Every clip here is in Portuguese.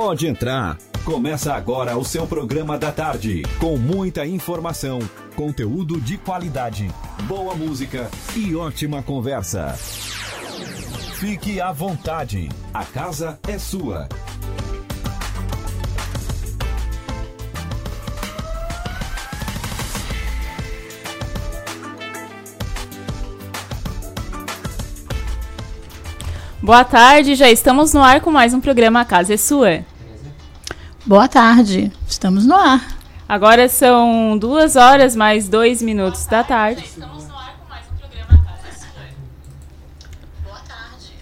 Pode entrar. Começa agora o seu programa da tarde, com muita informação, conteúdo de qualidade, boa música e ótima conversa. Fique à vontade. A casa é sua. Boa tarde, já estamos no ar com mais um programa A Casa é Sua. Boa tarde, estamos no ar. Agora são duas horas mais dois minutos da tarde. Estamos no ar com mais um programa A Casa é Sua. Boa tarde.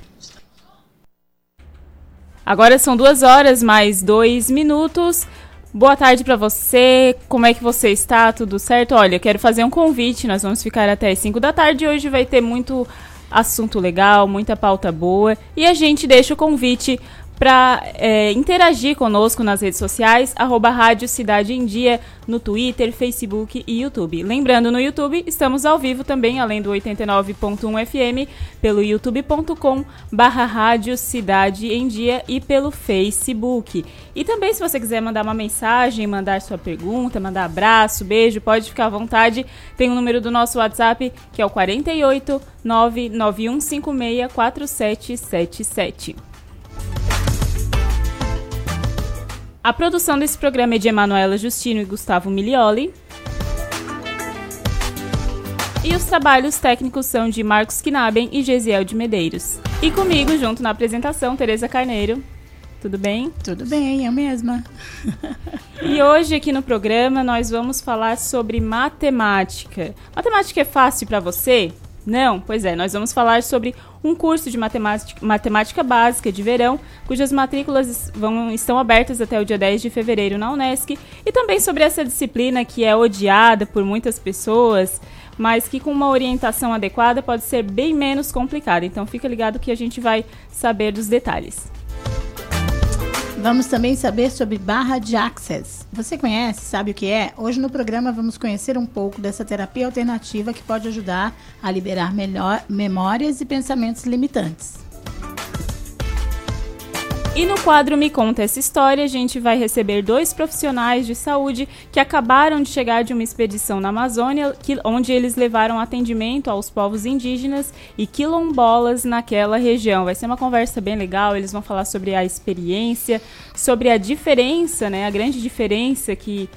Agora são duas horas mais dois minutos. Boa tarde para você. Como é que você está? Tudo certo? Olha, quero fazer um convite. Nós vamos ficar até as 5 da tarde. Hoje vai ter muito assunto legal, muita pauta boa. E a gente deixa o convite para é, interagir conosco nas redes sociais, arroba Rádio Cidade em Dia, no Twitter, Facebook e YouTube. Lembrando, no YouTube estamos ao vivo também, além do 89.1 FM, pelo youtube.com barra Rádio Cidade em Dia e pelo Facebook. E também, se você quiser mandar uma mensagem, mandar sua pergunta, mandar abraço, beijo, pode ficar à vontade. Tem o número do nosso WhatsApp, que é o 48 99156 4777. A produção desse programa é de Emanuela Justino e Gustavo Milioli. E os trabalhos técnicos são de Marcos Knaben e Gesiel de Medeiros. E comigo, junto na apresentação, Tereza Carneiro. Tudo bem? Tudo bem, eu mesma. e hoje aqui no programa nós vamos falar sobre matemática. Matemática é fácil para você? Não? Pois é, nós vamos falar sobre um curso de matemática, matemática básica de verão, cujas matrículas vão, estão abertas até o dia 10 de fevereiro na Unesc, e também sobre essa disciplina que é odiada por muitas pessoas, mas que com uma orientação adequada pode ser bem menos complicada. Então fica ligado que a gente vai saber dos detalhes. Vamos também saber sobre barra de access. Você conhece, sabe o que é? Hoje no programa vamos conhecer um pouco dessa terapia alternativa que pode ajudar a liberar melhor memórias e pensamentos limitantes. E no quadro Me Conta Essa História, a gente vai receber dois profissionais de saúde que acabaram de chegar de uma expedição na Amazônia, que, onde eles levaram atendimento aos povos indígenas e quilombolas naquela região. Vai ser uma conversa bem legal, eles vão falar sobre a experiência, sobre a diferença, né, a grande diferença que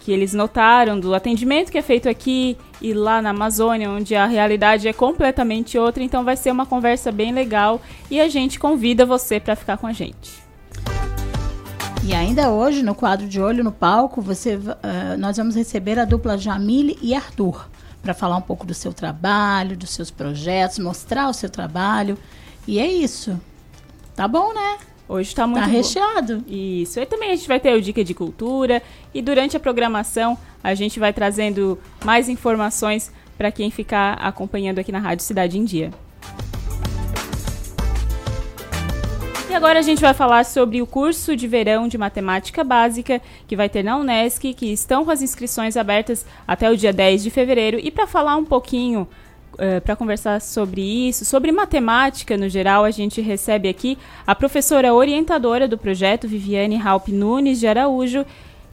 que eles notaram do atendimento que é feito aqui e lá na Amazônia, onde a realidade é completamente outra. Então vai ser uma conversa bem legal e a gente convida você para ficar com a gente. E ainda hoje, no quadro de Olho no Palco, você, uh, nós vamos receber a dupla Jamile e Arthur para falar um pouco do seu trabalho, dos seus projetos, mostrar o seu trabalho. E é isso. Tá bom, né? Hoje está muito tá recheado. Isso. E também a gente vai ter o Dica de Cultura e durante a programação a gente vai trazendo mais informações para quem ficar acompanhando aqui na Rádio Cidade em Dia. E agora a gente vai falar sobre o curso de verão de matemática básica que vai ter na Unesc, que estão com as inscrições abertas até o dia 10 de fevereiro. E para falar um pouquinho Uh, para conversar sobre isso, sobre matemática no geral, a gente recebe aqui a professora orientadora do projeto, Viviane Halp Nunes de Araújo,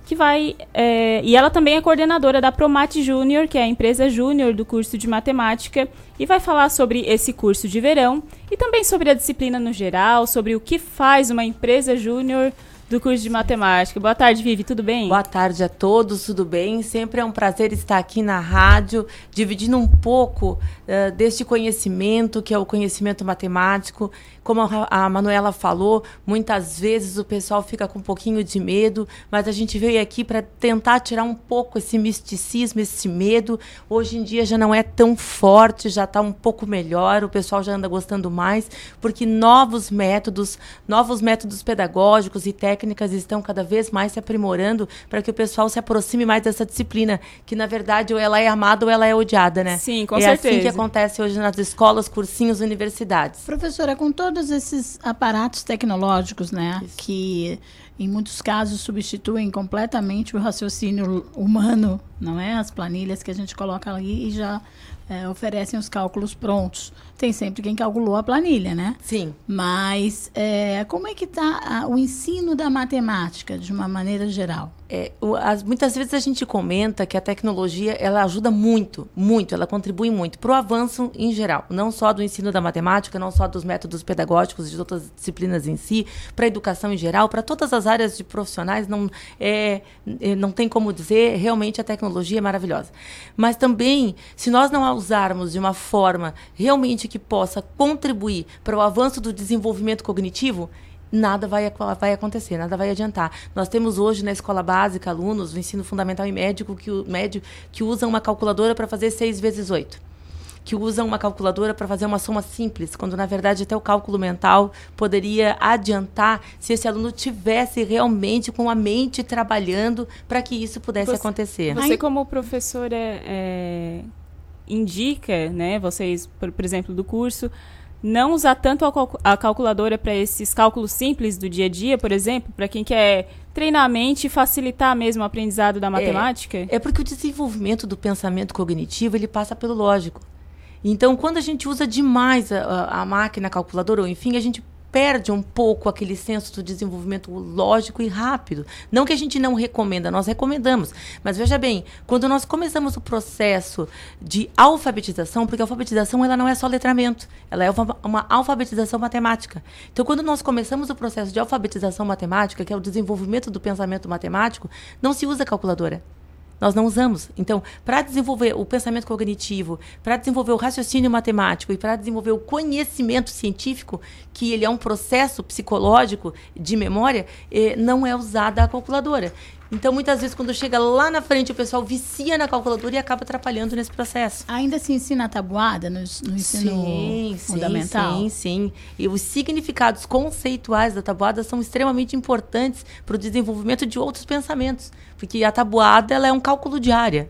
que vai. É, e ela também é coordenadora da Promate Júnior, que é a empresa júnior do curso de matemática, e vai falar sobre esse curso de verão e também sobre a disciplina no geral, sobre o que faz uma empresa júnior do curso de matemática. Boa tarde, Vivi, tudo bem? Boa tarde a todos, tudo bem? Sempre é um prazer estar aqui na rádio, dividindo um pouco uh, deste conhecimento, que é o conhecimento matemático, como a Manuela falou, muitas vezes o pessoal fica com um pouquinho de medo, mas a gente veio aqui para tentar tirar um pouco esse misticismo, esse medo. Hoje em dia já não é tão forte, já está um pouco melhor, o pessoal já anda gostando mais, porque novos métodos, novos métodos pedagógicos e técnicas estão cada vez mais se aprimorando para que o pessoal se aproxime mais dessa disciplina, que na verdade ou ela é amada ou ela é odiada, né? Sim, com é certeza. É assim que acontece hoje nas escolas, cursinhos, universidades. Professora, com todo todos esses aparatos tecnológicos, né? Isso. Que em muitos casos substituem completamente o raciocínio humano, não é? As planilhas que a gente coloca ali e já é, oferecem os cálculos prontos. Tem sempre quem calculou a planilha, né? Sim. Mas é, como é que está o ensino da matemática, de uma maneira geral? É, as, muitas vezes a gente comenta que a tecnologia ela ajuda muito, muito, ela contribui muito para o avanço em geral, não só do ensino da matemática, não só dos métodos pedagógicos de outras disciplinas em si, para a educação em geral, para todas as áreas de profissionais, não, é, é, não tem como dizer, realmente a tecnologia é maravilhosa. Mas também, se nós não a usarmos de uma forma realmente que possa contribuir para o avanço do desenvolvimento cognitivo, nada vai, vai acontecer, nada vai adiantar. Nós temos hoje na escola básica alunos do ensino fundamental e médico que, médio, que usam uma calculadora para fazer 6 vezes 8. Que usam uma calculadora para fazer uma soma simples, quando na verdade até o cálculo mental poderia adiantar se esse aluno tivesse realmente com a mente trabalhando para que isso pudesse você, acontecer. Você, como professora, é, indica, né, vocês, por, por exemplo, do curso, não usar tanto a, a calculadora para esses cálculos simples do dia a dia, por exemplo, para quem quer treinar a mente e facilitar mesmo o aprendizado da matemática? É, é porque o desenvolvimento do pensamento cognitivo ele passa pelo lógico. Então, quando a gente usa demais a, a máquina calculadora, ou enfim, a gente perde um pouco aquele senso do desenvolvimento lógico e rápido. Não que a gente não recomenda, nós recomendamos. Mas veja bem, quando nós começamos o processo de alfabetização, porque a alfabetização ela não é só letramento, ela é uma, uma alfabetização matemática. Então, quando nós começamos o processo de alfabetização matemática, que é o desenvolvimento do pensamento matemático, não se usa calculadora. Nós não usamos. Então, para desenvolver o pensamento cognitivo, para desenvolver o raciocínio matemático e para desenvolver o conhecimento científico, que ele é um processo psicológico de memória, eh, não é usada a calculadora. Então, muitas vezes, quando chega lá na frente, o pessoal vicia na calculadora e acaba atrapalhando nesse processo. Ainda se ensina a tabuada no, no ensino sim, fundamental? Sim, sim. E os significados conceituais da tabuada são extremamente importantes para o desenvolvimento de outros pensamentos. Porque a tabuada ela é um cálculo de área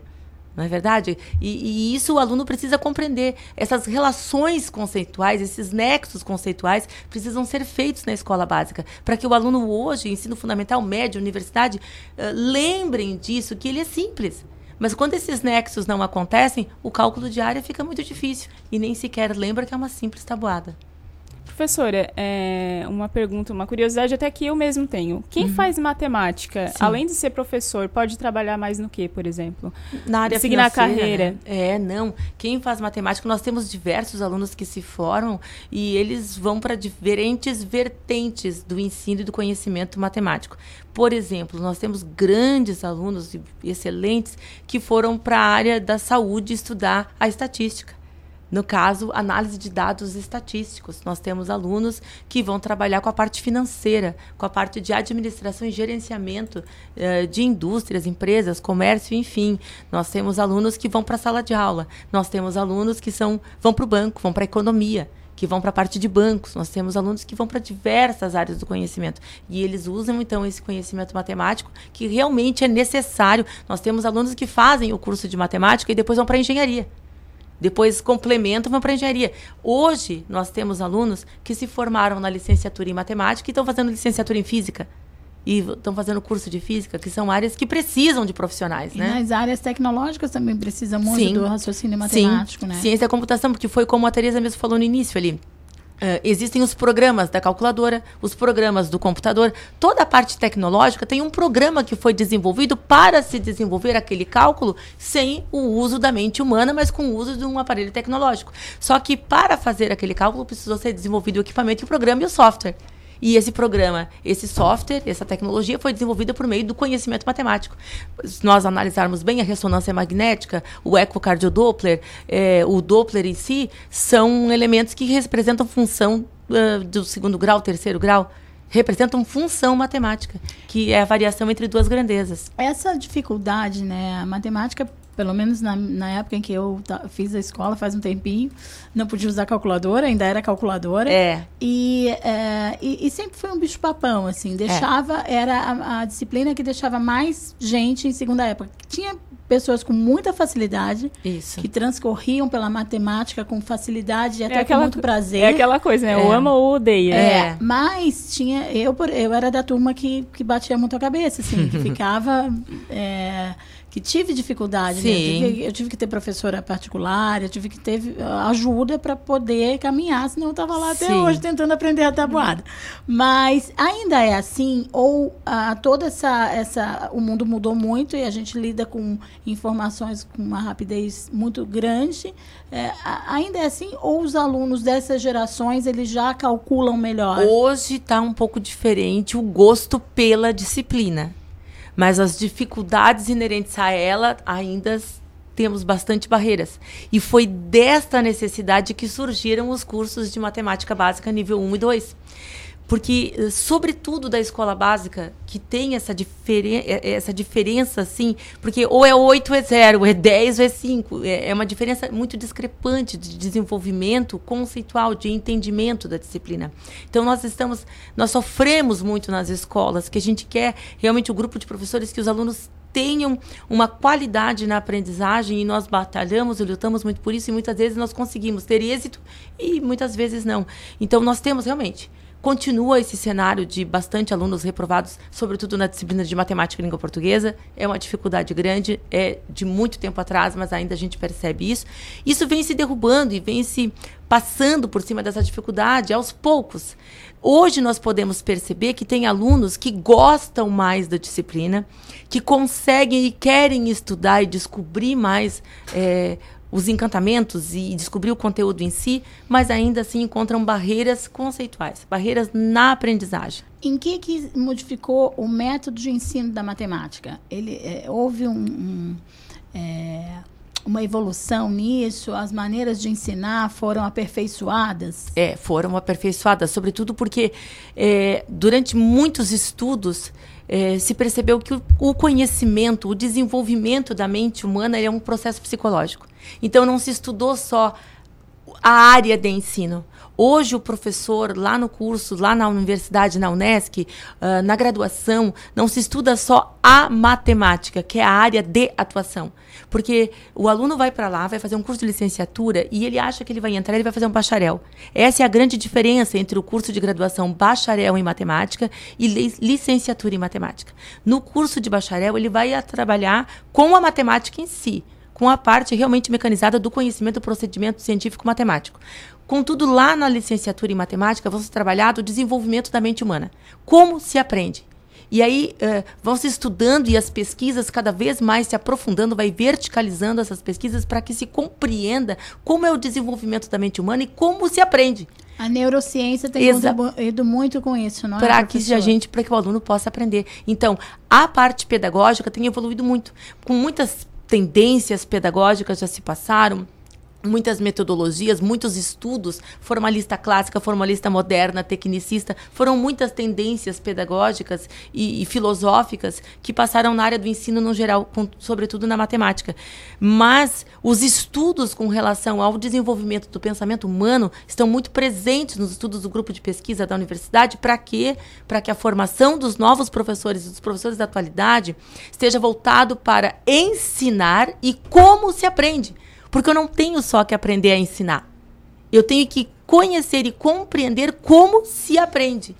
não é verdade? E, e, isso o aluno precisa compreender. Essas relações conceituais, esses nexos conceituais precisam ser feitos na escola básica, para que o aluno hoje, ensino fundamental, médio, universidade, uh, lembrem disso, que ele é simples. Mas quando esses nexos não acontecem, o cálculo de área fica muito difícil e nem sequer lembra que é uma simples tabuada. Professora, é uma pergunta, uma curiosidade até que eu mesmo tenho. Quem uhum. faz matemática, Sim. além de ser professor, pode trabalhar mais no que, por exemplo? Na área Seguir na carreira. Né? É, não. Quem faz matemática, nós temos diversos alunos que se formam e eles vão para diferentes vertentes do ensino e do conhecimento matemático. Por exemplo, nós temos grandes alunos excelentes que foram para a área da saúde estudar a estatística. No caso, análise de dados estatísticos. Nós temos alunos que vão trabalhar com a parte financeira, com a parte de administração e gerenciamento eh, de indústrias, empresas, comércio, enfim. Nós temos alunos que vão para a sala de aula. Nós temos alunos que são, vão para o banco, vão para a economia que vão para a parte de bancos. Nós temos alunos que vão para diversas áreas do conhecimento. E eles usam, então, esse conhecimento matemático que realmente é necessário. Nós temos alunos que fazem o curso de matemática e depois vão para a engenharia. Depois complementam vão para engenharia. Hoje, nós temos alunos que se formaram na licenciatura em matemática e estão fazendo licenciatura em física. E estão fazendo curso de física, que são áreas que precisam de profissionais, e né? nas áreas tecnológicas também precisa muito sim, do raciocínio matemático, sim. né? Ciência da computação, porque foi como a Teresa mesmo falou no início ali. Uh, existem os programas da calculadora, os programas do computador. Toda a parte tecnológica tem um programa que foi desenvolvido para se desenvolver aquele cálculo sem o uso da mente humana, mas com o uso de um aparelho tecnológico. Só que para fazer aquele cálculo precisou ser desenvolvido o equipamento, o programa e o software. E esse programa, esse software, essa tecnologia foi desenvolvida por meio do conhecimento matemático. Se nós analisarmos bem a ressonância magnética, o ecocardiodoppler, é, o Doppler em si, são elementos que representam função uh, do segundo grau, terceiro grau representam função matemática, que é a variação entre duas grandezas. Essa dificuldade, né, a matemática pelo menos na, na época em que eu fiz a escola, faz um tempinho, não podia usar calculadora, ainda era calculadora. É. E, é, e, e, sempre foi um bicho-papão, assim. Deixava, é. era a, a, disciplina que deixava mais gente em segunda época. Tinha pessoas com muita facilidade, Isso. que transcorriam pela matemática com facilidade e até é aquela, com muito prazer. É aquela coisa, né? É. Ou ama ou odeia. É, é, mas tinha... Eu, eu era da turma que, que batia muito a cabeça, assim, que ficava... Que tive dificuldade. Né? Eu, tive, eu, tive, que ter professora particular, eu tive que ter uh, ajuda para poder caminhar, senão eu estava lá até Sim. hoje tentando aprender a tabuada. Mas ainda é assim, ou uh, toda essa, essa. O mundo mudou muito e a gente lida com informações com uma rapidez muito grande. É, ainda é assim, ou os alunos dessas gerações eles já calculam melhor? Hoje está um pouco diferente o gosto pela disciplina mas as dificuldades inerentes a ela ainda temos bastante barreiras. E foi desta necessidade que surgiram os cursos de matemática básica nível 1 e 2 porque eh, sobretudo da escola básica que tem essa, diferen eh, eh, essa diferença assim porque ou é 8 ou é 0 ou é 10 ou é 5 é, é uma diferença muito discrepante de desenvolvimento conceitual de entendimento da disciplina então nós estamos nós sofremos muito nas escolas que a gente quer realmente o grupo de professores que os alunos tenham uma qualidade na aprendizagem e nós batalhamos e lutamos muito por isso e muitas vezes nós conseguimos ter êxito e muitas vezes não. Então nós temos realmente Continua esse cenário de bastante alunos reprovados, sobretudo na disciplina de matemática e língua portuguesa. É uma dificuldade grande, é de muito tempo atrás, mas ainda a gente percebe isso. Isso vem se derrubando e vem se passando por cima dessa dificuldade aos poucos. Hoje nós podemos perceber que tem alunos que gostam mais da disciplina, que conseguem e querem estudar e descobrir mais é, os encantamentos e descobrir o conteúdo em si, mas ainda assim encontram barreiras conceituais, barreiras na aprendizagem. Em que, que modificou o método de ensino da matemática? Ele é, houve um, um é, uma evolução nisso? As maneiras de ensinar foram aperfeiçoadas? É, foram aperfeiçoadas, sobretudo porque é, durante muitos estudos é, se percebeu que o, o, conhecimento, o desenvolvimento da mente humana é um processo psicológico. Então não se estudou só a área de ensino. Hoje, o professor, lá no curso, lá na universidade, na Unesc, uh, na graduação, não se estuda só a matemática, que é a área de atuação. Porque o aluno vai para lá, vai fazer um curso de licenciatura e ele acha que ele vai entrar, ele vai fazer um bacharel. Essa é a grande diferença entre o curso de graduação bacharel em matemática e licenciatura em matemática. No curso de bacharel, ele vai trabalhar com a matemática em si com a parte realmente mecanizada do conhecimento do procedimento científico matemático. Contudo, lá na licenciatura em matemática, vão se trabalhar o desenvolvimento da mente humana. Como se aprende? E aí uh, vão se estudando e as pesquisas cada vez mais se aprofundando, vai verticalizando essas pesquisas para que se compreenda como é o desenvolvimento da mente humana e como se aprende. A neurociência tem Exa contribuído muito com isso, não é? Para que a gente, para que o aluno possa aprender. Então, a parte pedagógica tem evoluído muito, com muitas tendências pedagógicas já se passaram muitas metodologias, muitos estudos, formalista clássica, formalista moderna, tecnicista, foram muitas tendências pedagógicas e, e filosóficas que passaram na área do ensino no geral, com, sobretudo na matemática. Mas os estudos com relação ao desenvolvimento do pensamento humano estão muito presentes nos estudos do grupo de pesquisa da universidade. Para quê? Para que a formação dos novos professores e dos professores da atualidade esteja voltado para ensinar e como se aprende. Porque eu não tenho só que aprender a ensinar. Eu tenho que conhecer e compreender como se aprende.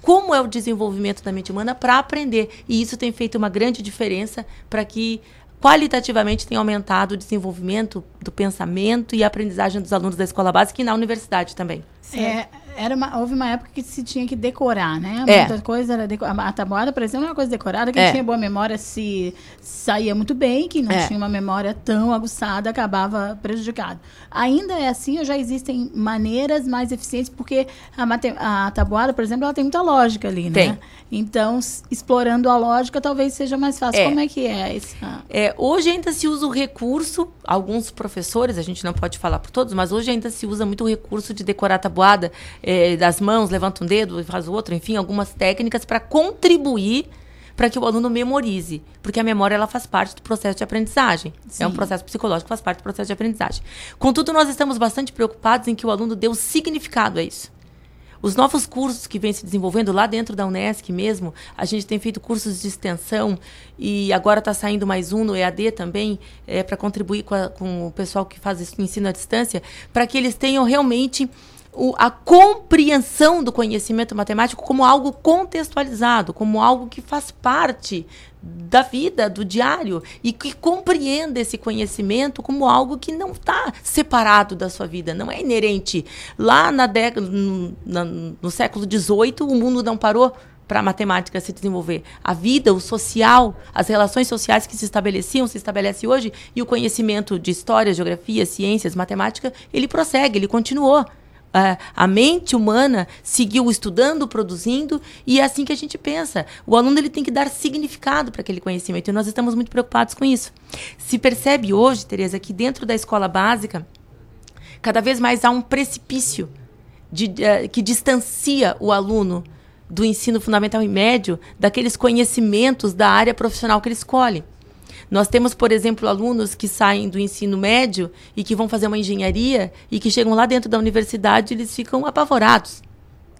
Como é o desenvolvimento da mente humana para aprender. E isso tem feito uma grande diferença para que qualitativamente tenha aumentado o desenvolvimento do pensamento e a aprendizagem dos alunos da escola básica e na universidade também. É, era uma, houve uma época que se tinha que decorar, né? É. Muita coisa era deco A tabuada, por exemplo, era uma coisa decorada. Quem é. tinha boa memória se saía muito bem, quem não é. tinha uma memória tão aguçada acabava prejudicado. Ainda é assim, já existem maneiras mais eficientes, porque a, a tabuada, por exemplo, ela tem muita lógica ali, né? Tem. Então, explorando a lógica, talvez seja mais fácil. É. Como é que é isso? É, hoje ainda se usa o recurso, alguns professores, a gente não pode falar por todos, mas hoje ainda se usa muito o recurso de decorar a tabuada é, das mãos, levanta um dedo e faz o outro, enfim, algumas técnicas para contribuir para que o aluno memorize, porque a memória ela faz parte do processo de aprendizagem. Sim. É um processo psicológico, faz parte do processo de aprendizagem. Contudo, nós estamos bastante preocupados em que o aluno dê o significado a isso. Os novos cursos que vêm se desenvolvendo lá dentro da Unesc mesmo, a gente tem feito cursos de extensão e agora está saindo mais um no EAD também, é, para contribuir com, a, com, o pessoal que faz ensino à distância, para que eles tenham realmente o, a compreensão do conhecimento matemático como algo contextualizado, como algo que faz parte da vida, do diário, e que compreenda esse conhecimento como algo que não está separado da sua vida, não é inerente. Lá na década, no, no século XVIII, o mundo não parou para a matemática se desenvolver. A vida, o social, as relações sociais que se estabeleciam, se estabelece hoje, e o conhecimento de história, geografia, ciências, matemática, ele prossegue, ele continuou. Uh, a mente humana seguiu estudando, produzindo, e é assim que a gente pensa. O aluno ele tem que dar significado para aquele conhecimento, e nós estamos muito preocupados com isso. Se percebe hoje, Tereza, que dentro da escola básica, cada vez mais há um precipício de, uh, que distancia o aluno do ensino fundamental e médio daqueles conhecimentos da área profissional que ele escolhe. Nós temos, por exemplo, alunos que saem do ensino médio e que vão fazer uma engenharia e que chegam lá dentro da universidade e eles ficam apavorados.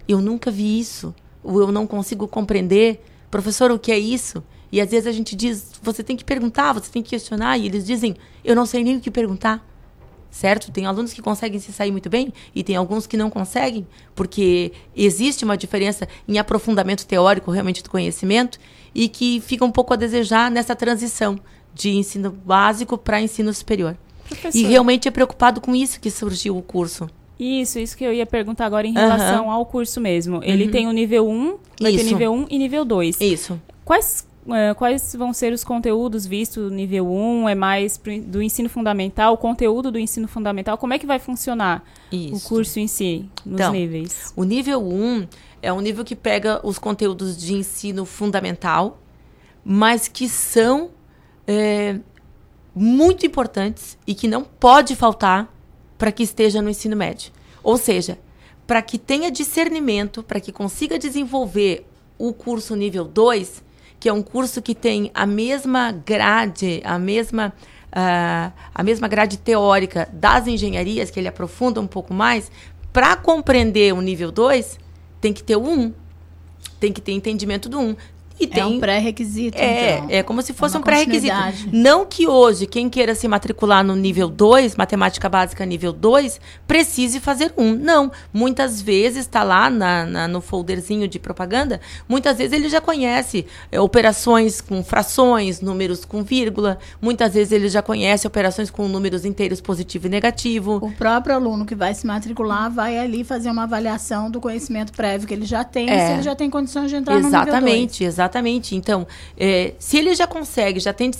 Eu nunca vi isso. Eu não consigo compreender. Professor, o que é isso? E às vezes a gente diz, você tem que perguntar, você tem que questionar. E eles dizem, eu não sei nem o que perguntar certo? Tem alunos que conseguem se sair muito bem e tem alguns que não conseguem, porque existe uma diferença em aprofundamento teórico realmente do conhecimento e que fica um pouco a desejar nessa transição de ensino básico para ensino superior. Professor. E realmente é preocupado com isso que surgiu o curso. Isso, isso que eu ia perguntar agora em relação uhum. ao curso mesmo. Ele uhum. tem o nível 1, vai isso. ter nível 1 e nível 2. Isso. Quais é, quais vão ser os conteúdos vistos no nível 1? É mais do ensino fundamental? O conteúdo do ensino fundamental? Como é que vai funcionar Isso. o curso em si, nos então, níveis? O nível 1 é um nível que pega os conteúdos de ensino fundamental, mas que são é, muito importantes e que não pode faltar para que esteja no ensino médio. Ou seja, para que tenha discernimento, para que consiga desenvolver o curso nível 2, que é um curso que tem a mesma grade, a mesma, uh, a mesma grade teórica das engenharias, que ele aprofunda um pouco mais, para compreender o nível 2, tem que ter o 1. Um, tem que ter entendimento do 1. Um. E tem, é um pré-requisito. É, então. é como se fosse é um pré-requisito. Não que hoje, quem queira se matricular no nível 2, matemática básica nível 2, precise fazer um. Não. Muitas vezes está lá na, na, no folderzinho de propaganda, muitas vezes ele já conhece é, operações com frações, números com vírgula, muitas vezes ele já conhece operações com números inteiros positivo e negativo. O próprio aluno que vai se matricular vai ali fazer uma avaliação do conhecimento prévio que ele já tem, é. se ele já tem condições de entrar exatamente, no nível 2. Exatamente, Exatamente. Então, é, se ele já consegue, já tem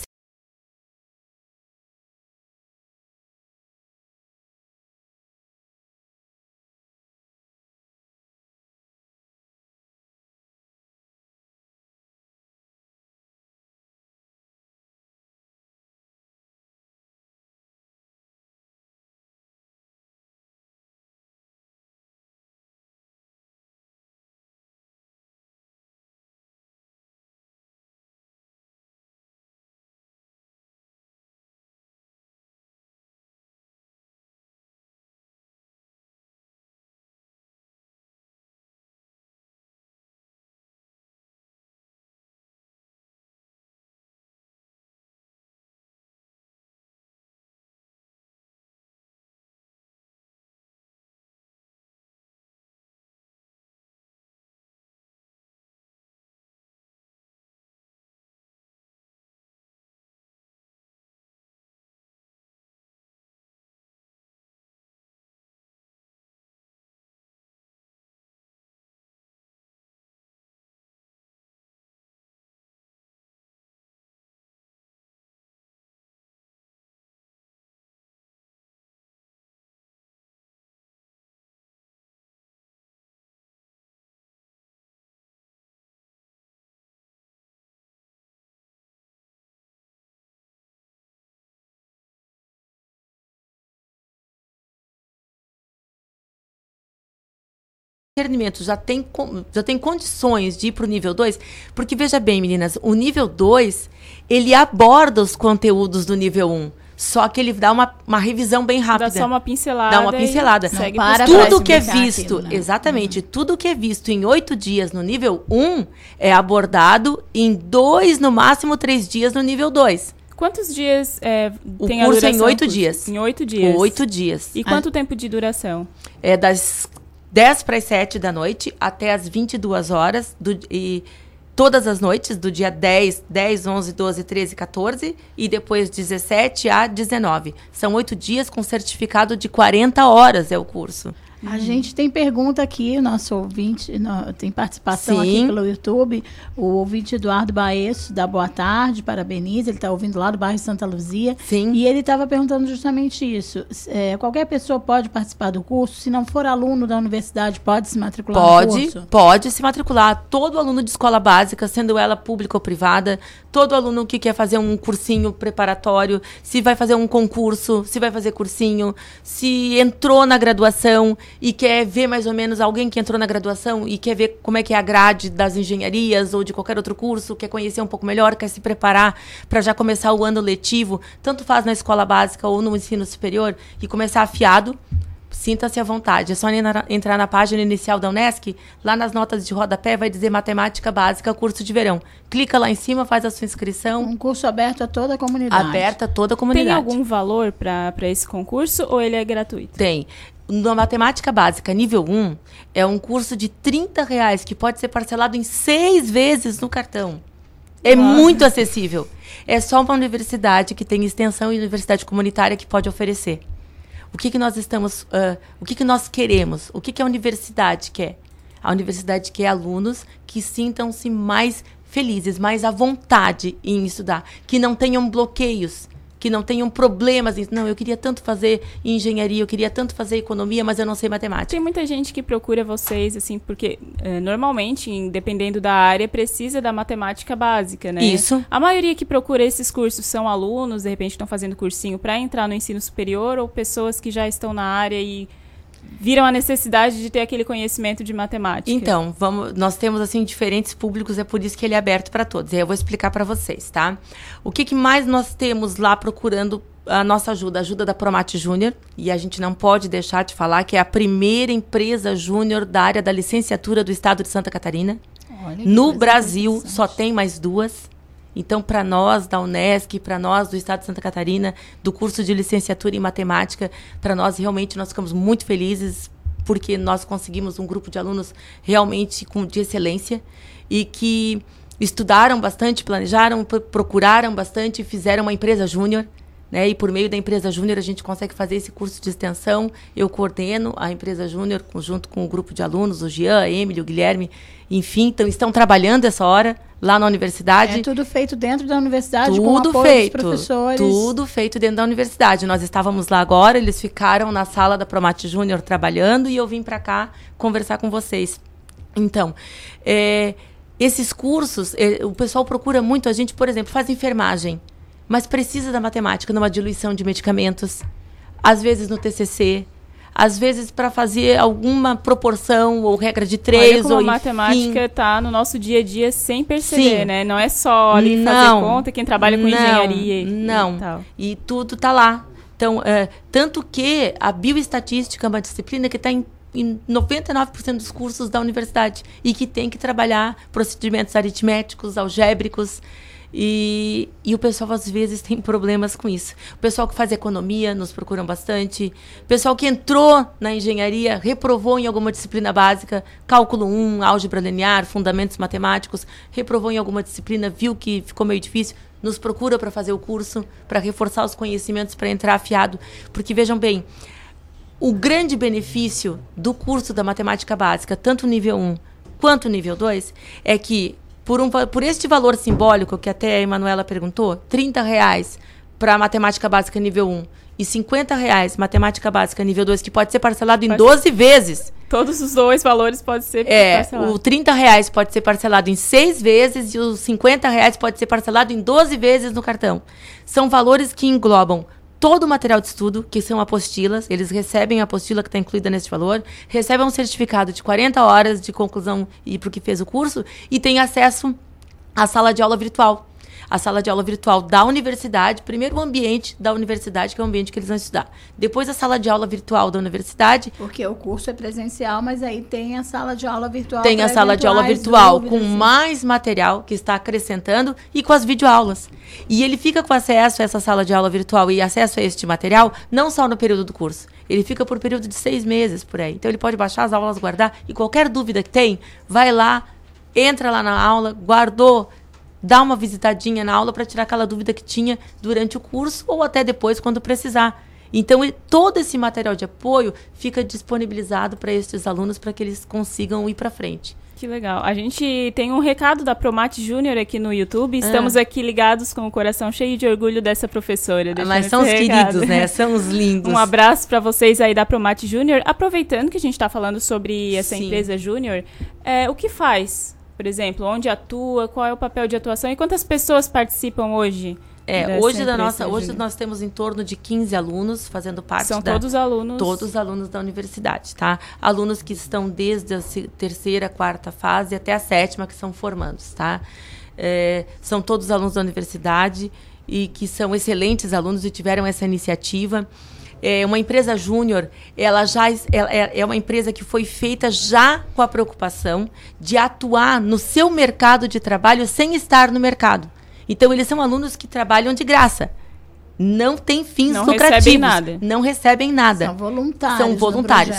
discernimento, já tem, já tem condições de ir para o nível 2, porque veja bem, meninas, o nível 2, ele aborda os conteúdos do nível 1. Um, só que ele dá uma, uma revisão bem rápida. Dá só uma pincelada. Dá uma pincelada. Para tudo que é visto, aquilo, né? exatamente, uhum. tudo que é visto em oito dias no nível 1 um, é abordado em dois, no máximo três dias no nível 2. Quantos dias é, o tem curso a duração? em oito dias. Em oito dias. Oito dias. E quanto ah. tempo de duração? É das 10 para as 7 da noite até as 22 horas do, e todas as noites do dia 10, 10, 11, 12, 13, 14 e depois 17 a 19. São oito dias com certificado de 40 horas é o curso. A gente tem pergunta aqui, nosso ouvinte, no, tem participação Sim. aqui pelo YouTube. O ouvinte Eduardo Baesso dá boa tarde, parabeniza. Ele está ouvindo lá do bairro Santa Luzia. Sim. E ele estava perguntando justamente isso. É, qualquer pessoa pode participar do curso? Se não for aluno da universidade, pode se matricular no Pode, curso? pode se matricular. Todo aluno de escola básica, sendo ela pública ou privada, todo aluno que quer fazer um cursinho preparatório, se vai fazer um concurso, se vai fazer cursinho, se entrou na graduação e quer ver mais ou menos alguém que entrou na graduação e quer ver como é que é a grade das engenharias ou de qualquer outro curso, quer conhecer um pouco melhor, quer se preparar para já começar o ano letivo, tanto faz na escola básica ou no ensino superior e começar afiado. Sinta-se à vontade. É só entrar- entrar na página inicial da Unesc, lá nas notas de rodapé vai dizer Matemática Básica, curso de verão. Clica lá em cima, faz a sua inscrição, Um curso aberto a toda a comunidade. aberta a toda a comunidade. Tem algum valor para esse concurso ou ele é gratuito? Tem. Na matemática básica, nível 1, é um curso de 30 reais que pode ser parcelado em seis vezes no cartão. É muito acessível. É só uma universidade que tem extensão e universidade comunitária que pode oferecer. O que, que nós estamos. ah, o que, que nós queremos? O que, que a universidade quer? A universidade quer alunos que sintam-se mais felizes, mais à vontade em estudar, que não tenham bloqueios, que não tenham problemas. em- Não, eu queria tanto fazer engenharia, eu queria tanto fazer economia, mas eu não sei matemática. Tem muita gente que procura vocês, assim, porque eh, normalmente, dependendo da área, precisa da matemática básica, né? Isso. A maioria que procura esses cursos são alunos, de repente estão fazendo cursinho para entrar no ensino superior ou pessoas que já estão na área e viram a necessidade de ter aquele conhecimento de matemática. Então, vamos, nós temos assim diferentes públicos, é por isso que ele é aberto para todos. E aí eu vou explicar para vocês, tá? O que, que mais nós temos lá procurando a nossa ajuda? A ajuda da Promate Júnior, e a gente não pode deixar de falar que é a primeira empresa júnior da área da licenciatura do estado de Santa Catarina. Olha No Brasil só tem mais duas. Então, para nós da Unesc, para nós do Estado de Santa Catarina, do curso de licenciatura em matemática, para nós realmente nós ficamos muito felizes porque nós conseguimos um grupo de alunos realmente com de excelência e que estudaram bastante, planejaram, pro- procuraram bastante, fizeram uma empresa júnior. Né? E por meio da empresa júnior a gente consegue fazer esse curso de extensão. Eu coordeno a empresa júnior junto com o grupo de alunos, o Jean, a Emily, o Guilherme, enfim, então estão trabalhando essa hora lá na universidade. É tudo feito dentro da universidade com Tudo apoio feito, dos professores. tudo feito dentro da universidade. Nós estávamos lá agora, eles ficaram na sala da Promate Júnior trabalhando e eu vim para cá conversar com vocês. Então, é, esses cursos, é, o pessoal procura muito a gente, por exemplo, faz enfermagem, mas precisa da matemática numa diluição de medicamentos, às vezes no TCC, às vezes para fazer alguma proporção ou regra de três Olha como ou a matemática tá no nosso dia a dia sem perceber, Sim. né? Não é só ali Não. fazer conta, quem trabalha com Não, engenharia e, não. e tal. E tudo tá lá. Então, é, tanto que a bioestatística é uma disciplina que está em, em 99% dos cursos da universidade e que tem que trabalhar procedimentos aritméticos, algébricos. E, e o pessoal às vezes tem problemas com isso. O pessoal que faz economia nos procuram bastante. O pessoal que entrou na engenharia, reprovou em alguma disciplina básica, cálculo 1, álgebra linear, fundamentos matemáticos, reprovou em alguma disciplina, viu que ficou meio difícil, nos procura para fazer o curso, para reforçar os conhecimentos, para entrar afiado. Porque vejam bem, o grande benefício do curso da matemática básica, tanto nível 1 quanto nível 2, é que por, um, por este valor simbólico que até a Emanuela perguntou, 30 reais para matemática básica nível 1 e 50 reais matemática básica nível 2, que pode ser parcelado em Pode- 12 vezes. Todos os dois valores podem ser É, parcelados. o 30 reais pode ser parcelado em seis vezes e os 50 reais pode ser parcelado em 12 vezes no cartão. São valores que englobam todo o material de estudo, que são apostilas, eles recebem a apostila que está incluída nesse valor, recebem um certificado de 40 horas de conclusão e para o que fez o curso, e tem acesso à sala de aula virtual. A sala de aula virtual da universidade, primeiro o ambiente da universidade, que é o ambiente que eles vão estudar. Depois a sala de aula virtual da universidade. Porque o curso é presencial, mas aí tem a sala de aula virtual. Tem a sala de aula virtual com mais material que está acrescentando e com as videoaulas. E ele fica com acesso a essa sala de aula virtual e acesso a este material, não só no período do curso. Ele fica por período de seis meses por aí. Então ele pode baixar as aulas, guardar e qualquer dúvida que tem, vai lá, entra lá na aula, guardou, dá uma visitadinha na aula para tirar aquela dúvida que tinha durante o curso ou até depois, quando precisar. Então, todo esse material de apoio fica disponibilizado para esses alunos para que eles consigam ir para frente. Que legal. A gente tem um recado da Promate Júnior aqui no YouTube. Estamos ah. aqui ligados com o coração cheio de orgulho dessa professora. Ah, mas são os recado. queridos, né? São os lindos. Um abraço para vocês aí da Promate Júnior. Aproveitando que a gente está falando sobre essa Sim. empresa Júnior, é, o que faz por exemplo, onde atua, qual é o papel de atuação e quantas pessoas participam hoje? É, hoje da nossa, hoje nós temos em torno de 15 alunos fazendo parte São da, todos alunos. Todos alunos da universidade, tá? Alunos que estão desde a terceira, quarta fase até a sétima que são formandos, tá? É, são todos alunos da universidade e que são excelentes alunos e tiveram essa iniciativa é, uma empresa júnior, ela já ela é, é uma empresa que foi feita já com a preocupação de atuar no seu mercado de trabalho sem estar no mercado. Então, eles são alunos que trabalham de graça. Não tem fins não lucrativos. Recebem nada. Não recebem nada. São voluntários. São voluntários.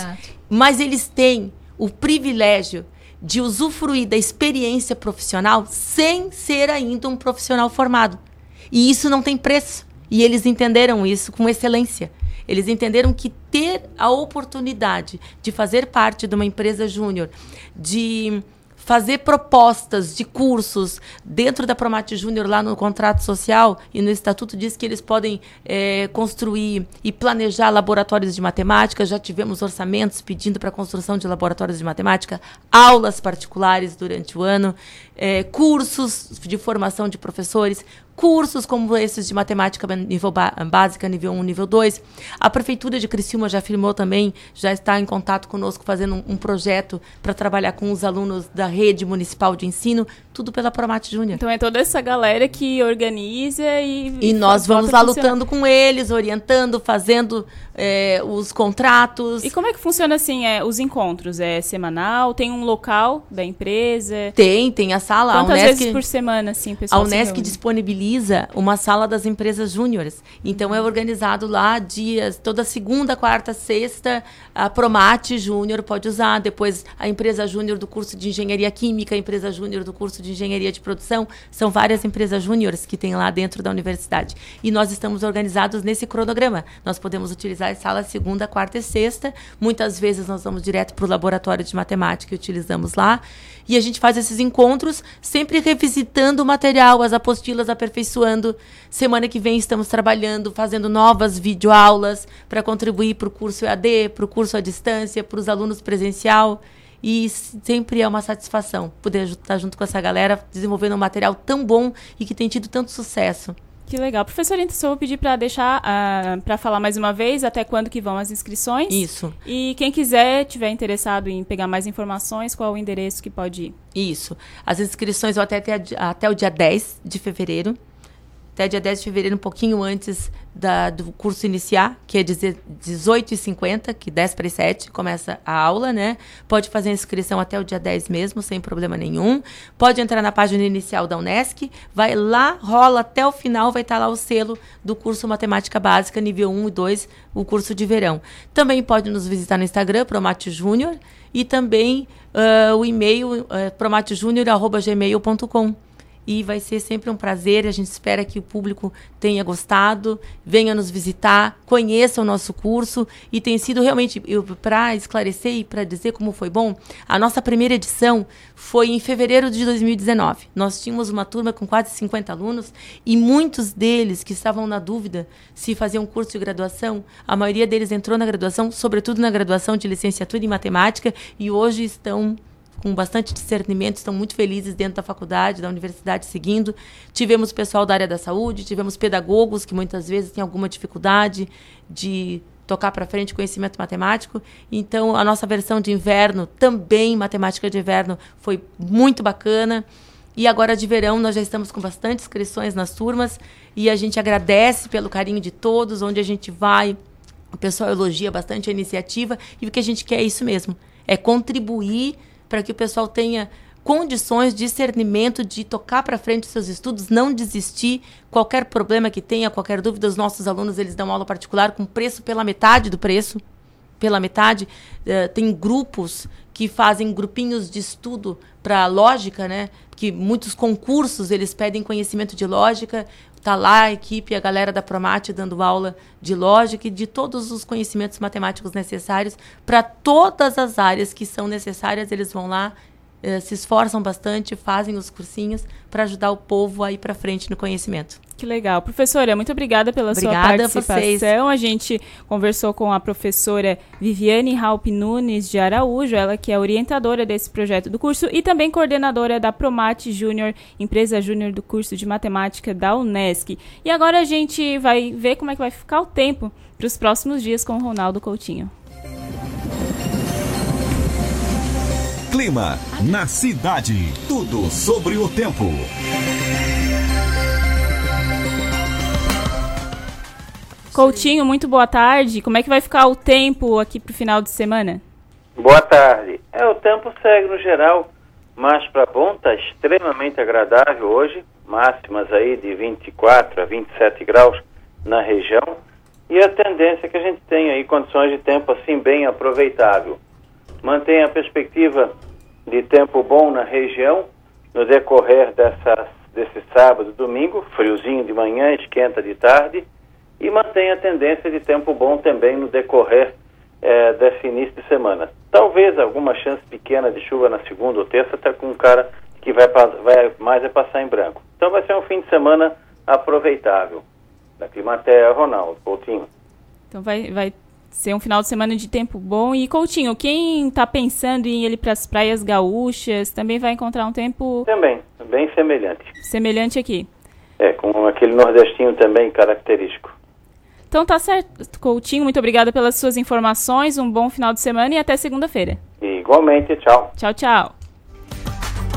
Mas eles têm o privilégio de usufruir da experiência profissional sem ser ainda um profissional formado. E isso não tem preço. E eles entenderam isso com excelência. Eles entenderam que ter a oportunidade de fazer parte de uma empresa júnior, de fazer propostas de cursos dentro da Promate Júnior lá no contrato social e no estatuto diz que eles podem é, construir e planejar laboratórios de matemática. Já tivemos orçamentos pedindo para a construção de laboratórios de matemática, aulas particulares durante o ano, é, cursos de formação de professores, cursos como esses de matemática nível básica, nível 1, nível 2. A Prefeitura de Criciúma já afirmou também, já está em contato conosco fazendo um, um projeto para trabalhar com os alunos da rede municipal de ensino, tudo pela Promate Júnior. Então é toda essa galera que organiza e... E, nós vamos lá lutando com eles, orientando, fazendo é, os contratos. E como é que funciona assim, é, os encontros? É semanal? Tem um local da empresa? Tem, tem a sala. Quantas a Unesc, vezes por semana, assim, pessoal? A Unesc disponibiliza uma sala das empresas júniores. Então é organizado lá dias, toda segunda, quarta, sexta, a Promate Júnior pode usar. Depois a empresa júnior do curso de engenharia química, a empresa júnior do curso de engenharia de produção. São várias empresas júniores que tem lá dentro da universidade. E nós estamos organizados nesse cronograma. Nós podemos utilizar as salas segunda, quarta e sexta. Muitas vezes nós vamos direto para o laboratório de matemática e utilizamos lá. E a gente faz esses encontros, sempre revisitando o material, as apostilas, aperfeiçoando. Semana que vem estamos trabalhando, fazendo novas videoaulas para contribuir para o curso EAD, para o curso à distância, para os alunos presencial. E sempre é uma satisfação poder estar junto com essa galera, desenvolvendo um material tão bom e que tem tido tanto sucesso. Que legal. Professor, então eu vou pedir para deixar, uh, ah, para falar mais uma vez, até quando que vão as inscrições. Isso. E quem quiser, tiver interessado em pegar mais informações, qual o endereço que pode ir? Isso. As inscrições vão até, até, até o dia 10 de fevereiro até dia 10 de fevereiro, um pouquinho antes da, do curso iniciar, que é 18h50, que 10 para 7 começa a aula, né? Pode fazer a inscrição até o dia 10 mesmo, sem problema nenhum. Pode entrar na página inicial da Unesc, vai lá, rola até o final, vai estar lá o selo do curso Matemática Básica, nível 1 e 2, o curso de verão. Também pode nos visitar no Instagram, Promate Júnior, e também uh, o e-mail uh, e vai ser sempre um prazer. A gente espera que o público tenha gostado, venha nos visitar, conheça o nosso curso e tem sido realmente para esclarecer e para dizer como foi bom. A nossa primeira edição foi em fevereiro de 2019. Nós tínhamos uma turma com quase 50 alunos e muitos deles que estavam na dúvida se faziam um curso de graduação, a maioria deles entrou na graduação, sobretudo na graduação de licenciatura em matemática e hoje estão com bastante discernimento, estão muito felizes dentro da faculdade, da universidade, seguindo. Tivemos pessoal da área da saúde, tivemos pedagogos que muitas vezes têm alguma dificuldade de tocar para frente conhecimento matemático. Então, a nossa versão de inverno, também matemática de inverno, foi muito bacana. E agora de verão nós já estamos com bastante inscrições nas turmas e a gente agradece pelo carinho de todos, onde a gente vai, o pessoal elogia bastante a iniciativa e o que a gente quer é isso mesmo, é contribuir para que o pessoal tenha condições, discernimento de tocar para frente os seus estudos, não desistir. Qualquer problema que tenha, qualquer dúvida, os nossos alunos eles dão aula particular com preço pela metade do preço. Pela metade, uh, tem grupos que fazem grupinhos de estudo para lógica, né? Que muitos concursos eles pedem conhecimento de lógica. Tá lá a equipe, a galera da Promate dando aula de lógica e de todos os conhecimentos matemáticos necessários para todas as áreas que são necessárias, eles vão lá eh, se esforçam bastante, fazem os cursinhos para ajudar o povo a ir para frente no conhecimento. Que legal. Professora, muito obrigada pela obrigada sua participação. A, a gente conversou com a professora Viviane Raup Nunes de Araújo, ela que é orientadora desse projeto do curso e também coordenadora da Promate Júnior, empresa júnior do curso de matemática da Unesc. E agora a gente vai ver como é que vai ficar o tempo para os próximos dias com o Ronaldo Coutinho. Clima na cidade. Tudo sobre o tempo. Coutinho, muito boa tarde. Como é que vai ficar o tempo aqui para o final de semana? Boa tarde. É, o tempo segue no geral, mas para bom, está extremamente agradável hoje, máximas aí de 24 a 27 graus na região, e a tendência é que a gente tem aí condições de tempo assim bem aproveitável mantém a perspectiva de tempo bom na região no decorrer dessa, desse sábado domingo, friozinho de manhã, esquenta de tarde, e mantém a tendência de tempo bom também no decorrer é, desse início de semana. Talvez alguma chance pequena de chuva na segunda ou terça, até com um cara que vai, vai mais é passar em branco. Então vai ser um fim de semana aproveitável. Da Climatea, Ronaldo Coutinho. Então vai, vai ser um final de semana de tempo bom. E Coutinho, quem está pensando em ir para as praias gaúchas também vai encontrar um tempo. Também, bem semelhante. Semelhante aqui. É, com aquele nordestino também característico. Então tá certo, Coutinho. Muito obrigada pelas suas informações. Um bom final de semana e até segunda-feira. Igualmente, tchau. Tchau, tchau.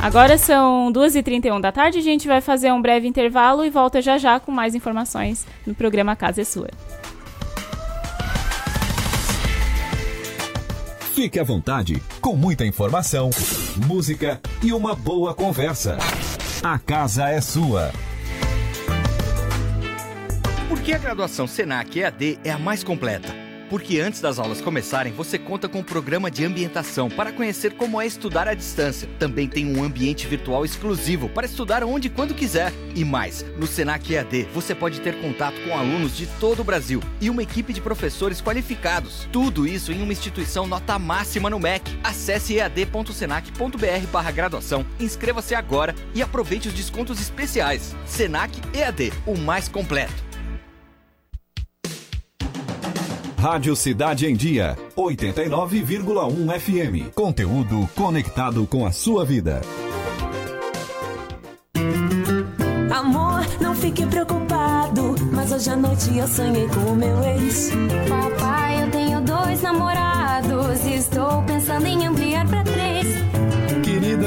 Agora são 2h31 da tarde, a gente vai fazer um breve intervalo e volta já já com mais informações no programa Casa é Sua. Fique à vontade, com muita informação, música e uma boa conversa. A casa é sua. Por que a graduação Senac EAD é a mais completa? Porque antes das aulas começarem, você conta com um programa de ambientação para conhecer como é estudar à distância. Também tem um ambiente virtual exclusivo para estudar onde e quando quiser. E mais, no Senac EAD você pode ter contato com alunos de todo o Brasil e uma equipe de professores qualificados. Tudo isso em uma instituição nota máxima no MEC. Acesse ead.senac.br/graduação, inscreva-se agora e aproveite os descontos especiais. Senac EAD, o mais completo. Rádio Cidade em Dia, 89,1 FM. Conteúdo conectado com a sua vida. Amor, não fique preocupado, mas hoje à noite eu sonhei com o meu ex. Papai, eu tenho dois namorados e estou pensando em ampliar para três.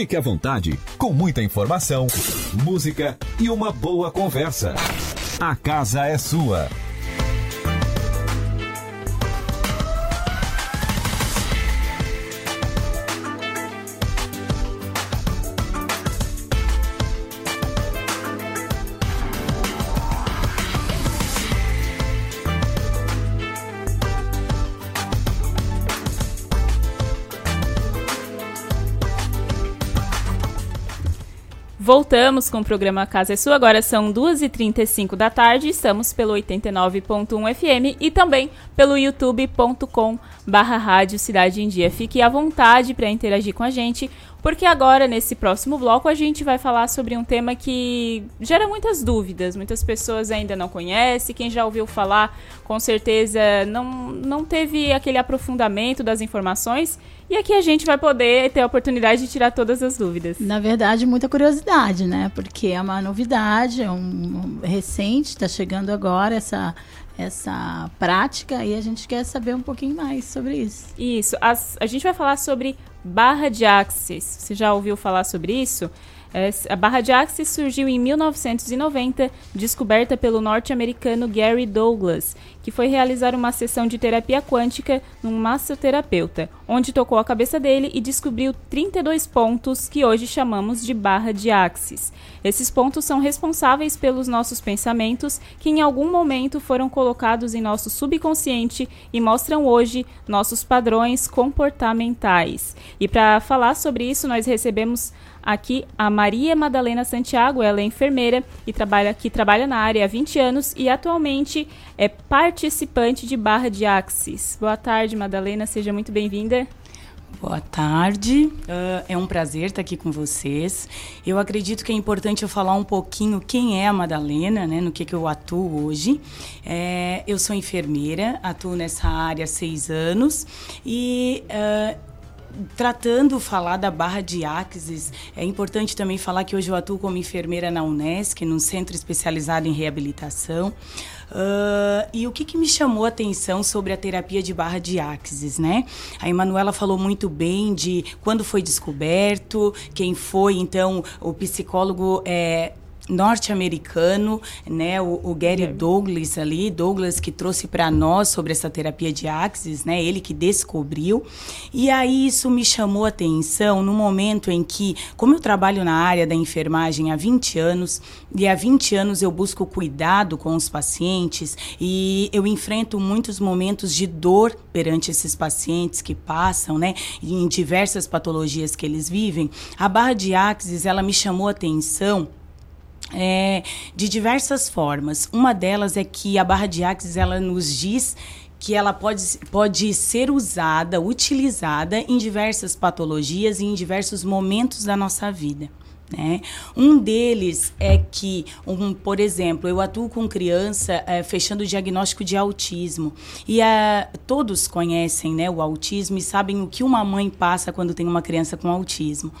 Fique à vontade, com muita informação, música e uma boa conversa. A casa é sua. Voltamos com o programa Casa é Sua. Agora são 2h35 da tarde. Estamos pelo 89.1 FM e também pelo youtube.com barra Rádio Cidade em Dia. Fique à vontade para interagir com a gente, porque agora, nesse próximo bloco, a gente vai falar sobre um tema que gera muitas dúvidas. Muitas pessoas ainda não conhecem. Quem já ouviu falar, com certeza não, não teve aquele aprofundamento das informações. E aqui a gente vai poder ter a oportunidade de tirar todas as dúvidas. Na verdade, muita curiosidade, né? Porque é uma novidade, é um, um recente, está chegando agora essa essa prática e a gente quer saber um pouquinho mais sobre isso. Isso. As, a gente vai falar sobre barra de axis. Você já ouviu falar sobre isso? A barra de Axis surgiu em 1990, descoberta pelo norte-americano Gary Douglas, que foi realizar uma sessão de terapia quântica num massoterapeuta, onde tocou a cabeça dele e descobriu 32 pontos que hoje chamamos de barra de Axis. Esses pontos são responsáveis pelos nossos pensamentos, que em algum momento foram colocados em nosso subconsciente e mostram hoje nossos padrões comportamentais. E para falar sobre isso, nós recebemos aqui a Maria Madalena Santiago, ela é enfermeira e trabalha que trabalha na área há 20 anos e atualmente é participante de Barra de Axis. Boa tarde, Madalena, seja muito bem-vinda. Boa tarde, uh, é um prazer estar aqui com vocês. Eu acredito que é importante eu falar um pouquinho quem é a Madalena, né, no que, que eu atuo hoje. É, eu sou enfermeira, atuo nessa área há seis anos e uh, tratando falar da barra de Axis, é importante também falar que hoje eu atuo como enfermeira na Unesc, num centro especializado em reabilitação. Uh, e o que, que, me chamou a atenção sobre a terapia de barra de axis, né? A Emanuela falou muito bem de quando foi descoberto, quem foi, então, o psicólogo é, norte-americano, né, o, o Gary. Douglas ali, Douglas que trouxe para nós sobre essa terapia de Axis, né, ele que descobriu. E aí isso me chamou a atenção no momento em que, como eu trabalho na área da enfermagem há 20 anos, e há 20 anos eu busco cuidado com os pacientes e eu enfrento muitos momentos de dor perante esses pacientes que passam, né, em diversas patologias que eles vivem. A barra de Axis, ela me chamou a atenção é, de diversas formas. Uma delas é que a barra de Axis ela nos diz que ela pode, pode ser usada, utilizada em diversas patologias e em diversos momentos da nossa vida. Né? Um deles é que, um, por exemplo, eu atuo com criança é, fechando o diagnóstico de autismo. E é, todos conhecem né, o autismo e sabem o que uma mãe passa quando tem uma criança com autismo.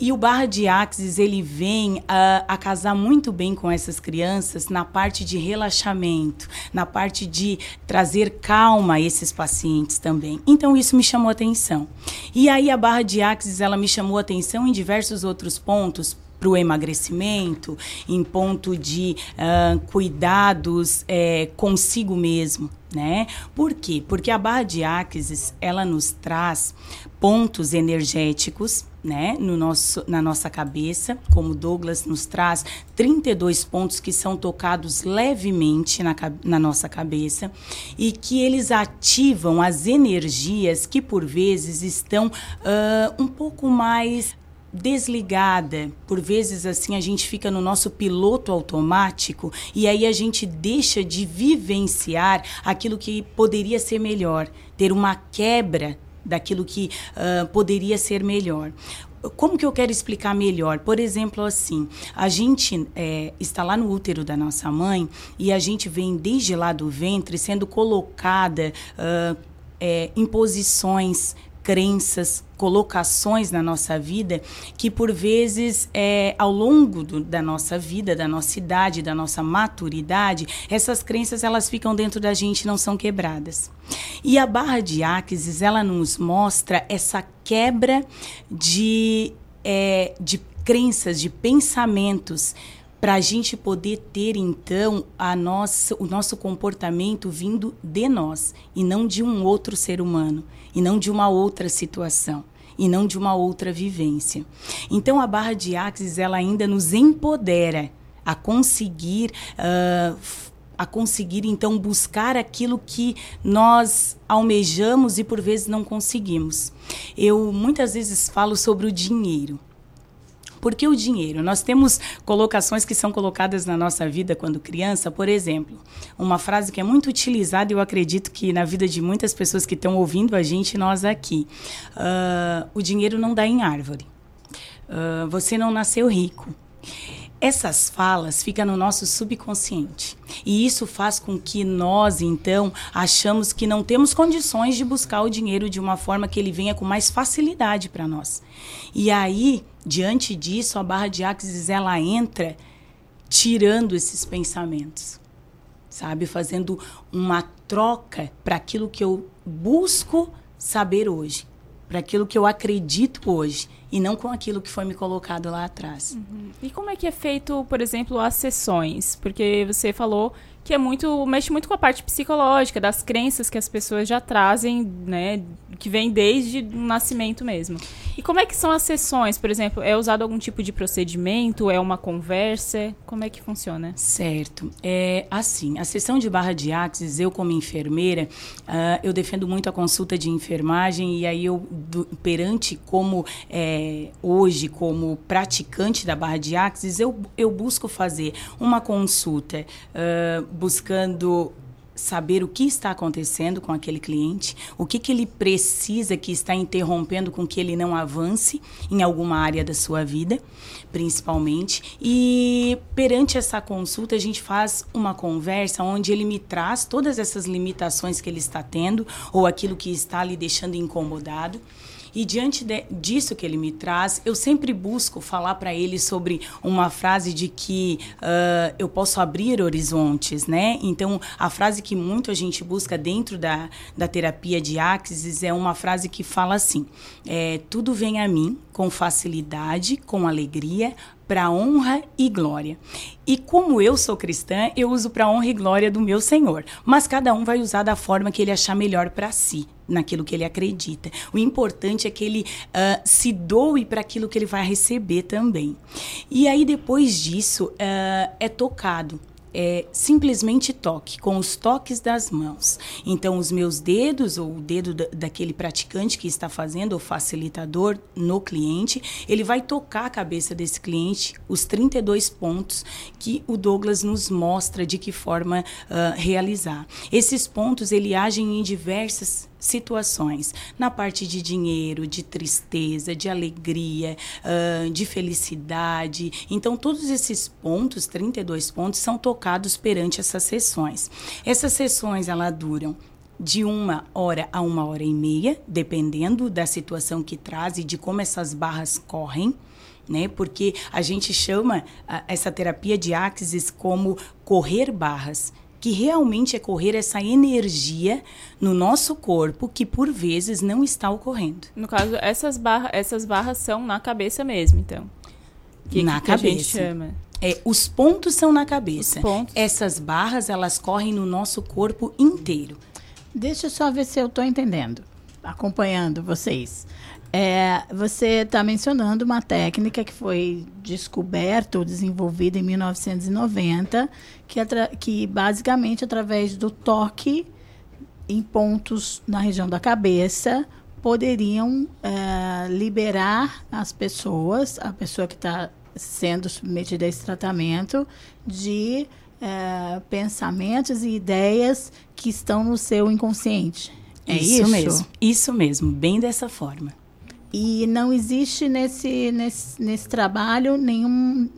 E o Barra de Axis, ele vem a, a, casar muito bem com essas crianças na parte de relaxamento, na parte de trazer calma a esses pacientes também. Então, isso me chamou atenção. E aí, a Barra de Axis, ela me chamou atenção em diversos outros pontos, para o emagrecimento, em ponto de uh, cuidados é, consigo mesmo. Né? Por quê? Porque a barra de Axis, ela nos traz pontos energéticos né, no nosso, na nossa cabeça, como Douglas nos traz, 32 pontos que são tocados levemente na, na nossa cabeça e que eles ativam as energias que por vezes estão uh, um pouco mais desligada. Por vezes, assim, a gente fica no nosso piloto automático e aí a gente deixa de vivenciar aquilo que poderia ser melhor, ter uma quebra daquilo que uh, poderia ser melhor. Como que eu quero explicar melhor? Por exemplo, assim, a gente é, está lá no útero da nossa mãe e a gente vem desde lá do ventre sendo colocada uh, é, em posições crenças, colocações na nossa vida que por vezes é, ao longo do, da nossa vida, da nossa idade, da nossa maturidade, essas crenças elas ficam dentro da gente não são quebradas. E a barra de Axis ela nos mostra essa quebra de, é, de crenças, de pensamentos para a gente poder ter então a nossa, o nosso comportamento vindo de nós e não de um outro ser humano e não de uma outra situação e não de uma outra vivência. Então a barra de Axis ela ainda nos empodera a conseguir uh, a conseguir então buscar aquilo que nós almejamos e por vezes não conseguimos. Eu muitas vezes falo sobre o dinheiro. Por que o dinheiro? Nós temos colocações que são colocadas na nossa vida quando criança, por exemplo, uma frase que é muito utilizada eu acredito que na vida de muitas pessoas que estão ouvindo a gente, nós aqui. Uh, o dinheiro não dá em árvore. Uh, você não nasceu rico. Essas falas ficam no nosso subconsciente. E isso faz com que nós, então, achamos que não temos condições de buscar o dinheiro de uma forma que ele venha com mais facilidade para nós. E aí, diante disso, a barra de Axis ela entra tirando esses pensamentos. Sabe, fazendo uma troca para aquilo que eu busco saber hoje, para aquilo que eu acredito hoje e não com aquilo que foi me colocado lá atrás. Uhum. E como é que é feito, por exemplo, as sessões? Porque você falou que é muito mexe muito com a parte psicológica das crenças que as pessoas já trazem, né, que vem desde o nascimento mesmo. E como é que são as sessões, por exemplo, é usado algum tipo de procedimento, é uma conversa, como é que funciona? Certo, é assim, a sessão de barra de axis, eu como enfermeira, uh, eu defendo muito a consulta de enfermagem e aí eu do, perante como é, hoje como praticante da barra de axis, eu, eu busco fazer uma consulta uh, buscando saber o que está acontecendo com aquele cliente, o que, que ele precisa que está interrompendo com que ele não avance em alguma área da sua vida, principalmente. E perante essa consulta, a gente faz uma conversa onde ele me traz todas essas limitações que ele está tendo ou aquilo que está lhe deixando incomodado. E diante de, disso que ele me traz, eu sempre busco falar para ele sobre uma frase de que uh, eu posso abrir horizontes, né? Então, a frase que muito a gente busca dentro da, da terapia de Axis é uma frase que fala assim: é, tudo vem a mim com facilidade, com alegria, para honra e glória. E como eu sou cristã, eu uso para honra e glória do meu Senhor. Mas cada um vai usar da forma que ele achar melhor para si, naquilo que ele acredita. O importante é que ele uh, se doe para aquilo que ele vai receber também. E aí depois disso uh, é tocado é simplesmente toque, com os toques das mãos. Então, os meus dedos, ou o dedo da, daquele praticante que está fazendo, o facilitador no cliente, ele vai tocar a cabeça desse cliente, os 32 pontos que o Douglas nos mostra de que forma uh, realizar. Esses pontos, ele agem em diversas situações, na parte de dinheiro, de tristeza, de alegria, uh, de felicidade. Então, todos esses pontos, 32 pontos, são tocados perante essas sessões. Essas sessões, elas duram de uma hora a uma hora e meia, dependendo da situação que traz e de como essas barras correm. Né? Porque a gente chama a, essa terapia de Axis como correr barras que realmente é correr essa energia no nosso corpo que por vezes não está ocorrendo. No caso, essas, barra, essas barras são na cabeça mesmo, então. Que, na que cabeça. a gente chama? É, os pontos são na cabeça. Essas barras, elas correm no nosso corpo inteiro. Deixa eu só ver se eu estou entendendo, acompanhando vocês. É, você está mencionando uma técnica que foi descoberta ou desenvolvida em 1990, que, que basicamente através do toque em pontos na região da cabeça poderiam eh, liberar as pessoas, a pessoa que está sendo submetida a esse tratamento, de eh, pensamentos e ideias que estão no seu inconsciente. É isso, mesmo. Isso mesmo, bem dessa forma. E não existe nesse, nesse, nesse trabalho nenhum.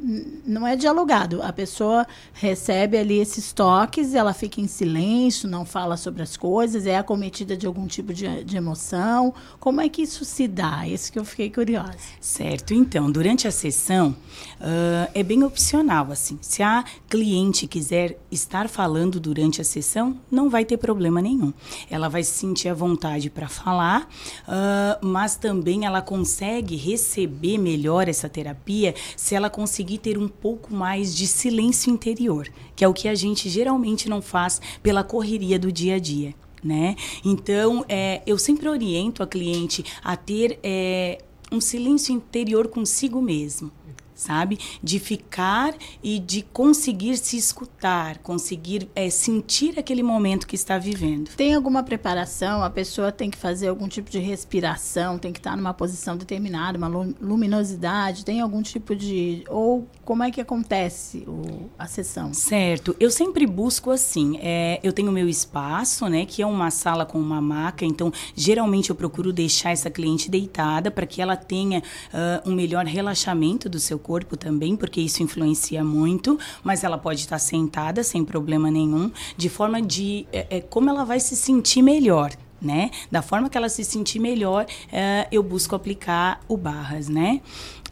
Não é dialogado. A pessoa recebe ali esses toques, ela fica em silêncio, não fala sobre as coisas, é acometida de algum tipo de, de emoção. Como é que isso se dá? Isso que eu fiquei curiosa. Certo. Então, durante a sessão, uh, é bem opcional. assim. Se a cliente quiser estar falando durante a sessão, não vai ter problema nenhum. Ela vai se sentir à vontade para falar, uh, mas também ela consegue receber melhor essa terapia se ela conseguir ter um pouco mais de silêncio interior, que é o que a gente geralmente não faz pela correria do dia a dia. Né? Então, é, eu sempre oriento a cliente a ter é, um silêncio interior consigo mesmo sabe? De ficar e de conseguir se escutar, conseguir é, sentir aquele momento que está vivendo. Tem alguma preparação? A pessoa tem que fazer algum tipo de respiração, tem que estar numa posição determinada, uma luminosidade, tem algum tipo de. Ou como é que acontece o, a sessão? Certo. Eu sempre busco assim. É, eu tenho meu espaço, né? Que é uma sala com uma maca, então geralmente eu procuro deixar essa cliente deitada para que ela tenha uh, um melhor relaxamento do seu corpo também, porque isso influencia muito, mas ela pode estar sentada sem problema nenhum, de forma de é, é, como ela vai se sentir melhor. Né? Da forma que ela se sentir melhor, é, eu busco aplicar o barras, né?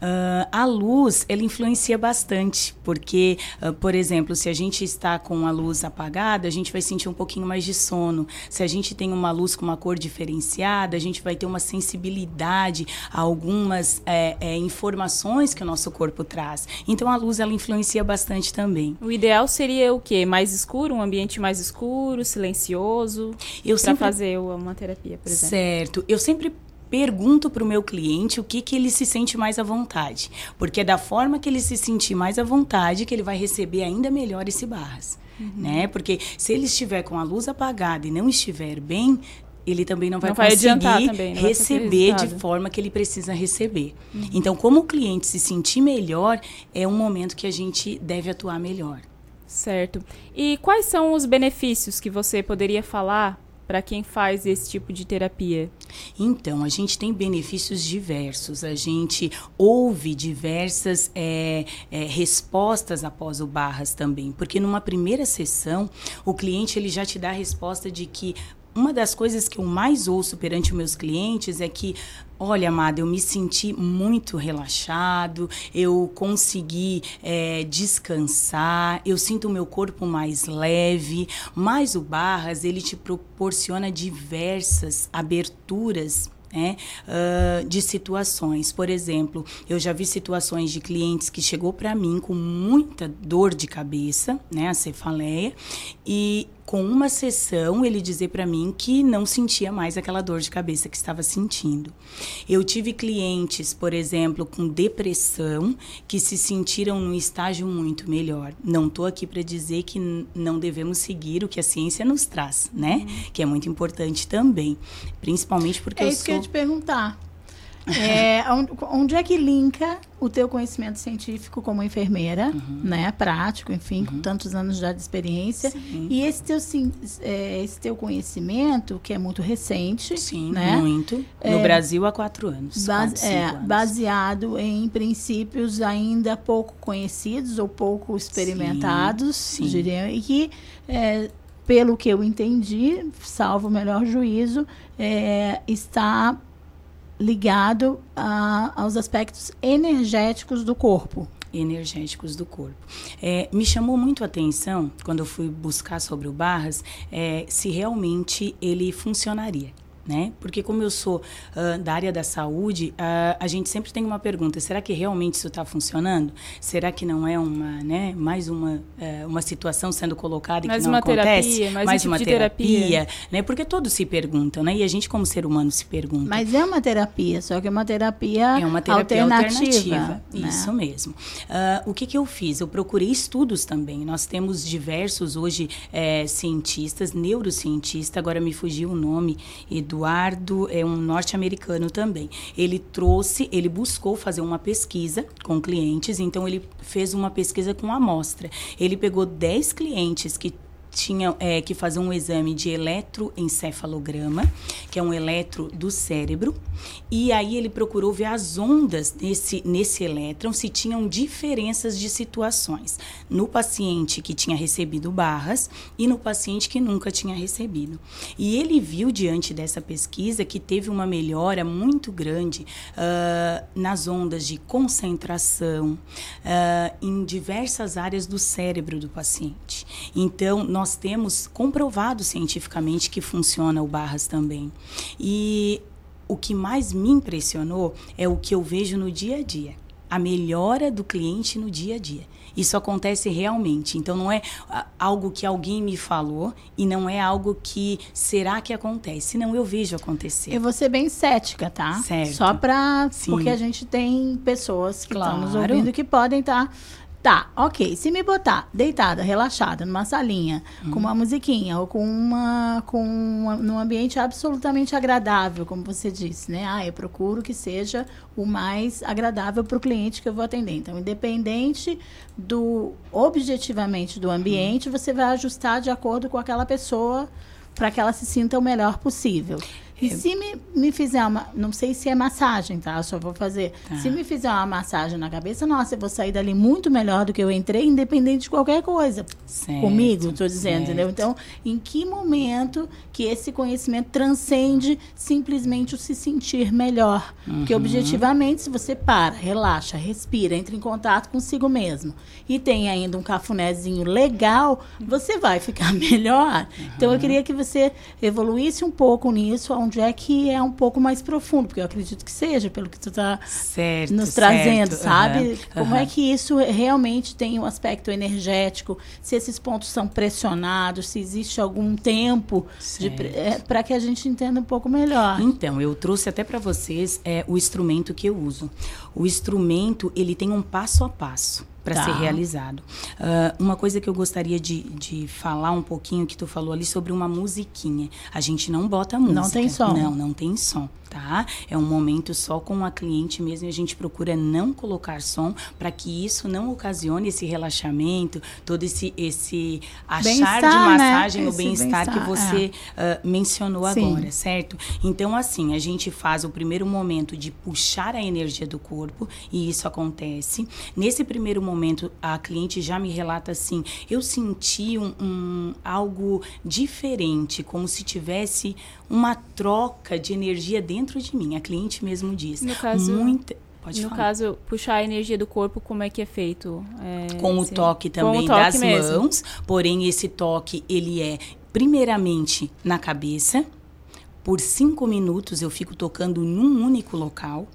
Uh, a luz, ela influencia bastante, porque, uh, por exemplo, se a gente está com a luz apagada, a gente vai sentir um pouquinho mais de sono. Se a gente tem uma luz com uma cor diferenciada, a gente vai ter uma sensibilidade a algumas é, é, informações que o nosso corpo traz. Então, a luz, ela influencia bastante também. O ideal seria o quê? Mais escuro, um ambiente mais escuro, silencioso, para sempre... fazer uma terapia, por exemplo? Certo. Eu sempre pergunto para o meu cliente o que, que ele se sente mais à vontade. Porque é da forma que ele se sentir mais à vontade que ele vai receber ainda melhor esse barras. Uhum. Né? Porque se ele estiver com a luz apagada e não estiver bem, ele também não vai, não vai conseguir também, não receber de forma que ele precisa receber. Uhum. Então, como o cliente se sentir melhor, é um momento que a gente deve atuar melhor. Certo. E quais são os benefícios que você poderia falar para quem faz esse tipo de terapia? Então, a gente tem benefícios diversos. A gente ouve diversas é, é, respostas após o Barras também, porque numa primeira sessão o cliente ele já te dá a resposta de que uma das coisas que eu mais ouço perante meus clientes é que Olha, amada, eu me senti muito relaxado, eu consegui é, descansar, eu sinto o meu corpo mais leve, mas o Barras, ele te proporciona diversas aberturas né, uh, de situações. Por exemplo, eu já vi situações de clientes que chegou para mim com muita dor de cabeça, né, a cefaleia, e com uma sessão ele dizer para mim que não sentia mais aquela dor de cabeça que estava sentindo. Eu tive clientes, por exemplo, com depressão que se sentiram num estágio muito melhor. Não estou aqui para dizer que não devemos seguir o que a ciência nos traz, né? Uhum. Que é muito importante também, principalmente porque é eu isso sou... que eu ia te perguntar. É, onde é que linka o teu conhecimento científico como enfermeira, uhum. né, prático, enfim, uhum. com tantos anos já de experiência, Sim. e esse teu, é, esse teu conhecimento, que é muito recente, Sim, né? muito. No é, Brasil há quatro anos, base, quatro, é, anos. Baseado em princípios ainda pouco conhecidos ou pouco experimentados, sim, sim. diria, e que é, pelo que eu entendi, salvo o melhor juízo, é, está ligado a, aos aspectos energéticos do corpo. Energéticos do corpo. É, me chamou muito a atenção, quando eu fui buscar sobre o Barras, é, se realmente ele funcionaria né? Porque como eu sou uh, da área da saúde, uh, a gente sempre tem uma pergunta: será que realmente isso está funcionando? Será que não é uma, né? Mais uma uh, uma situação sendo colocada e mais que não acontece? Terapia, mais, mais um uma tipo terapia, terapia, né? Porque todos se perguntam, né? E a gente como ser humano se pergunta. Mas é uma terapia, só que é uma terapia, é uma terapia alternativa. alternativa né? Isso mesmo. o que que eu fiz? Eu procurei estudos também. Nós temos diversos hoje é, cientistas, neurocientistas. Agora me fugiu o nome, Eduardo Eduardo é um norte-americano também. Ele trouxe, ele buscou fazer uma pesquisa com clientes, então ele fez uma pesquisa com amostra. Ele pegou 10 clientes que tinha é, que fazer um exame de eletroencefalograma, que é um eletro do cérebro, e aí ele procurou ver as ondas nesse, nesse elétron, se tinham diferenças de situações no paciente que tinha recebido barras e no paciente que nunca tinha recebido. E ele viu, diante dessa pesquisa, que teve uma melhora muito grande uh, nas ondas de concentração, uh, em diversas áreas do cérebro do paciente. Então, nós temos comprovado cientificamente que funciona o Barras também. E o que mais me impressionou é o que eu vejo no dia a dia. A melhora do cliente no dia a dia. Isso acontece realmente. Então não é algo que alguém me falou e não é algo que será que acontece. Não, eu vejo acontecer. Eu vou ser bem cética, tá? Certo. Só para porque a gente tem pessoas que estão nos Claro. ouvindo que podem estar Tá, ok. Se me botar deitada, relaxada, numa salinha, com uma musiquinha, ou com uma. com uma, num ambiente absolutamente agradável, como você disse, né? Ah, eu procuro que seja o mais agradável para o cliente que eu vou atender. Então, independente do objetivamente do ambiente, você vai ajustar de acordo com aquela pessoa para que ela se sinta o melhor possível. E se me, me fizer uma. Não sei se é massagem, tá? Eu só vou fazer. Tá. Se me fizer uma massagem na cabeça, nossa, eu vou sair dali muito melhor do que eu entrei, independente de qualquer coisa. Certo, Comigo, estou dizendo, certo. entendeu? Então, em que momento que esse conhecimento transcende simplesmente o se sentir melhor? Porque, Uhum. objetivamente, se você para, relaxa, respira, entra em contato consigo mesmo e tem ainda um cafunézinho legal, você vai ficar melhor. Então, eu queria que você evoluísse um pouco nisso, é que é um pouco mais profundo, porque eu acredito que seja, pelo que tu está Certo, nos certo. trazendo, sabe? Aham, Como aham. é que isso realmente tem um aspecto energético, se esses pontos são pressionados, se existe algum tempo Certo. para que a gente entenda um pouco melhor. Então, eu trouxe até para vocês é, o instrumento que eu uso. O instrumento, ele tem um passo a passo para Tá. ser realizado. Ah, uma coisa que eu gostaria de, de falar um pouquinho, que tu falou ali sobre uma musiquinha. A gente não bota música. Não tem som. Não, não tem som, tá? É um momento só com a cliente mesmo e a gente procura não colocar som para que isso não ocasione esse relaxamento, todo esse, esse achar de né? massagem, o Esse bem-estar que bem-estar, você ah, mencionou Sim. agora, certo? Então, assim, a gente faz o primeiro momento de puxar a energia do corpo, e isso acontece. Nesse primeiro momento, a cliente já me relata assim: eu senti um, um- algo diferente, como se tivesse uma troca de energia dentro de mim. A cliente mesmo diz. No caso- Muita. Pode no falar. caso, puxar a energia do corpo, como é que é feito? É, com o sim. toque o também toque das mesmo. mãos, porém esse toque ele é primeiramente na cabeça. Por cinco minutos eu fico tocando num único local,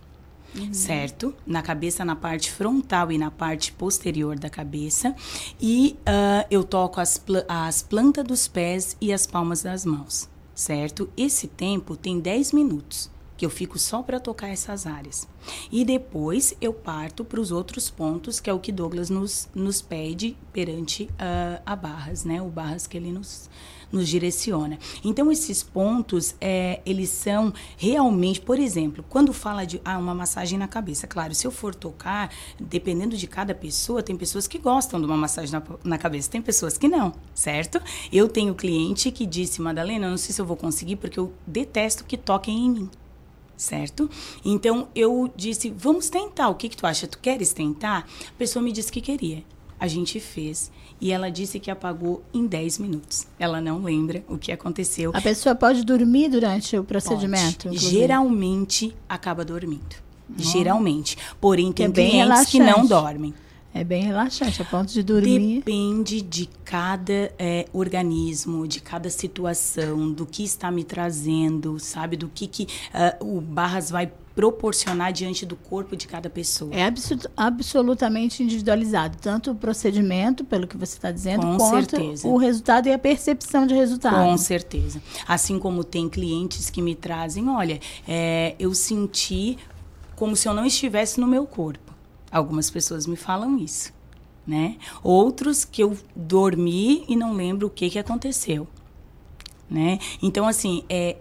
Uhum. certo? Na cabeça, na parte frontal e na parte posterior da cabeça. E ah, eu toco as, pla- as plantas dos pés e as palmas das mãos, certo? Esse tempo tem 10 minutos que eu fico só para tocar essas áreas. E depois eu parto para os outros pontos, que é o que Douglas nos, nos pede perante ah, a Barras, né? O Barras que ele nos, nos direciona. Então, esses pontos, é, eles são realmente, por exemplo, quando fala de ah, uma massagem na cabeça, claro, se eu for tocar, dependendo de cada pessoa, tem pessoas que gostam de uma massagem na, na cabeça, tem pessoas que não, certo? Eu tenho cliente que disse, Madalena, não sei se eu vou conseguir, porque eu detesto que toquem em mim certo? Então eu disse, vamos tentar. O que que tu acha? Tu queres tentar? A pessoa me disse que queria. A gente fez e ela disse que apagou em 10 minutos. Ela não lembra o que aconteceu. A pessoa pode dormir durante o procedimento? Geralmente acaba dormindo. Geralmente. Porém, tem é clientes que não relaxante. dormem. É bem relaxante, a ponto de dormir. Depende de cada é, organismo, de cada situação, do que está me trazendo, sabe? Do que, que ah, o Barras vai proporcionar diante do corpo de cada pessoa. É absolutamente individualizado, tanto o procedimento, pelo que você está dizendo, Com quanto certeza. o resultado e a percepção de resultado. Com certeza. Assim como tem clientes que me trazem, olha, é, eu senti como se eu não estivesse no meu corpo. Algumas pessoas me falam isso, né? Outros que eu dormi e não lembro o que, que aconteceu, né? Então, assim, é,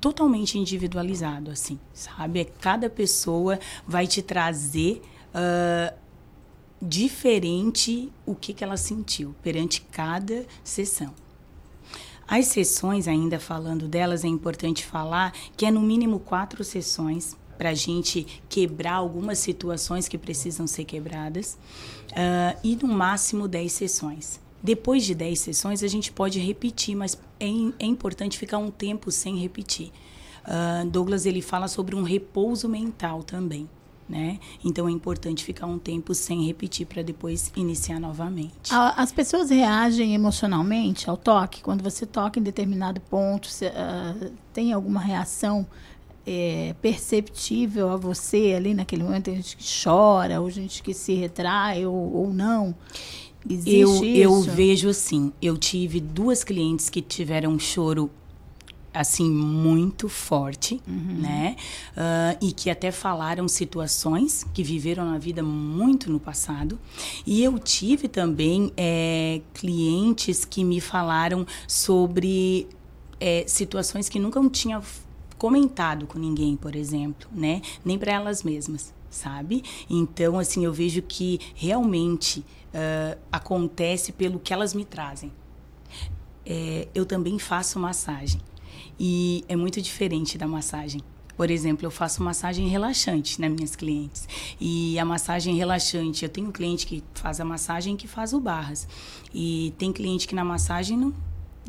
totalmente individualizado, assim, sabe? Cada pessoa vai te trazer uh, diferente o que, que ela sentiu perante cada sessão. As sessões, ainda falando delas, é importante falar que é no mínimo quatro sessões para a gente quebrar algumas situações que precisam ser quebradas uh, e no máximo dez sessões. Depois de 10 sessões, a gente pode repetir, mas é, é importante ficar um tempo sem repetir. Uh, Douglas ele fala sobre um repouso mental também. Né? Então é importante ficar um tempo sem repetir para depois iniciar novamente. As pessoas reagem emocionalmente ao toque? Quando você toca em determinado ponto, você, uh, tem alguma reação é, perceptível a você ali naquele momento? Tem gente que chora, ou gente que se retrai, ou, ou não? Existe eu, isso? eu vejo assim, eu tive duas clientes que tiveram um choro assim muito forte, uhum. né? Uh, e que até falaram situações que viveram na vida muito no passado. E eu tive também é, clientes que me falaram sobre é, situações que nunca tinha comentado com ninguém, por exemplo, né? Nem para elas mesmas, sabe? Então, assim, eu vejo que realmente uh, acontece pelo que elas me trazem. É, eu também faço massagem e é muito diferente da massagem. Por exemplo, eu faço massagem relaxante nas minhas clientes. E a massagem relaxante, eu tenho cliente que faz a massagem que faz o barras. E tem cliente que na massagem não,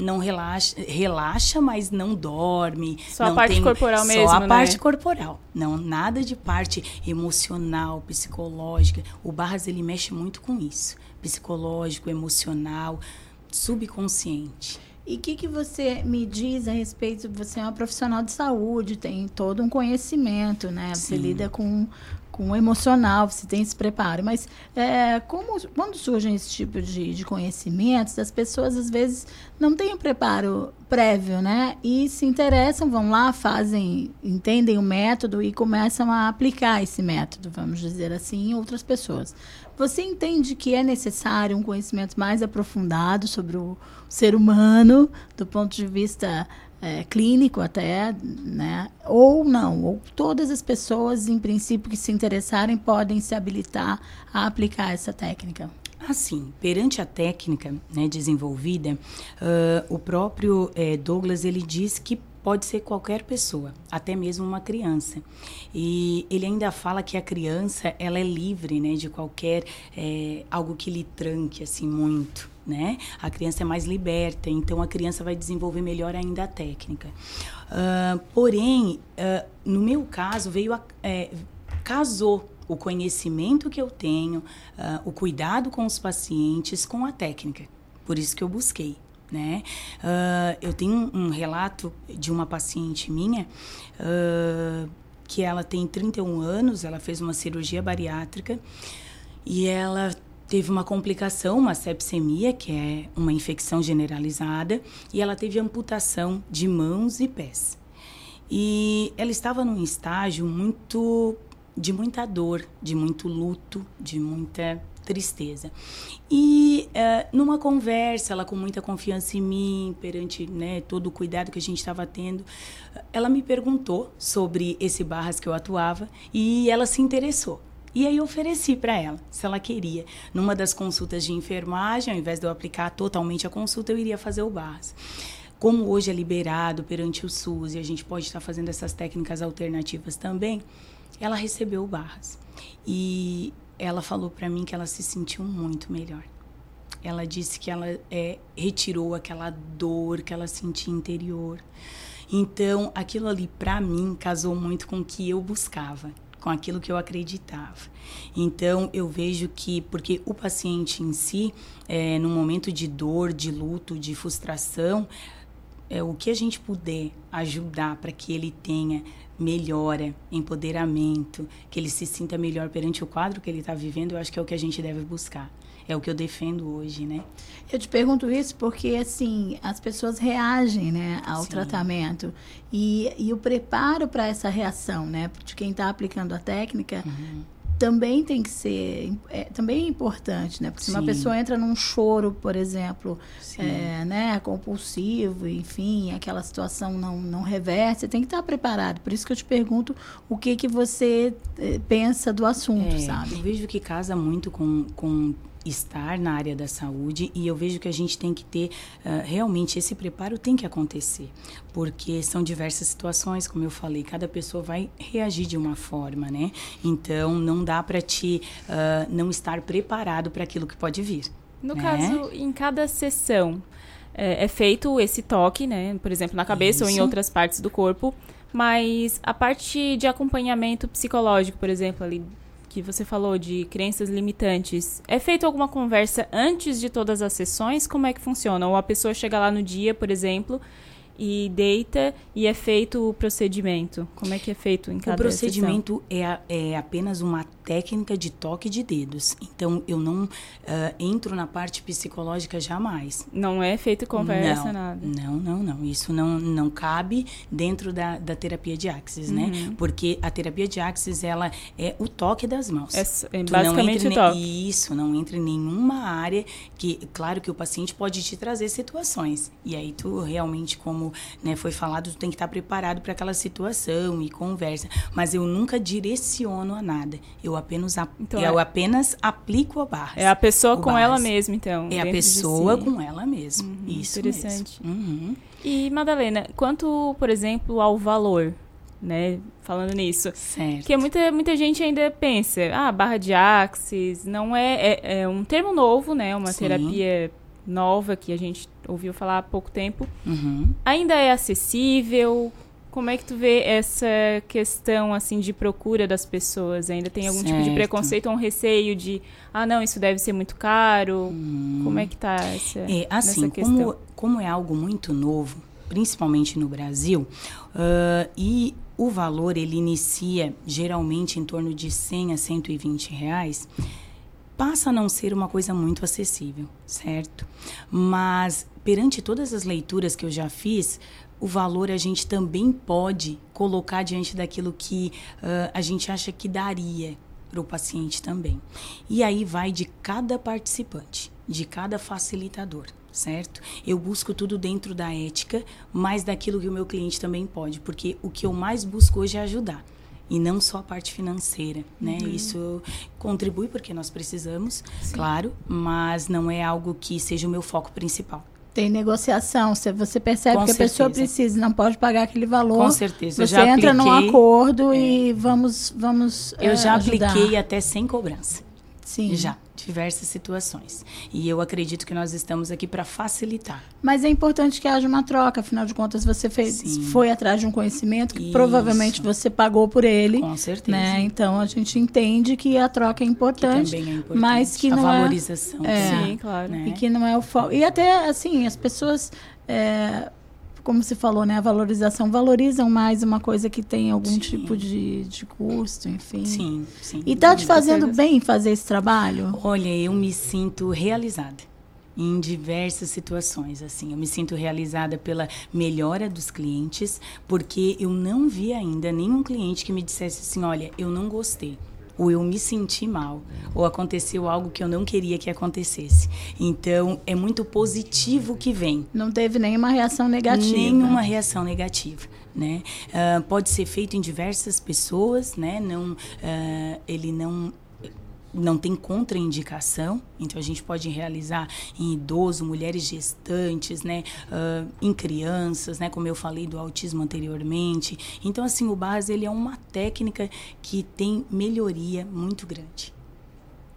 não relaxa, relaxa, mas não dorme. Só não a parte tem, corporal só mesmo, Só a né? parte corporal. Não, nada de parte emocional, psicológica. O Barras, ele mexe muito com isso. Psicológico, emocional, subconsciente. E o que, que você me diz a respeito? Você é uma profissional de saúde, tem todo um conhecimento, né? Você Sim. lida com, com o emocional, você tem esse preparo. Mas é, como, quando surgem esse tipo de, de conhecimentos, as pessoas às vezes não têm o preparo prévio, né? E se interessam, vão lá, fazem, entendem o método e começam a aplicar esse método, vamos dizer assim, em outras pessoas. Você entende que é necessário um conhecimento mais aprofundado sobre o ser humano, do ponto de vista é, clínico até, né? Ou não, ou todas as pessoas, em princípio, que se interessarem podem se habilitar a aplicar essa técnica? Assim, perante a técnica né, desenvolvida, uh, o próprio eh, Douglas ele diz que pode ser qualquer pessoa, até mesmo uma criança. E ele ainda fala que a criança ela é livre, né, de qualquer é, algo que lhe tranque assim muito, né? A criança é mais liberta, então a criança vai desenvolver melhor ainda a técnica. Uh, porém, uh, no meu caso veio a, é, casou o conhecimento que eu tenho, uh, o cuidado com os pacientes com a técnica. Por isso que eu busquei né? Uh, eu tenho um, um, relato de uma paciente minha que ela tem 31 anos, ela fez uma cirurgia bariátrica e ela teve uma complicação, uma sepsemia, que é uma infecção generalizada, e ela teve amputação de mãos e pés. E ela estava num estágio muito de muita dor, de muito luto, de muita tristeza. E uh, numa conversa, ela com muita confiança em mim, perante né, todo o cuidado que a gente estava tendo, ela me perguntou sobre esse barras que eu atuava e ela se interessou. E aí ofereci para ela, se ela queria. Numa das consultas de enfermagem, ao invés de eu aplicar totalmente a consulta, eu iria fazer o barras. Como hoje é liberado perante o SUS e a gente pode estar fazendo essas técnicas alternativas também, ela recebeu o barras. E ela falou para mim que ela se sentiu muito melhor. Ela disse que ela é, retirou aquela dor que ela sentia interior. Então, aquilo ali para mim casou muito com o que eu buscava, com aquilo que eu acreditava. Então, eu vejo que, porque o paciente em si, é, no momento de dor, de luto, de frustração, é, o que a gente puder ajudar para que ele tenha melhora, empoderamento, que ele se sinta melhor perante o quadro que ele está vivendo, eu acho que é o que a gente deve buscar. É o que eu defendo hoje, né? Eu te pergunto isso porque, assim, as pessoas reagem, né, ao Sim. tratamento. E, e o preparo para essa reação, né, de quem está aplicando a técnica, uhum. também tem que ser é, também é importante, né? Porque se uma Sim. pessoa entra num choro, por exemplo, é, né, compulsivo, enfim, aquela situação não não reverte, tem que estar preparado. Por isso que eu te pergunto o que que você eh, pensa do assunto, É, sabe? Eu vejo que casa muito com, com estar na área da saúde e eu vejo que a gente tem que ter ah, realmente esse preparo tem que acontecer porque são diversas situações como eu falei cada pessoa vai reagir de uma forma né então não dá para te ah, não estar preparado para aquilo que pode vir No né? caso, em cada sessão é, é feito esse toque, né? Por exemplo, na cabeça ou em Isso. outras partes do corpo. Mas a parte de acompanhamento psicológico, por exemplo, ali que você falou de crenças limitantes, é feito alguma conversa antes de todas as sessões? Como é que funciona? Ou a pessoa chega lá no dia, por exemplo, e deita e é feito o procedimento? Como é que é feito em cada O procedimento é, a- é apenas uma técnica de toque de dedos. Então, eu não ah, entro na parte psicológica jamais. Não é feito conversa, não, nada. Não, não, não. Isso não, não cabe dentro da, da terapia de Axis, né? Uhum. Porque a terapia de Axis, ela é o toque das mãos. É é basicamente o toque. Isso, não entra em nenhuma área que, claro que o paciente pode te trazer situações. E aí tu realmente, como né, foi falado, tu tem que estar preparado para aquela situação e conversa. Mas eu nunca direciono a nada. Eu apenas, ap- Então eu é- apenas aplico a barra. É a pessoa com ela mesma, então. É a pessoa si. com ela mesma. Isso interessante. mesmo. Uhum. E, Madalena, quanto, por exemplo, ao valor, né? Falando nisso. Certo. Porque muita, muita gente ainda pensa, ah, barra de axis, não é, é, é um termo novo, né? Uma Sim. terapia nova que a gente ouviu falar há pouco tempo. Uhum. Ainda é acessível? Como é que tu vê essa questão, assim, de procura das pessoas? Ainda tem algum tipo de Certo. preconceito ou um receio de, ah, não, isso deve ser muito caro? Como é que tá essa, É, assim, como, como é algo muito novo, principalmente no Brasil, ah, e o valor ele inicia geralmente em torno de 100 a 120 reais, passa a não ser uma coisa muito acessível, certo? Mas perante todas as leituras que eu já fiz, o valor a gente também pode colocar diante daquilo que ah, a gente acha que daria para o paciente também. E aí vai de cada participante, de cada facilitador, certo? Eu busco tudo dentro da ética, mas daquilo que o meu cliente também pode, porque o que eu mais busco hoje é ajudar. E não só a parte financeira, né? Uhum. Isso contribui porque nós precisamos, claro, mas não é algo que seja o meu foco principal. Tem negociação, se você percebe Com que a pessoa certeza. precisa, não pode pagar aquele valor. Com certeza, Você já entra num apliquei- acordo e vamos, vamos Eu já ajudar. apliquei até sem cobrança. Sim. Já, diversas situações. E eu acredito que nós estamos aqui para facilitar. Mas é importante que haja uma troca, afinal de contas você fez, Sim. foi atrás de um conhecimento que Isso. provavelmente você pagou por ele. Com certeza. Né? Então a gente entende que a troca é importante, também é importante. mas que A não valorização é, é, Sim, claro. né? e que não é o foco. E até assim as pessoas é, como se falou, né, a valorização valorizam mais uma coisa que tem algum tipo de, de custo, enfim. Sim, sim. E tá te fazendo bem fazer esse trabalho? Olha, eu me sinto realizada em diversas situações, assim. Eu me sinto realizada pela melhora dos clientes, porque eu não vi ainda nenhum cliente que me dissesse assim, olha, eu não gostei. Ou eu me senti mal, ou aconteceu algo que eu não queria que acontecesse. Então, é muito positivo que vem. Não teve nenhuma reação negativa. Nenhuma reação negativa, né? Ah, pode ser feito em diversas pessoas, né? Não, ah, ele não não tem contraindicação, então a gente pode realizar em idoso, mulheres gestantes, né, ah, em crianças, né, como eu falei do autismo anteriormente. Então assim, o Barras ele é uma técnica que tem melhoria muito grande.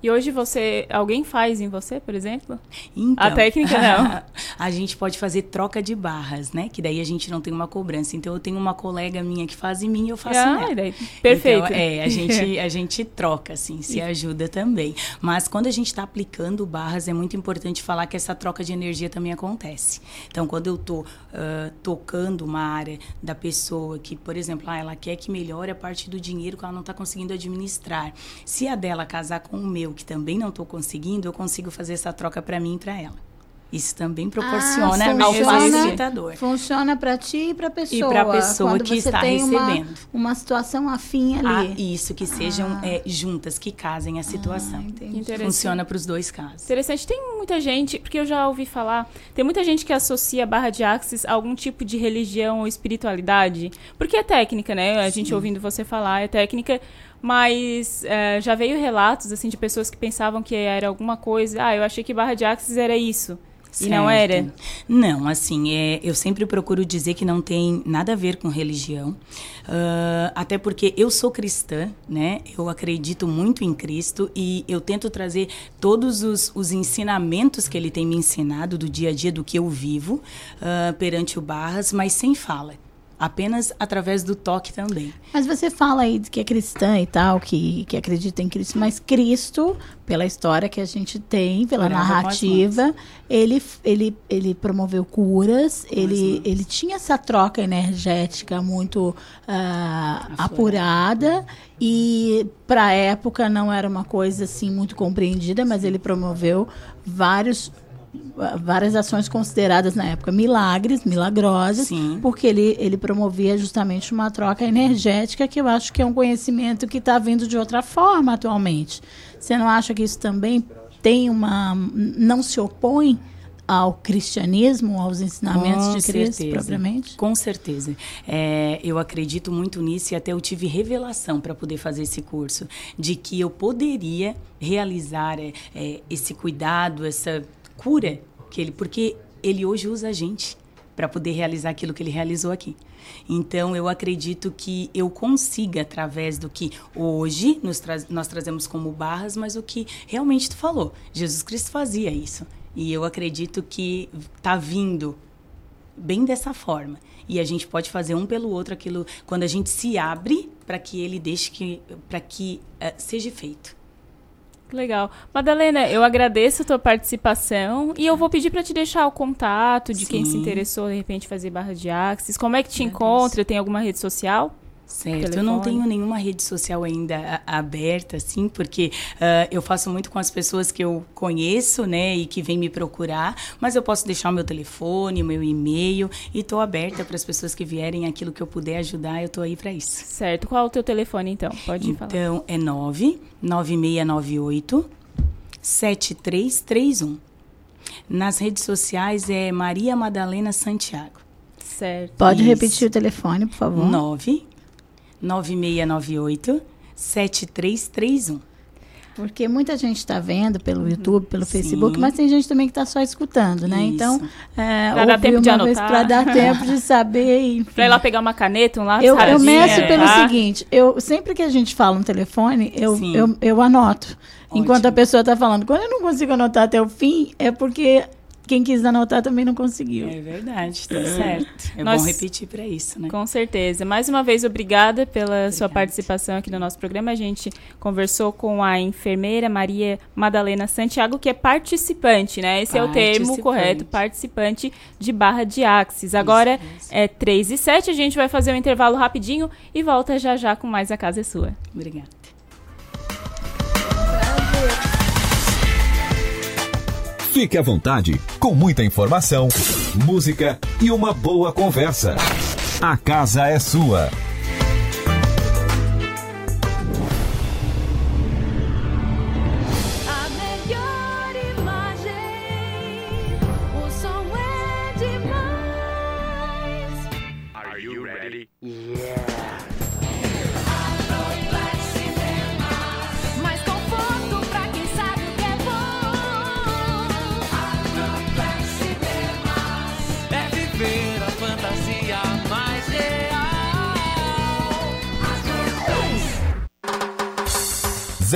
E hoje você. Alguém faz em você, por exemplo? Então, a técnica não. a gente pode fazer troca de barras, né? Que daí a gente não tem uma cobrança. Então eu tenho uma colega minha que faz em mim e eu faço Ah, nela. daí, perfeito. Então, é, a gente, a gente troca, assim, se ajuda também. Mas quando a gente está aplicando barras, é muito importante falar que essa troca de energia também acontece. Então, quando eu estou tocando uma área da pessoa que, por exemplo, ah, ela quer que melhore a parte do dinheiro que ela não está conseguindo administrar. Se a dela casar com o meu, que também não estou conseguindo, eu consigo fazer essa troca para mim e para ela. Isso também proporciona Ah, ao funciona, facilitador. funciona para ti e para pessoa. E pra pessoa Quando que você está tem uma- recebendo. Uma, situação afim Ah, ali. isso, que sejam é, juntas, que casem a situação. Interessante. Funciona para os dois casos. Interessante. Tem muita gente, porque eu já ouvi falar, tem muita gente que associa a barra de axis a algum tipo de religião ou espiritualidade. Porque é técnica, né? A gente ouvindo você falar, é técnica. Mas é, já veio relatos, assim, de pessoas que pensavam que era alguma coisa. Ah, eu achei que barra de axis era isso. E não Certo. era. Não, assim, é, eu sempre procuro dizer que não tem nada a ver com religião. Ah, até porque eu sou cristã, né? Eu acredito muito em Cristo e eu tento trazer todos os, os ensinamentos que ele tem me ensinado do dia a dia, do que eu vivo, ah, perante o Barras, mas sem fala. Apenas através do toque também. Mas você fala aí de que é cristã e tal, que, que acredita em Cristo, mas Cristo, pela história que a gente tem, pela Orava narrativa, ele, ele, ele promoveu curas, ele, ele tinha essa troca energética muito ah, apurada e para a época não era uma coisa assim muito compreendida, mas ele promoveu vários várias ações consideradas na época milagres, milagrosas, porque ele, ele promovia justamente uma troca energética que eu acho que é um conhecimento que está vindo de outra forma atualmente. Você não acha que isso também tem uma não se opõe ao cristianismo, aos ensinamentos Com de Cristo certeza. propriamente? Com certeza. É, eu acredito muito nisso e até eu tive revelação para poder fazer esse curso, de que eu poderia realizar é, é, esse cuidado, essa cura, que ele, porque ele hoje usa a gente para poder realizar aquilo que ele realizou aqui. Então, eu acredito que eu consiga, através do que hoje tra- nós trazemos como barras, mas o que realmente tu falou. Jesus Cristo fazia isso. E eu acredito que está vindo bem dessa forma. E a gente pode fazer um pelo outro aquilo quando a gente se abre para que ele deixe que para que eh, seja feito. Legal. Madalena, eu agradeço a tua participação e eu vou pedir para te deixar o contato de quem se Sim. interessou, de repente, fazer barra de axis. Como é que te encontra? Tem alguma rede social? Certo, eu não Telefone? tenho nenhuma rede social ainda aberta, assim, porque ah, eu faço muito com as pessoas que eu conheço, né, e que vêm me procurar, mas eu posso deixar o meu telefone, o meu e-mail, e estou aberta para as pessoas que vierem aquilo que eu puder ajudar, eu estou aí para isso. Certo. Qual é o teu telefone, então? Pode falar. Então, é 99698 7331. Nas redes sociais é Maria Madalena Santiago. Certo. Pode Isso. repetir o telefone, por favor? 9 9698 7331. Porque muita gente está vendo pelo YouTube, pelo Sim. Facebook, mas tem gente também que está só escutando, né? Isso. Então, é, Pra dar tempo de uma vez anotar. para dar tempo de saber. Pra ir lá pegar uma caneta, um lápis, Eu, eu meço é, pelo tá? seguinte, eu sempre que a gente fala no telefone, eu, eu, eu anoto. Enquanto a pessoa está falando. Quando eu não consigo anotar até o fim, é porque quem quis anotar também não conseguiu. É verdade, tá certo. É Nós- bom repetir para isso, né? Com certeza. Mais uma vez, obrigada pela sua participação aqui no nosso programa. A gente conversou com a enfermeira Maria Madalena Santiago, que é participante, né? Esse é o termo correto, participante de barra de axis. Agora é 3 e 7, a gente vai fazer um intervalo rapidinho e volta já já com mais A Casa é Sua. Obrigada. Fique à vontade, com muita informação, música e uma boa conversa. A casa é sua.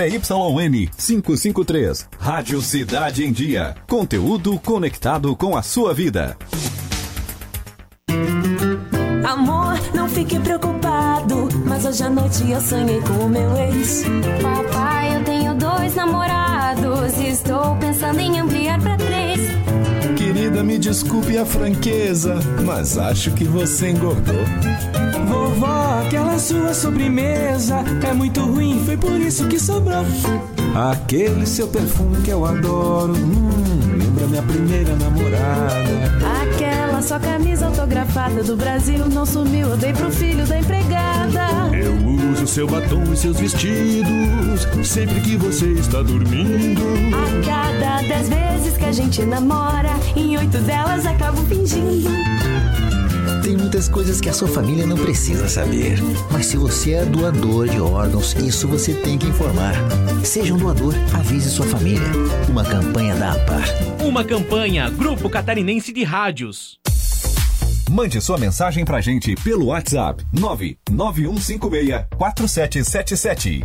ZYN 553, Rádio Cidade em Dia. Conteúdo conectado com a sua vida. Amor, não fique preocupado. Mas hoje à noite eu sonhei com o meu ex. Papai, eu tenho dois namorados. Estou pensando em ampliar pra três. Querida, me desculpe a franqueza, mas acho que você engordou. Aquela sua sobremesa é muito ruim, foi por isso que sobrou. Aquele seu perfume que eu adoro, hum, lembra lembra minha primeira namorada. Aquela sua camisa autografada do Brasil não sumiu, eu dei pro filho da empregada. Eu uso seu batom e seus vestidos sempre que você está dormindo. A cada dez vezes que a gente namora, em oito delas acabo fingindo. Tem muitas coisas que a sua família não precisa saber. Mas se você é doador de órgãos, isso você tem que informar. Seja um doador, avise sua família. Uma campanha da APAR. Uma campanha Grupo Catarinense de Rádios. Mande sua mensagem pra gente pelo WhatsApp 99156 4777.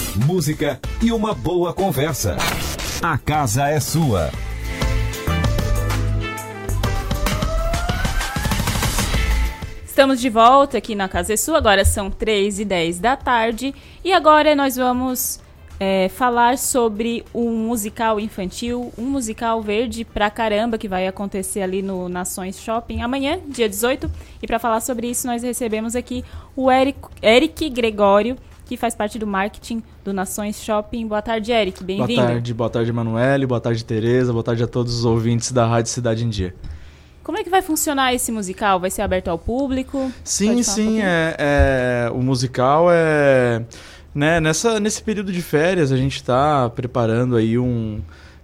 música e uma boa conversa. A casa é sua. Estamos de volta aqui na Casa é Sua, agora são 3 e 10 da tarde. E agora nós vamos é, falar sobre um musical infantil, um musical verde pra caramba, que vai acontecer ali no Nações Shopping amanhã, dia 18. E para falar sobre isso, nós recebemos aqui o Eric, Eric Gregório, que faz parte do marketing do Nações Shopping. Boa tarde, Eric. Bem-vindo. Boa tarde, boa tarde, Emanuele. Boa tarde, Tereza. Boa tarde a todos os ouvintes da Rádio Cidade em Dia. Como é que vai funcionar esse musical? Vai ser aberto ao público? Sim, sim. Um é, é, o musical é. Né, nessa, nesse período de férias, a gente está preparando aí um.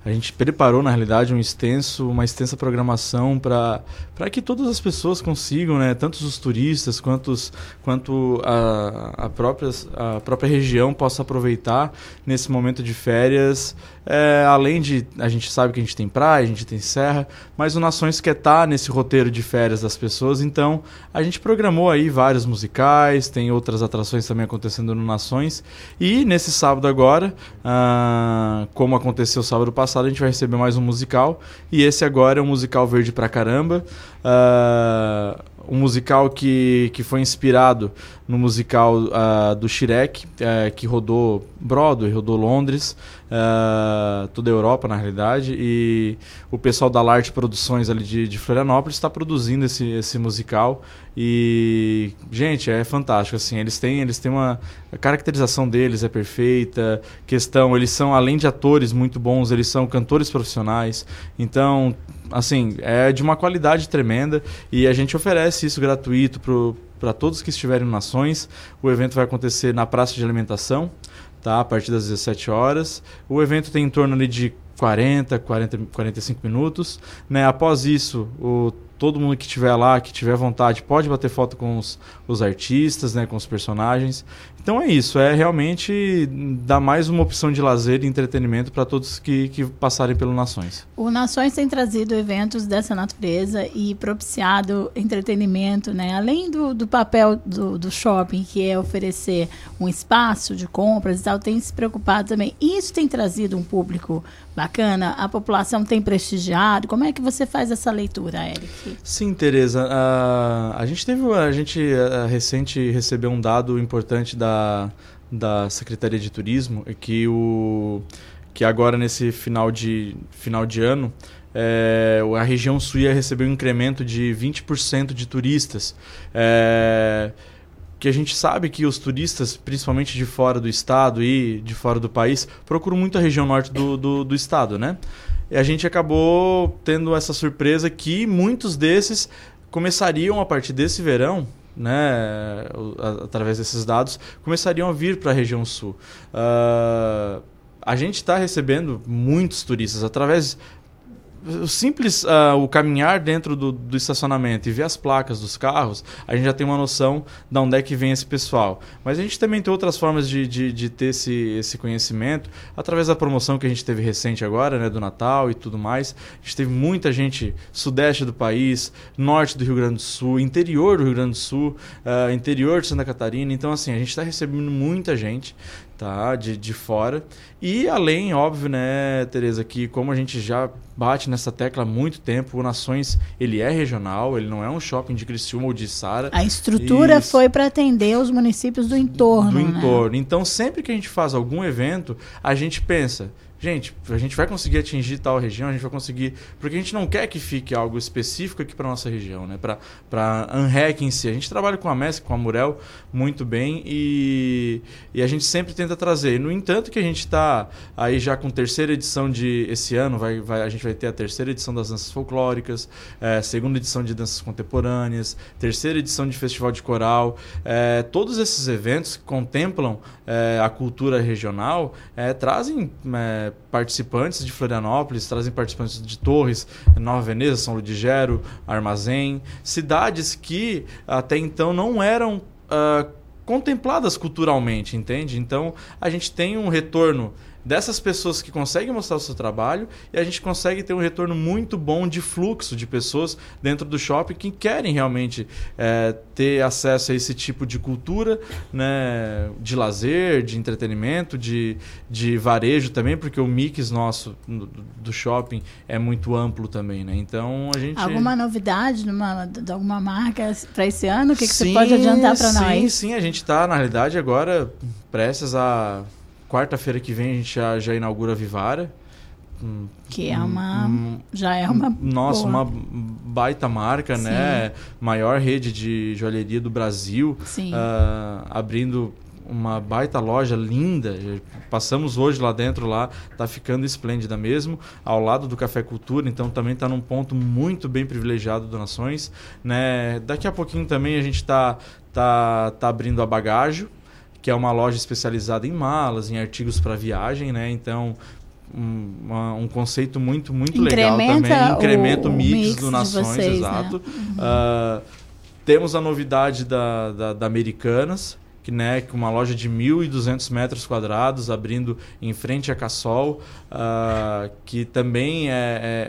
A gente preparou, na realidade, um extenso, uma extensa programação para que todas as pessoas consigam, né, tanto os turistas quanto, os, quanto a, a, própria, a própria região possa aproveitar nesse momento de férias é, além de. A gente sabe que a gente tem praia, a gente tem serra, mas o Nações quer estar tá nesse roteiro de férias das pessoas, então a gente programou aí vários musicais, tem outras atrações também acontecendo no Nações. E nesse sábado agora, ah, como aconteceu sábado passado, a gente vai receber mais um musical. E esse agora é um musical verde pra caramba. Ah, um musical que, que foi inspirado no musical uh, do Shrek, uh, que rodou Broadway, rodou Londres, uh, toda a Europa na realidade, e o pessoal da Larte Produções ali de, de Florianópolis está produzindo esse, esse musical. E gente é fantástico assim eles têm eles têm uma a caracterização deles é perfeita questão eles são além de atores muito bons eles são cantores profissionais. Então assim, é de uma qualidade tremenda e a gente oferece isso gratuito para todos que estiverem em Nações. O evento vai acontecer na Praça de Alimentação, tá? a partir das 17 horas. O evento tem em torno ali de 40, 40, 45 minutos. Né? Após isso, o todo mundo que estiver lá, que tiver vontade, pode bater foto com os, os artistas, né, com os personagens. Então é isso, é realmente dar mais uma opção de lazer e entretenimento para todos que, que passarem pelo Nações. O Nações tem trazido eventos dessa natureza e propiciado entretenimento, né? Além do, do papel do, do shopping, que é oferecer um espaço de compras e tal, tem se preocupado também. Isso tem trazido um público bacana, a população tem prestigiado. Como é que você faz essa leitura, Eric? Sim, Tereza. Uh, a gente teve, a gente uh, recente recebeu um dado importante da da, Secretaria de Turismo é que, o, que agora nesse final de, final de ano é, a região sul ia receber um incremento de 20% de turistas. É, que a gente sabe que os turistas, principalmente de fora do estado e de fora do país, procuram muito a região norte do, do, do estado, né? E a gente acabou tendo essa surpresa que muitos desses começariam a partir desse verão, né, através desses dados, começariam a vir para a região sul. Uh, a gente está recebendo muitos turistas através simples uh, o caminhar dentro do, do, estacionamento e ver as placas dos carros, a gente já tem uma noção de onde é que vem esse pessoal. Mas a gente também tem outras formas de, de, de, ter esse, esse conhecimento, através da promoção que a gente teve recente agora, né, do Natal e tudo mais. A gente teve muita gente sudeste do país, norte do Rio Grande do Sul, interior do Rio Grande do Sul, uh, interior de Santa Catarina. Então, assim, a gente está recebendo muita gente tá? De, de fora. E além, óbvio, né, Tereza, que como a gente já bate nessa tecla há muito tempo, o Nações, ele é regional, ele não é um shopping de Criciúma ou de Sara. A estrutura Isso. foi para atender os municípios do entorno, Do né? entorno. Então, sempre que a gente faz algum evento, a gente pensa, gente, a gente vai conseguir atingir tal região, a gente vai conseguir. Porque a gente não quer que fique algo específico aqui para nossa região, né? Para a ANREC em si. A gente trabalha com a MESC, com a Murel, muito bem e, e a gente sempre tenta trazer. No entanto, que a gente está aí já com terceira edição de. Esse ano, vai, vai, a gente vai ter a terceira edição das danças folclóricas, é, segunda edição de danças contemporâneas, terceira edição de festival de coral. É, todos esses eventos que contemplam é, a cultura regional é, trazem participantes de Florianópolis, trazem participantes de Torres, Nova Veneza, São Ludigero, Armazém, cidades que até então não eram uh, contempladas culturalmente, entende? Então a gente tem um retorno dessas pessoas que conseguem mostrar o seu trabalho e a gente consegue ter um retorno muito bom de fluxo de pessoas dentro do shopping que querem realmente é, ter acesso a esse tipo de cultura, né, de lazer, de entretenimento, de, de varejo também, porque o mix nosso do shopping é muito amplo também, né? Então a gente alguma novidade numa, de alguma marca para esse ano? O que, que você pode adiantar para nós? Sim, sim, a gente está na realidade agora prestes a Quarta-feira que vem a gente já, já inaugura a Vivara. Que é uma. já é uma. Nossa, boa. uma baita marca, Sim. né? Maior rede de joalheria do Brasil. Sim. Uh, abrindo uma baita loja linda. Passamos hoje lá dentro, lá tá ficando esplêndida mesmo, ao lado do Café Cultura, então também está num ponto muito bem privilegiado do Nações, né? Daqui a pouquinho também a gente está tá, tá abrindo a Bagágio, que é uma loja especializada em malas, em artigos para viagem, né? Então, um, uma, um conceito muito, muito legal também. Incrementa o, o mix, mix do Nações, vocês, né? exato. Né? Uhum. Uh, temos a novidade da, da, da Americanas, que né, uma loja de 1.200 metros quadrados, abrindo em frente a Cassol, uh, que também é,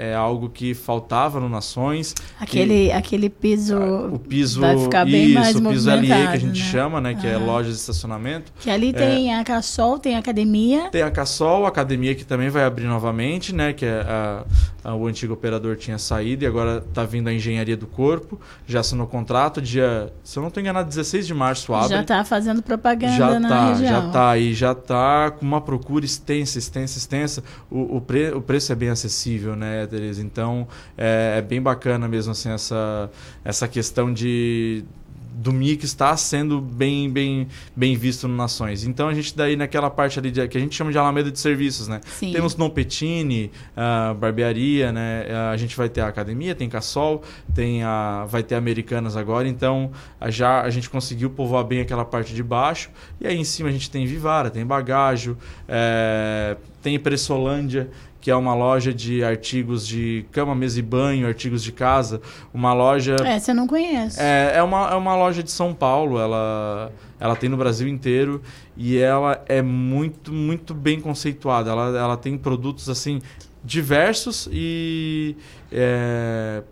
é, é, algo que faltava no Nações. Aquele, que, aquele piso, uh, o piso vai ficar bem isso, mais o piso LE que a gente né? chama, né, que é loja de estacionamento. Que ali tem a Cassol, tem a academia. Tem a Cassol, a academia que também vai abrir novamente, né, que é a, a, o antigo operador tinha saído e agora está vindo a engenharia do corpo, já assinou contrato, dia, se eu não estou enganado, 16 de março abre. Já está fazendo fazendo propaganda já na tá, região. Já tá aí, já tá com uma procura extensa, extensa, extensa. O, o, pre, o preço é bem acessível, né, Tereza? Então é, é bem bacana mesmo assim essa, essa questão de do MIC está sendo bem, bem, bem visto no Nações. Então a gente daí naquela parte ali de, que a gente chama de Alameda de Serviços, né? Sim. Temos Petini, a barbearia, né? A gente vai ter a academia, tem Cassol, tem a, vai ter Americanas agora. Então a, já a gente conseguiu povoar bem aquela parte de baixo. E aí em cima a gente tem Vivara, tem Bagágio, é, tem Pressolândia que é uma loja de artigos de cama, mesa e banho, artigos de casa. Uma loja. Essa eu não conheço. É, é, uma, é uma loja de São Paulo. Ela, ela tem no Brasil inteiro e ela é muito, muito bem conceituada. Ela, ela tem produtos assim diversos e é,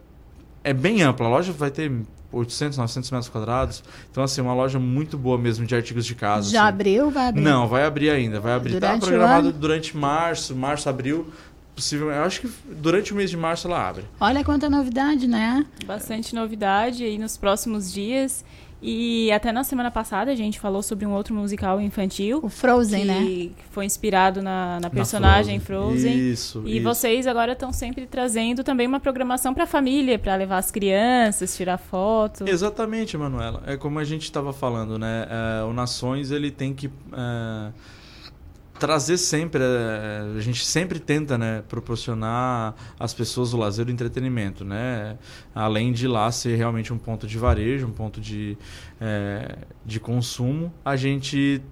é bem ampla. A loja vai ter 800, 900 metros quadrados. Então, assim, uma loja muito boa mesmo de artigos de casa. Já assim. abriu? Vai abrir? Não, vai abrir ainda. Vai abrir. Tá Durante programado durante março, março, abril. Possivelmente, eu acho que durante o mês de março ela abre. Olha quanta novidade, né? Bastante novidade aí nos próximos dias. E até na semana passada a gente falou sobre um outro musical infantil. O Frozen, que né? Que foi inspirado na, na personagem Frozen. Isso, E isso. vocês agora estão sempre trazendo também uma programação para a família, para levar as crianças, tirar foto. Exatamente, Manuela. É como a gente estava falando, né? É, o Nações ele tem que é, trazer sempre, é, a gente sempre tenta, né, proporcionar às pessoas o lazer e o entretenimento, né? Além de lá ser realmente um ponto de varejo, um ponto de, é, de consumo, a gente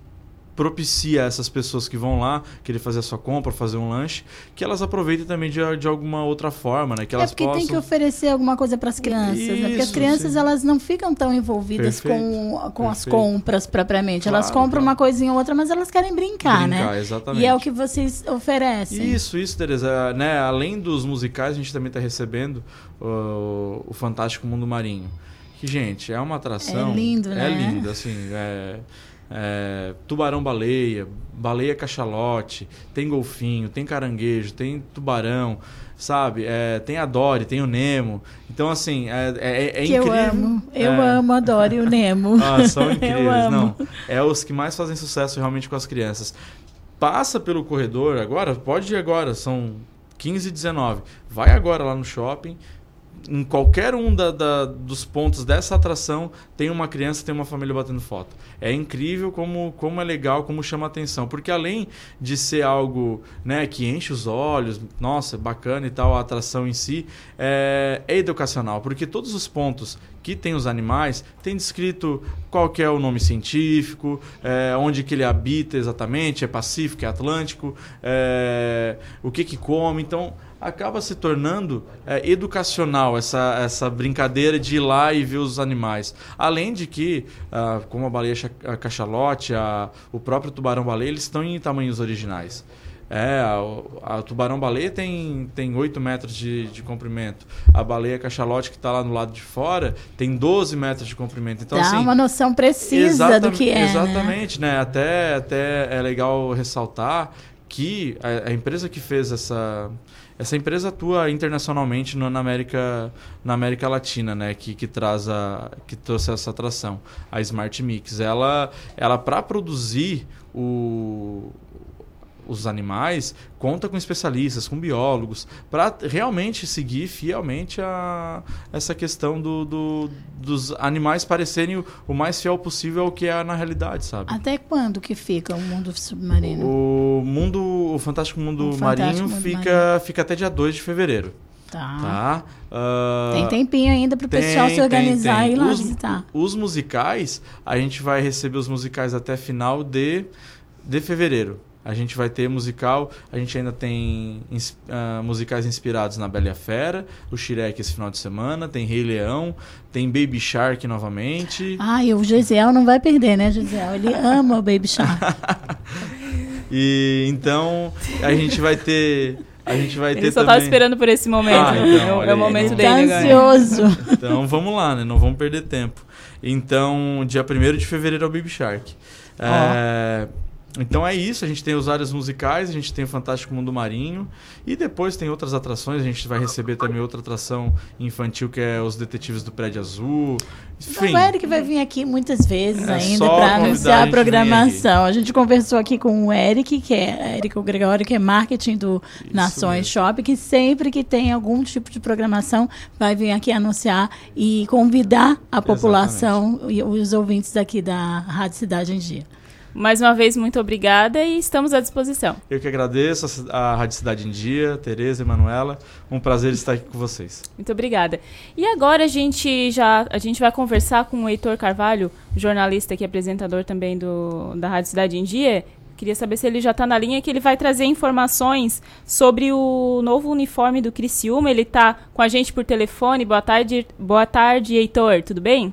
propicia essas pessoas que vão lá querer fazer a sua compra, fazer um lanche, que elas aproveitem também de, de alguma outra forma, né? Que É elas porque possam... tem que oferecer alguma coisa para as crianças, né? Porque as Isso, crianças sim. elas não ficam tão envolvidas com, Perfeito, com as perfeito. compras propriamente. elas Claro, compram uma coisinha ou outra, mas elas querem brincar, Brincar, né? exatamente. E é o que vocês oferecem. Isso, isso, Tereza. Né, além dos musicais, a gente também está recebendo uh, o Fantástico Mundo Marinho. Que, gente, é uma atração. É lindo, né? É lindo, assim. É, é, tubarão-baleia, baleia-cachalote, tem golfinho, tem caranguejo, tem tubarão, sabe? É, tem a Dory, tem o Nemo. Então, assim, é, é, é incrível. eu amo. Eu É. amo, adoro o Nemo. Ah, são incríveis. Não, é os que mais fazem sucesso realmente com as crianças. Passa pelo corredor agora, pode ir agora, são 15 e 19. Vai agora lá no shopping. Em qualquer um da- da- dos pontos dessa atração tem uma criança, tem uma família batendo foto. É incrível como, como é legal, como chama atenção. Porque além de ser algo né, que enche os olhos, nossa, bacana e tal, a atração em si, é, é educacional. Porque todos os pontos que tem os animais tem descrito qual é o nome científico, é, onde que ele habita exatamente, é Pacífico, é Atlântico, é, o que que come. Então acaba se tornando é, educacional essa, essa brincadeira de ir lá e ver os animais. Além de que, ah, como a baleia a cachalote, a- o próprio tubarão-baleia, eles estão em tamanhos originais. É, a, a tubarão-baleia tem, tem 8 metros de, de comprimento. A baleia cachalote, que está lá no lado de fora, tem 12 metros de comprimento. Então, Dá assim, uma noção precisa do que é, né? Exatamente, né? Até, até é legal ressaltar que a, a empresa que fez essa essa empresa atua internacionalmente no- na América na América Latina, né? Que, que traz a que trouxe essa atração, a Smart Mix. Ela ela para produzir o os animais conta com especialistas, com biólogos, para realmente seguir fielmente a, essa questão do, do- dos animais parecerem o, o mais fiel possível ao que é na realidade, sabe? Até quando que fica o mundo submarino? O mundo, o Fantástico Mundo O Marinho Fantástico Mundo fica, fica até dia 2 de fevereiro. Tá. Tá? Ah, Tem tempinho ainda pro tem, pessoal se tem, organizar tem. e ir lá os, visitar. Os musicais, a gente vai receber os musicais até final de, de fevereiro. A gente vai ter musical, a gente ainda tem ins- ah, musicais inspirados na Bela e a Fera, o Shrek esse final de semana, tem Rei Leão, tem Baby Shark novamente. Ah, e o Gisel não vai perder, né, Gisel? Ele ama o Baby Shark. E então a gente vai ter. A gente vai Ele ter só também... tava esperando por esse momento. Ah, então, É o- momento Tá dele agora. ansioso. Então vamos lá, né? Não vamos perder tempo. Então, dia 1 de fevereiro é o Baby Shark. É, Então é isso, a gente tem os áreas musicais, a gente tem o Fantástico Mundo Marinho e depois tem outras atrações, a gente vai receber também outra atração infantil que é os Detetives do Prédio Azul. Enfim, O Eric vai vir aqui muitas vezes É ainda para anunciar a programação. A gente conversou aqui com o Eric, que é Eric o Gregório, que é marketing do Nações Shop, que sempre que tem algum tipo de programação vai vir aqui anunciar e convidar a população e os ouvintes aqui da Rádio Cidade em Dia. Mais uma vez, muito obrigada e estamos à disposição. eu que agradeço a Rádio Cidade em Dia, Tereza e Manuela. Um prazer estar aqui com vocês. Muito obrigada. E agora a gente já a gente vai conversar com o Heitor Carvalho, jornalista e apresentador também do, da Rádio Cidade em Dia. Queria saber se ele já está na linha, que ele vai trazer informações sobre o novo uniforme do Criciúma. Ele está com a gente por telefone. Boa tarde, boa tarde, Heitor. Tudo bem?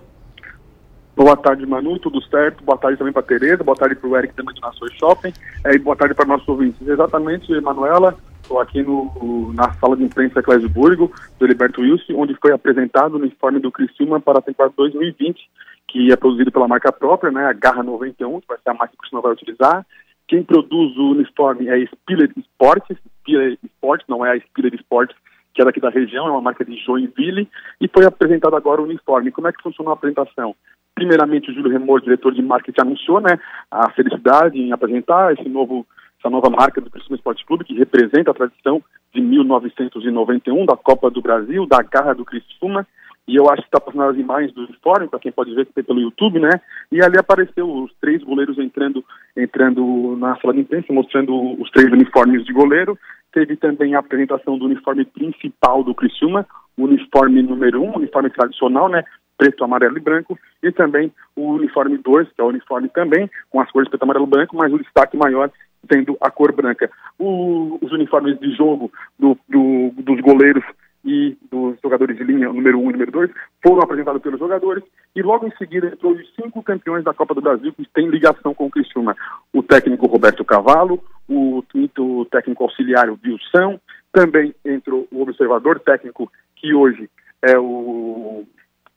Boa tarde, Manu, tudo certo? Boa tarde também para Tereza, boa tarde para o Eric também do Nações Shopping é, e boa tarde para nossos ouvintes. Exatamente, Manuela, estou aqui no, na sala de imprensa Clésburgo, do Heriberto Wilson, onde foi apresentado o uniforme do Criciúma para a temporada 2020, que é produzido pela marca própria, né, a Garra 91, que vai ser a marca que o Criciúma vai utilizar. Quem produz o uniforme é a Spiller Sports, Spiller Sports, não é a Spiller Sports, que é daqui da região, é uma marca de Joinville, e foi apresentado agora o uniforme. Como é que funcionou a apresentação? Primeiramente, o Júlio Remor, diretor de marketing, anunciou né, a felicidade em apresentar esse novo, essa nova marca do Criciúma Esporte Clube, que representa a tradição de 1991 da Copa do Brasil, da garra do Criciúma, e eu acho que está passando as imagens do uniforme, para quem pode ver que tem pelo YouTube, né? E ali apareceu os três goleiros entrando, entrando na sala de imprensa, mostrando os três uniformes de goleiro. Teve também a apresentação do uniforme principal do Criciúma, o uniforme número um, uniforme tradicional, né? Preto, amarelo e branco, e também o uniforme 2, que é o uniforme também com as cores preto, amarelo e branco, mas o destaque maior sendo a cor branca. O, os uniformes de jogo do, do, dos goleiros e dos jogadores de linha número 1 um e número 2 foram apresentados pelos jogadores e logo em seguida entrou os cinco campeões da Copa do Brasil que têm ligação com o Criciúma. O técnico Roberto Cavalo, o, o técnico auxiliar o Wilson, também entrou o observador técnico que hoje é o,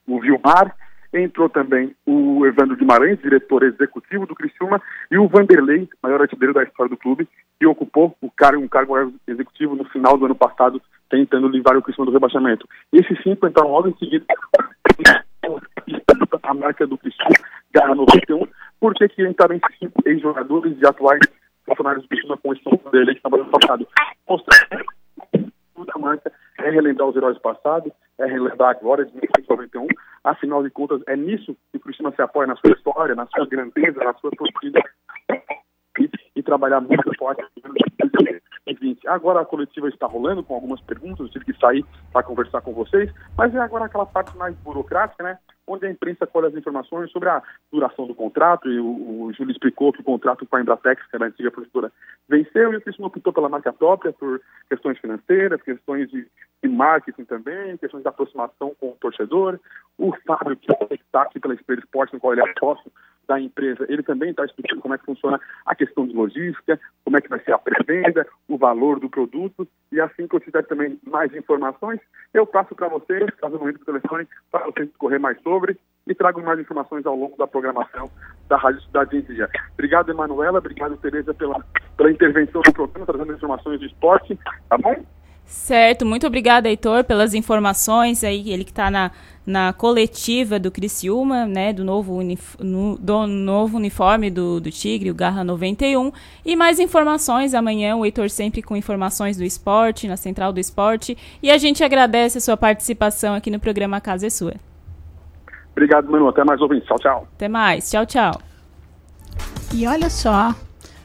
o Vilmar, entrou também o Evandro Guimarães, diretor executivo do Criciúma, e o Vanderlei, maior artilheiro da história do clube, que ocupou o cargo, um cargo executivo no final do ano passado tentando livrar o Criciúma do rebaixamento. Esses cinco entraram logo em seguida a marca do Criciúma, Garra 91, porque que entraram esses cinco ex-jogadores e atuais funcionários do Criciúma com esse dele que estava no passado. Mostrando a marca é relembrar os heróis passados, é relembrar a glória de 1991. Afinal de contas, é nisso que o Criciúma se apoia na sua história, na sua grandeza, na sua torcida e, e trabalhar muito forte Agora a coletiva está rolando com algumas perguntas, eu tive que sair para conversar com vocês, mas é agora aquela parte mais burocrática, né? Onde a imprensa colhe as informações sobre a duração do contrato, e o, o Júlio explicou que o contrato com a Embratex, que era a antiga produtora, venceu, e o Cristiano optou pela marca própria por questões financeiras, questões de, de marketing também, questões de aproximação com o torcedor. O Fábio, que está aqui pela Espelho Esporte, no qual ele é sócio, da empresa, ele também está explicando como é que funciona a questão de logística, como é que vai ser a pré-venda, o valor do produto, e assim que eu tiver também mais informações, eu passo para vocês, caso não entre o telefone, para vocês correr mais sobre, e trago mais informações ao longo da programação da Rádio Cidade Dia. Obrigado, Emanuela, obrigado, Tereza, pela, pela intervenção no programa, trazendo informações de esporte, tá bom? Certo, muito obrigada, Heitor, pelas informações aí, ele que está na, na coletiva do Criciúma, né, do novo, unif no, do novo uniforme do, do Tigre, o Garra 91, e mais informações amanhã, o Heitor sempre com informações do esporte, na Central do Esporte, e a gente agradece a sua participação aqui no programa Casa é Sua. Obrigado, Manu, até mais ouvintes, tchau, tchau. Até mais, tchau, tchau. E olha só,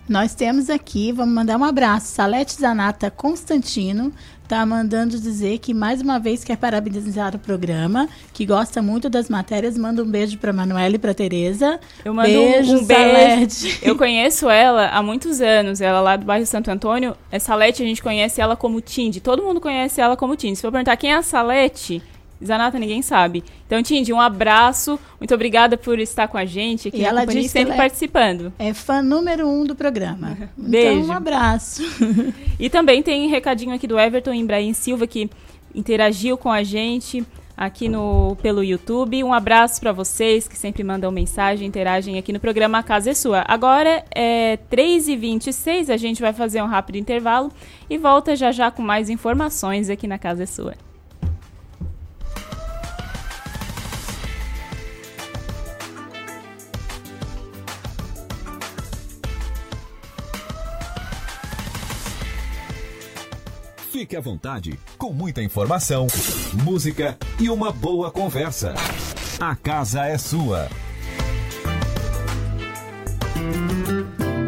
nós temos aqui, vamos mandar um abraço. Salete Zanata Constantino está mandando dizer que mais uma vez quer parabenizar o programa, que gosta muito das matérias. Manda um beijo para Manuela e para Tereza. Eu mando beijo, um, um beijo. Eu conheço ela há muitos anos, ela lá do bairro Santo Antônio. É Salete, a gente conhece ela como Tindy. Todo mundo conhece ela como Tindy. Se for perguntar quem é a Salete, Zanata, ninguém sabe. Então, Tindy, um abraço. Muito obrigada por estar com a gente aqui e ela disse sempre participando. É fã número um do programa. Beijo. Então, um abraço. e também tem um recadinho aqui do Everton Ibrahim Silva, que interagiu com a gente aqui no pelo YouTube. Um abraço para vocês que sempre mandam mensagem, interagem aqui no programa A Casa é Sua. Agora é 3h26, a gente vai fazer um rápido intervalo e volta já já com mais informações aqui na Casa é Sua. Fique à vontade, com muita informação, música e uma boa conversa. A casa é sua.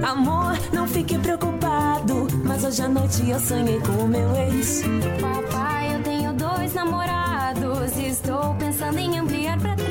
Amor, não fique preocupado, mas hoje à noite eu sonhei com o meu ex. Papai, eu tenho dois namorados e estou pensando em ampliar para três.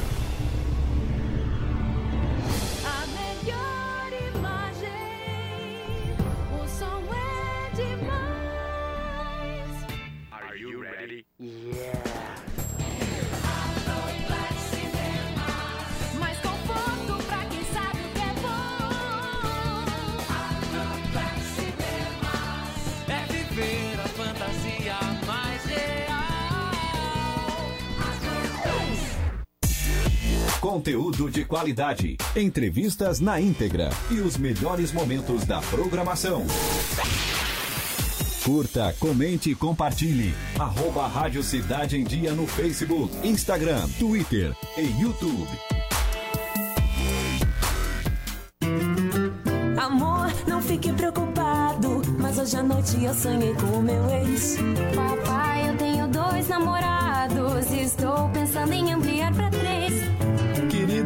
Conteúdo de qualidade, entrevistas na íntegra e os melhores momentos da programação. Curta, comente e compartilhe. Arroba Rádio Cidade em Dia no Facebook, Instagram, Twitter e YouTube. Amor, não fique preocupado. Mas hoje à noite eu sonhei com o meu ex. Papai, eu tenho dois namorados. Estou pensando em ampliar pra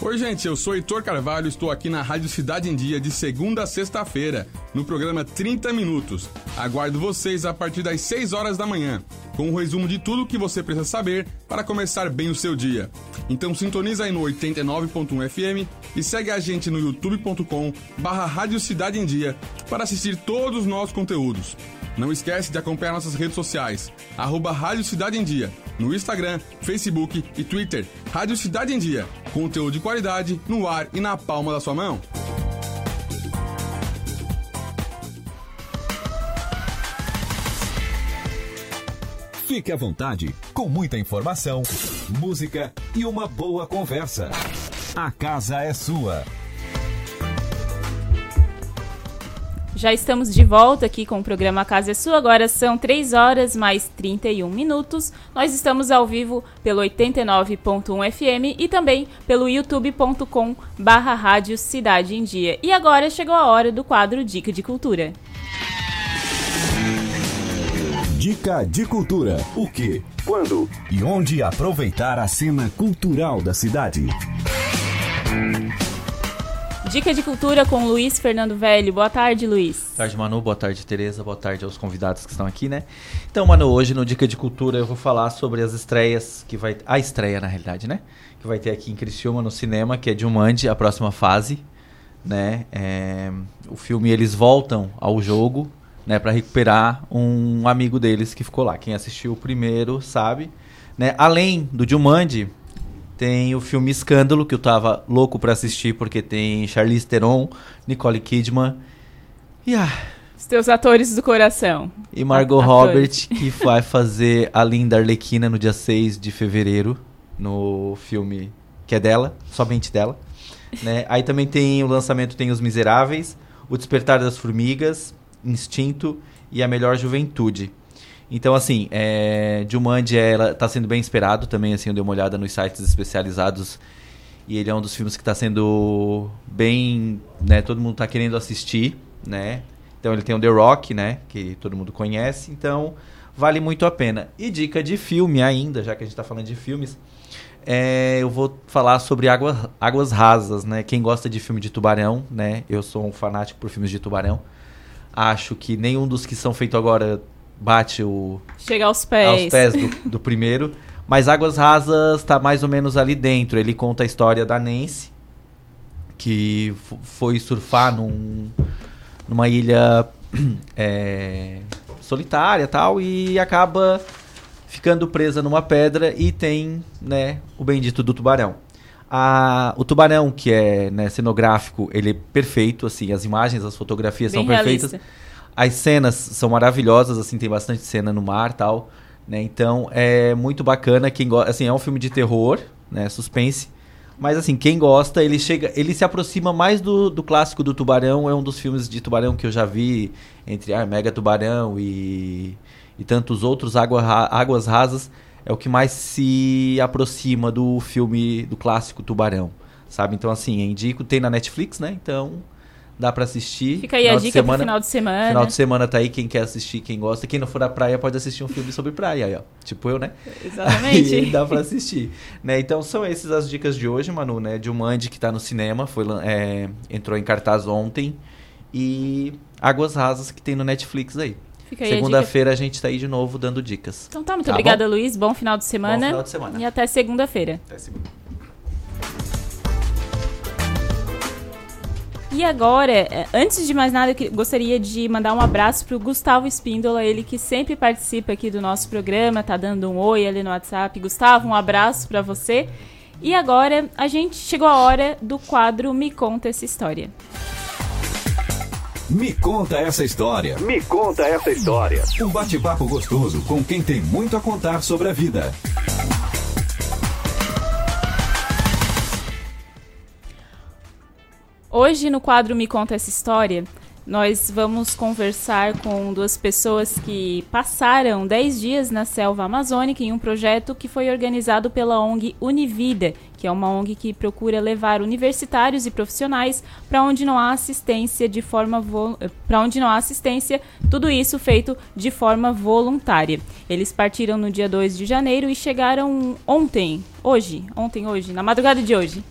Oi, gente, eu sou Heitor Carvalho, estou aqui na Rádio Cidade em Dia de segunda a sexta-feira, no programa 30 Minutos. Aguardo vocês a partir das 6 horas da manhã, com um resumo de tudo o que você precisa saber para começar bem o seu dia. Então sintoniza aí no 89.1 FM e segue a gente no youtube.com barra Rádio Cidade em Dia para assistir todos os nossos conteúdos. Não esquece de acompanhar nossas redes sociais, arroba Rádio Cidade em Dia, no Instagram, Facebook e Twitter. Rádio Cidade em Dia, conteúdo de qualidade no ar e na palma da sua mão. Fique à vontade, com muita informação, música e uma boa conversa. A casa é sua. Já estamos de volta aqui com o programa Casa é Sua. Agora são 3 horas mais 31 minutos. Nós estamos ao vivo pelo 89.1 FM e também pelo youtube.com barra Rádio Cidade em Dia. E agora chegou a hora do quadro Dica de Cultura. Dica de cultura. O que, quando e onde aproveitar a cena cultural da cidade. Dica de Cultura com Luiz Fernando Velho. Boa tarde, Luiz. Boa tarde, Manu. Boa tarde, Tereza. Boa tarde aos convidados que estão aqui, né? Então, Manu, hoje no Dica de Cultura eu vou falar sobre as estreias que vai... A estreia, na realidade, né? Que vai ter aqui em Criciúma, no cinema, que é de Jumanji, a próxima fase, né? É... O filme, eles voltam ao jogo, né? Pra recuperar um amigo deles que ficou lá. Quem assistiu o primeiro sabe, né? Além do Jumanji, tem o filme Escândalo, que eu tava louco pra assistir, porque tem Charlize Theron, Nicole Kidman e, ah, Os teus atores do coração. e Margot. Robert, que vai fazer a Linda Arlequina no dia 6 de fevereiro, no filme que é dela, somente dela. Né? Aí também tem o lançamento, tem Os Miseráveis, O Despertar das Formigas, Instinto e A Melhor Juventude. Então, assim, é, Jumanji ela tá sendo bem esperado também, assim, eu dei uma olhada nos sites especializados e ele é um dos filmes que está sendo bem, né, todo mundo tá querendo assistir, né? Então ele tem o The Rock, né, que todo mundo conhece, então vale muito a pena. E dica de filme ainda, já que a gente tá falando de filmes, é, eu vou falar sobre Água, Águas Rasas, né? Quem gosta de filme de tubarão, né? Eu sou um fanático por filmes de tubarão. Acho que nenhum dos que são feitos agora bate o Chega aos pés. aos pés do, do primeiro. Mas Águas Rasas tá mais ou menos ali dentro. Ele conta a história da Nancy, que foi surfar num, numa ilha é, solitária tal e acaba ficando presa numa pedra e tem né, o bendito do tubarão. A- o tubarão, que é né, cenográfico, ele é perfeito, assim, as imagens, as fotografias Bem são perfeitas. realista. As cenas são maravilhosas, assim, tem bastante cena no mar tal, né? Então é muito bacana quem gosta, assim, é um filme de terror, né, suspense. Mas assim, quem gosta, ele chega, ele se aproxima mais do, do clássico do Tubarão, é um dos filmes de tubarão que eu já vi entre ah, Mega Tubarão e, e tantos outros água, águas rasas, é o que mais se aproxima do filme do clássico Tubarão, sabe? Então assim, indico, tem na Netflix, né? Então dá pra assistir. Fica aí a Final de dica pro final de semana. Final de semana tá aí, quem quer assistir, quem gosta. Quem não for à praia pode assistir um filme sobre praia aí, ó. Tipo eu, né? Exatamente. Aí dá pra assistir. né? Então são essas as dicas de hoje, Manu, né? De Mandy que tá no cinema, foi, é, entrou em cartaz ontem. E Águas Rasas que tem no Netflix aí. Aí a Segunda-feira a gente tá aí de novo dando dicas. Então tá, muito Tá obrigada, bom? Luiz. Bom final de semana. Bom final de semana. E até segunda-feira. Até segunda. E agora, eh, antes de mais nada, eu gostaria de mandar um abraço pro Gustavo Espíndola, ele que sempre participa aqui do nosso programa, tá dando um oi ali no WhatsApp. Gustavo, um abraço pra você. E agora, a gente chegou a hora do quadro Me Conta Essa História. Me conta essa história. Me conta essa história. Um bate-papo gostoso com quem tem muito a contar sobre a vida. Hoje, no quadro Me Conta Essa História, nós vamos conversar com duas pessoas que passaram 10 dias na selva amazônica em um projeto que foi organizado pela ONG Univida, que é uma ONG que procura levar universitários e profissionais para onde não há assistência de forma para onde não há assistência, tudo isso feito de forma voluntária. Eles partiram no dia 2 de janeiro e chegaram ontem, hoje, ontem hoje, na madrugada de hoje.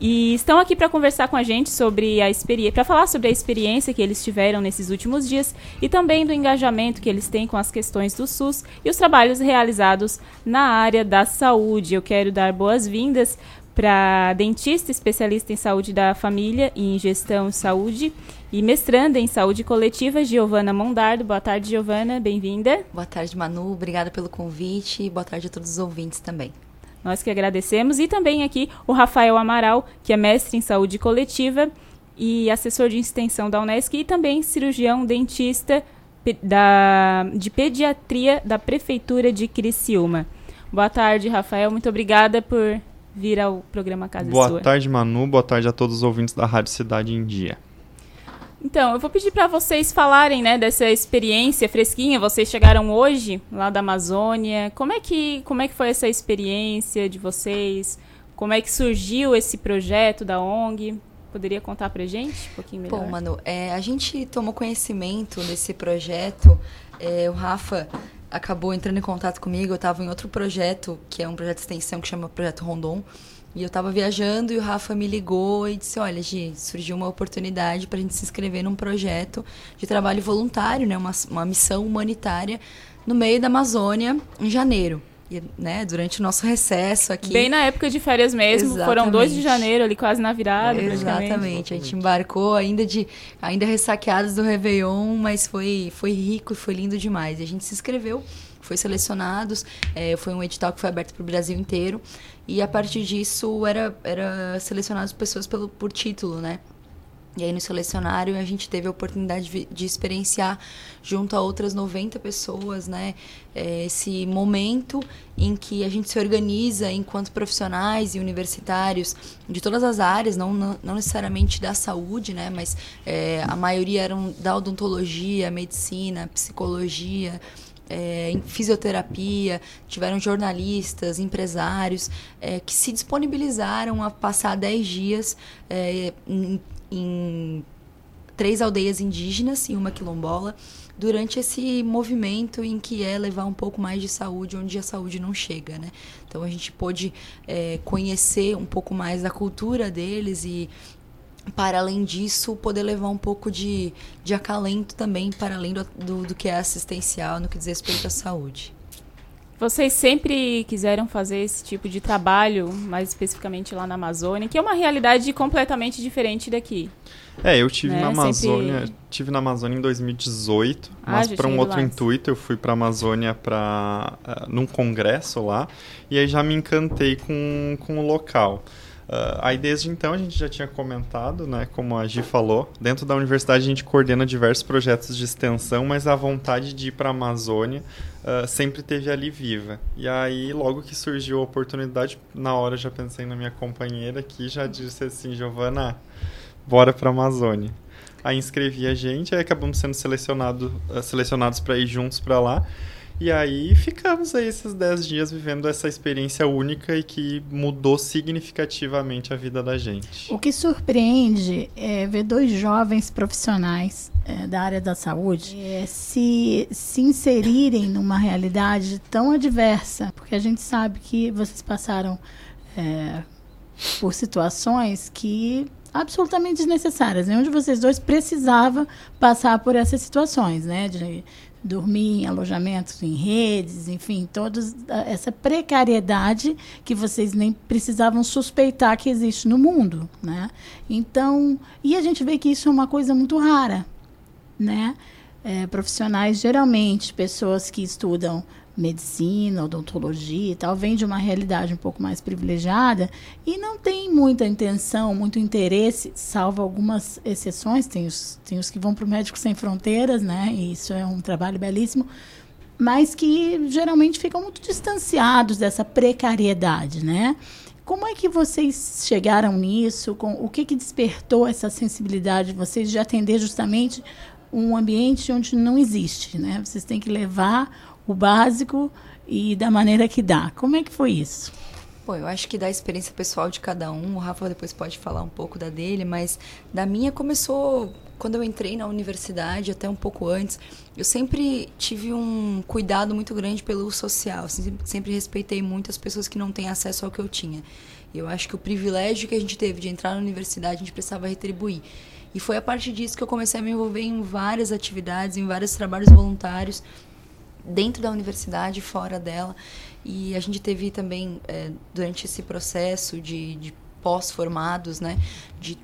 E estão aqui para conversar com a gente sobre a experiência, para falar sobre a experiência que eles tiveram nesses últimos dias e também do engajamento que eles têm com as questões do SUS e os trabalhos realizados na área da saúde. Eu quero dar boas-vindas para dentista especialista em saúde da família e em gestão de saúde e mestranda em saúde coletiva, Giovana Mondardo. Boa tarde, Giovana, bem-vinda. Boa tarde, Manu. Obrigada pelo convite e boa tarde a todos os ouvintes também. Nós que agradecemos. E também aqui o Rafael Amaral, que é mestre em saúde coletiva e assessor de extensão da Unesc e também cirurgião dentista da, de pediatria da Prefeitura de Criciúma. Boa tarde, Rafael. Muito obrigada por vir ao programa Casa Boa Sua. tarde, Manu. Boa tarde a todos os ouvintes da Rádio Cidade em Dia. Então, eu vou pedir para vocês falarem, né, dessa experiência fresquinha. Vocês chegaram hoje lá da Amazônia. Como é que, como é que foi essa experiência de vocês? Como é que surgiu esse projeto da ONG? Poderia contar pra gente um pouquinho melhor? Bom, Manu, é, a gente tomou conhecimento desse projeto. é, o Rafa acabou entrando em contato comigo. Eu estava em outro projeto, que é um projeto de extensão que chama Projeto Rondon. E eu estava viajando e o Rafa me ligou e disse: Olha, Gi, surgiu uma oportunidade para a gente se inscrever num projeto de trabalho voluntário, né, uma, uma missão humanitária no meio da Amazônia em janeiro. E, né, durante o nosso recesso aqui. Bem na época de férias mesmo, foram 2 de Exatamente. janeiro, ali quase na virada. Exatamente. A gente embarcou ainda de ainda ressaqueados do Réveillon, mas foi, foi rico e foi lindo demais. E a gente se inscreveu, foi selecionados, é, foi um edital que foi aberto para o Brasil inteiro. E a partir disso era, era selecionadas pessoas pelo, por título, né? E aí no selecionário a gente teve a oportunidade de, de experienciar junto a outras 90 pessoas, né, eh, esse momento em que a gente se organiza enquanto profissionais e universitários de todas as áreas, não, não, necessariamente da saúde, né, mas eh, a maioria eram da odontologia, medicina, psicologia, é, em fisioterapia, tiveram jornalistas, empresários é, que se disponibilizaram a passar 10 dias é, em, em três aldeias indígenas e uma quilombola durante esse movimento em que é levar um pouco mais de saúde onde a saúde não chega, né? Então a gente pôde é, conhecer um pouco mais da cultura deles e para além disso, poder levar um pouco de, de acalento também, para além do, do, do que é assistencial no que diz respeito à saúde. Vocês sempre quiseram fazer esse tipo de trabalho, mais especificamente lá na Amazônia, que é uma realidade completamente diferente daqui. É, eu tive Né, na Amazônia, sempre- tive na Amazônia em 2018, Ah, mas para um outro lá. intuito, eu fui para Amazônia para num congresso lá e aí já me encantei com, com o local. Ah, aí desde então a gente já tinha comentado, né, como a Gi falou, dentro da universidade a gente coordena diversos projetos de extensão, mas a vontade de ir para a Amazônia ah, sempre teve ali viva. E aí logo que surgiu a oportunidade, na hora já pensei na minha companheira que já disse assim, Giovana, bora para Amazônia. Aí inscrevi a gente, aí acabamos sendo selecionado, eh, selecionados para ir juntos para lá. E aí ficamos aí esses 10 dias vivendo essa experiência única e que mudou significativamente a vida da gente. O que surpreende é ver dois jovens profissionais é, da área da saúde é, se, se inserirem numa realidade tão adversa, porque a gente sabe que vocês passaram é, por situações que absolutamente desnecessárias. Nenhum de vocês dois precisava passar por essas situações, né? De dormir em alojamentos em redes, enfim, toda essa precariedade que vocês nem precisavam suspeitar que existe no mundo, né? Então, e a gente vê que isso é uma coisa muito rara, né? É, profissionais, geralmente, pessoas que estudam medicina, odontologia e tal, vêm de uma realidade um pouco mais privilegiada e não tem muita intenção, muito interesse, salvo algumas exceções, tem os, tem os que vão para o Médicos Sem Fronteiras, né? E isso é um trabalho belíssimo, mas que geralmente ficam muito distanciados dessa precariedade, né? Como é que vocês chegaram nisso? Com, o que, que despertou essa sensibilidade de vocês de atender justamente um ambiente onde não existe, né? Vocês têm que levar o básico e da maneira que dá. Como é que foi isso? Bom, eu acho que da experiência pessoal de cada um, o Rafa depois pode falar um pouco da dele, mas da minha começou quando eu entrei na universidade, até um pouco antes. Eu sempre tive um cuidado muito grande pelo social, sempre, sempre respeitei muito as pessoas que não têm acesso ao que eu tinha. Eu acho que o privilégio que a gente teve de entrar na universidade, a gente precisava retribuir. E foi a partir disso que eu comecei a me envolver em várias atividades, em vários trabalhos voluntários, dentro da universidade fora dela. E a gente teve também, é, durante esse processo de, de pós-formados, né, de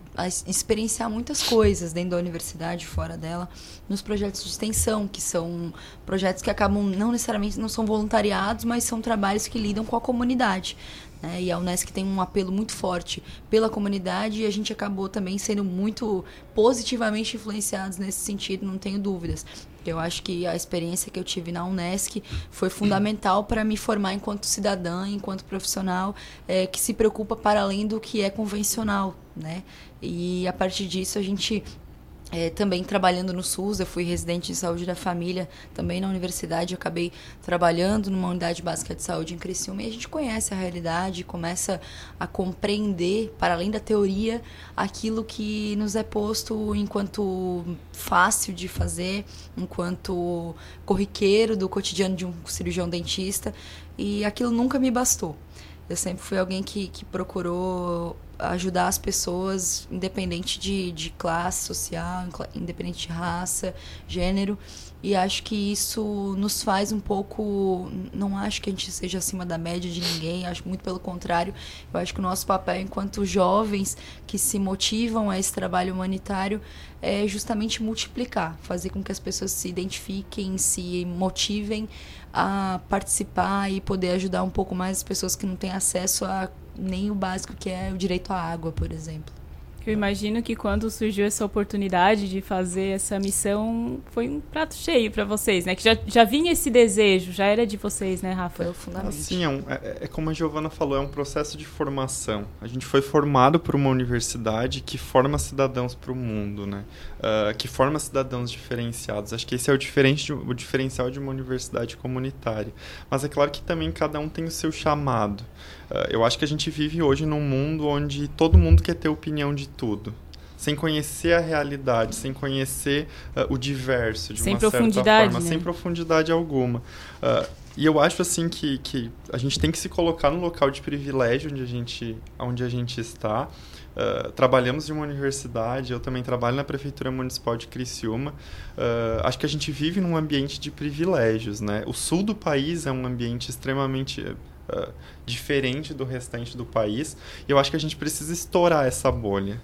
experienciar muitas coisas dentro da universidade fora dela, nos projetos de extensão, que são projetos que acabam, não necessariamente, não são voluntariados, mas são trabalhos que lidam com a comunidade. Né? E a Unesc tem um apelo muito forte pela comunidade e a gente acabou também sendo muito positivamente influenciados nesse sentido, não tenho dúvidas. Eu acho que a experiência que eu tive na Unesc foi fundamental para me formar enquanto cidadã, enquanto profissional é, que se preocupa para além do que é convencional, né? E a partir disso a gente é, também trabalhando no SUS, eu fui residente de saúde da família, também na universidade, acabei trabalhando numa unidade básica de saúde em Criciúma e a gente conhece a realidade, começa a compreender, para além da teoria, aquilo que nos é posto enquanto fácil de fazer, enquanto corriqueiro do cotidiano de um cirurgião dentista, e aquilo nunca me bastou. Eu sempre fui alguém que, que procurou ajudar as pessoas, independente de, de classe social, independente de raça, gênero. E acho que isso nos faz um pouco. Não acho que a gente seja acima da média de ninguém, acho muito pelo contrário. Eu acho que o nosso papel enquanto jovens que se motivam a esse trabalho humanitário é justamente multiplicar, fazer com que as pessoas se identifiquem, se motivem a participar e poder ajudar um pouco mais as pessoas que não têm acesso a nem o básico que é o direito à água, por exemplo. Eu imagino que quando surgiu essa oportunidade de fazer essa missão, foi um prato cheio para vocês, né? Que já, já vinha esse desejo, já era de vocês, né, Rafa? Foi o fundamento. Sim, é, um, é, é, como a Giovana falou, é um processo de formação. A gente foi formado por uma universidade que forma cidadãos para o mundo, né? Uh, que forma cidadãos diferenciados. Acho que esse é o, diferente de, o diferencial de uma universidade comunitária. Mas é claro que também cada um tem o seu chamado. Uh, eu acho que a gente vive hoje num mundo onde todo mundo quer ter opinião de tudo. sem conhecer a realidade, sem conhecer uh, o diverso de sem uma certa forma, né? sem profundidade alguma. Uh, e eu acho assim que, que a gente tem que se colocar no local de privilégio onde a gente, onde a gente está. Uh, trabalhamos em uma universidade, eu também trabalho na Prefeitura Municipal de Criciúma. Uh, acho que a gente vive num ambiente de privilégios, né? O sul do país é um ambiente extremamente uh, diferente do restante do país. E eu acho que a gente precisa estourar essa bolha,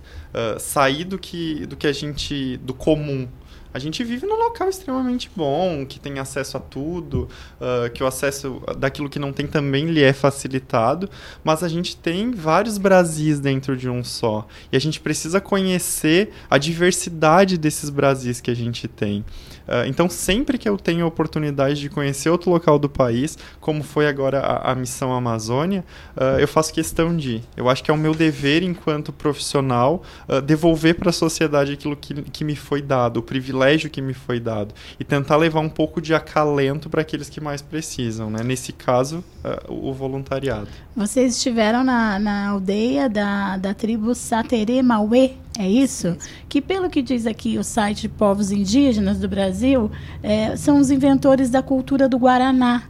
sair do que, do que a gente, do comum, a gente vive num local extremamente bom, que tem acesso a tudo, uh, que o acesso daquilo que não tem também lhe é facilitado, mas a gente tem vários Brasis dentro de um só. E a gente precisa conhecer a diversidade desses Brasis que a gente tem. Uh, então, sempre que eu tenho a oportunidade de conhecer outro local do país, como foi agora a, a Missão Amazônia, uh, eu faço questão de. Eu acho que é o meu dever enquanto profissional devolver para a sociedade aquilo que, que me foi dado, o privilégio privilégio que me foi dado e tentar levar um pouco de acalento para aqueles que mais precisam, né? Nesse caso, uh, o voluntariado. Vocês estiveram na, na aldeia da, da tribo Satere Mauê, é isso? Que pelo que diz aqui o site de povos indígenas do Brasil, é, são os inventores da cultura do Guaraná.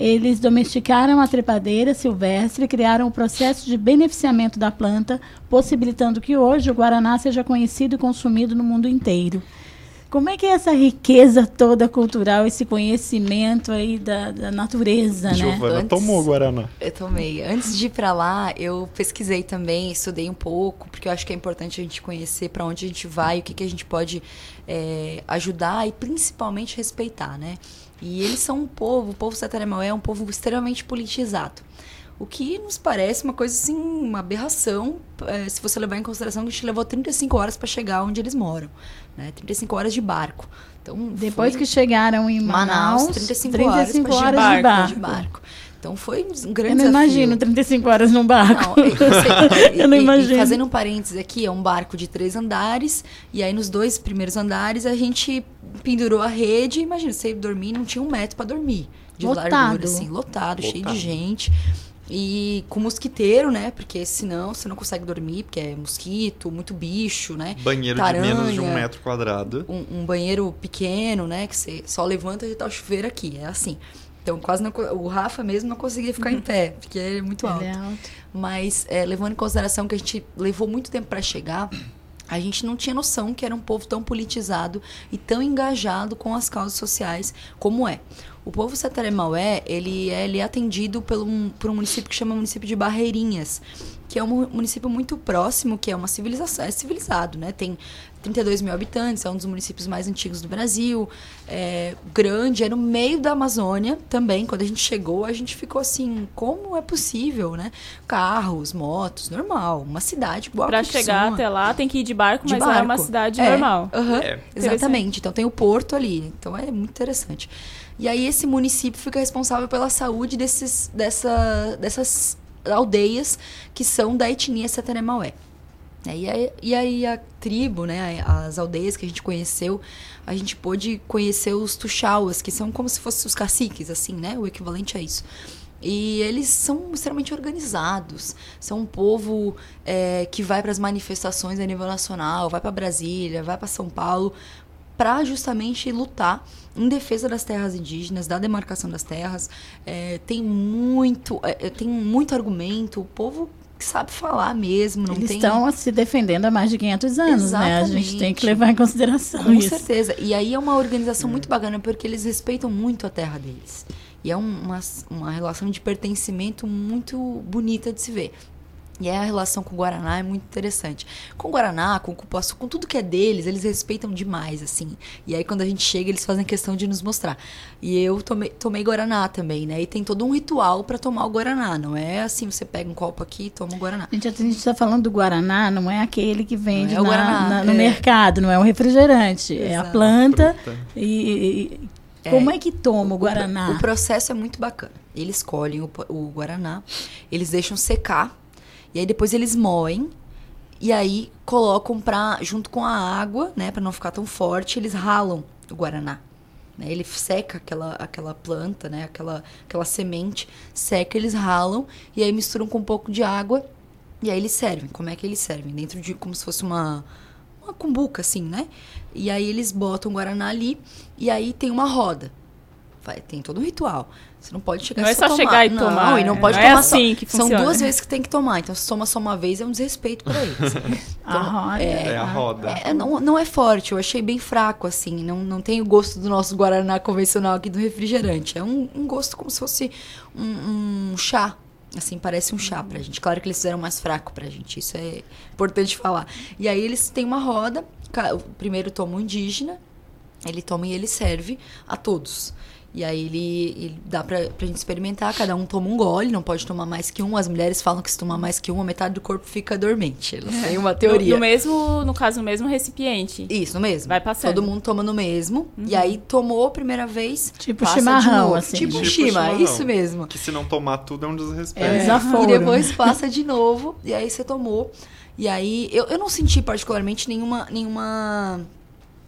Eles domesticaram a trepadeira silvestre e criaram o processo de beneficiamento da planta, possibilitando que hoje o Guaraná seja conhecido e consumido no mundo inteiro. Como é que é essa riqueza toda cultural, esse conhecimento aí da, da natureza, né? Giovana Antes- tomou Guaraná. Eu tomei. Antes de ir pra lá, eu pesquisei também, estudei um pouco, porque eu acho que é importante a gente conhecer para onde a gente vai, o que, que a gente pode é, ajudar e principalmente respeitar, né? E eles são um povo, o povo Sataremaué é um povo extremamente politizado. O que nos parece uma coisa assim, uma aberração, eh, se você levar em consideração que a gente levou 35 horas para chegar onde eles moram, né? 35 horas de barco. Então, Depois que chegaram em Manaus, 35, 35 horas, horas de barco. de barco. Então foi um Eu grande não desafio. imagino 35 horas num barco. Não, eu, sei, Eu não e- imagino. E fazendo um parênteses aqui, é um barco de três andares, e aí nos dois primeiros andares a gente pendurou a rede. Imagina, você dormir, não tinha um metro para dormir. De Lotado. largura, assim, lotado, cheio de Lotado. gente. E com mosquiteiro, né? Porque senão você não consegue dormir, porque é mosquito, muito bicho, né? Banheiro Taranha, de menos de um metro quadrado. um, um banheiro pequeno, né? Que você só levanta e tá o chuveiro aqui. É assim. Então, quase não, o Rafa mesmo não conseguia ficar em pé, porque ele é muito alto. Ele é alto. Mas, é, levando em consideração que a gente levou muito tempo para chegar, a gente não tinha noção que era um povo tão politizado e tão engajado com as causas sociais como é. O povo Sataremaué, ele é, ele é atendido pelo, um- por um município que chama município de Barreirinhas, que é um mu- município muito próximo, que é uma civilização, é civilizado, né? Tem 32 mil habitantes, é um dos municípios mais antigos do Brasil, é grande, é no meio da Amazônia também. Quando a gente chegou, a gente ficou assim, como é possível, né? Carros, motos, normal, uma cidade boa Pra Criciúma. chegar até lá tem que ir de barco, De mas é uma barco. cidade É, normal. É. Exatamente. Então tem o porto ali. Então é muito interessante. E aí esse município fica responsável pela saúde desses, dessa, dessas aldeias que são da etnia Sataremaué. É, E aí, e aí a tribo, né, as aldeias que a gente conheceu, a gente pôde conhecer os tuxauas, que são como se fossem os caciques, assim, né? O equivalente a isso. E eles são extremamente organizados. São um povo é, que vai para as manifestações a nível nacional, vai para Brasília, vai para São Paulo, para justamente lutar em defesa das terras indígenas, da demarcação das terras. É, tem muito, é, tem muito argumento. O povo que sabe falar mesmo, não Eles tem estão se defendendo há mais de 500 anos, né? A gente tem que Exatamente. levar em consideração Com isso. certeza. E aí é uma organização muito bacana porque eles respeitam muito a terra deles. E é um- uma, uma relação de pertencimento muito bonita de se ver. E aí a relação com o Guaraná é muito interessante. Com o Guaraná, com o cupuaçu, com tudo que é deles, eles respeitam demais, assim. E aí quando a gente chega, eles fazem questão de nos mostrar. E eu tomei, tomei Guaraná também, né? E tem todo um ritual para tomar o Guaraná. Não é assim, você pega um copo aqui e toma o Guaraná. Gente, a gente está falando do Guaraná, não é aquele que vende é o na- Guaraná, na- no é. mercado, não é um refrigerante. É a Exato. planta. E, e- como é que toma o Guaraná? O processo é muito bacana. Eles colhem o, o Guaraná, eles deixam secar, e aí depois eles moem, e aí colocam pra, junto com a água, né, para não ficar tão forte, eles ralam o Guaraná. Né? Ele seca aquela, aquela planta, né, aquela, aquela semente, seca, eles ralam, e aí misturam com um pouco de água, e aí eles servem. Como é que eles servem? Dentro de como se fosse uma uma cumbuca, assim, né? E aí eles botam o Guaraná ali e aí tem uma roda. Vai, tem todo um ritual. Você não pode chegar Não e é só tomar. chegar e não, tomar, e não é. pode Não é tomar assim só. que São funciona. duas vezes que tem que tomar. Então, se toma só uma vez, é um desrespeito pra eles. A roda. É a roda. É, não, não é forte, eu achei bem fraco, assim. Não, não tem o gosto do nosso Guaraná convencional aqui do refrigerante. É um, um gosto como se fosse um, um chá. Assim, parece um chá pra gente. Claro que eles fizeram mais fraco pra gente, isso é importante falar. E aí eles têm uma roda, o primeiro toma o indígena, ele toma e ele serve a todos. E aí ele, ele dá pra, pra gente experimentar, cada um toma um gole, não pode tomar mais que um. As mulheres falam que se tomar mais que um, a metade do corpo fica dormente. Elas têm uma teoria. No, no mesmo, no caso, no mesmo recipiente. Isso, no mesmo. Vai passando. Todo mundo toma no mesmo. E aí tomou a primeira vez. Tipo passa de chimarrão, novo. assim. Tipo, Tipo chima, chimarrão. isso mesmo. Que se não tomar tudo é um desrespeito. É, desaforo, e depois né? passa de novo, e aí você tomou. E aí, eu, eu não senti particularmente nenhuma, nenhuma,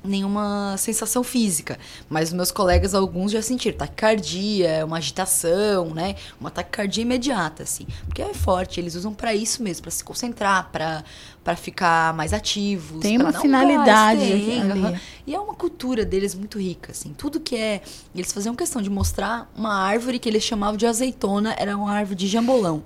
nenhuma sensação física. Mas os meus colegas, alguns já sentiram taquicardia, uma agitação, né? Uma taquicardia imediata, assim. Porque é forte, eles usam pra isso mesmo, pra se concentrar, pra para ficar mais ativos. Tem uma um finalidade gás, tem, aham. E é uma cultura deles muito rica, assim. Tudo que é. Eles faziam questão de mostrar uma árvore que eles chamavam de azeitona, era uma árvore de jambolão.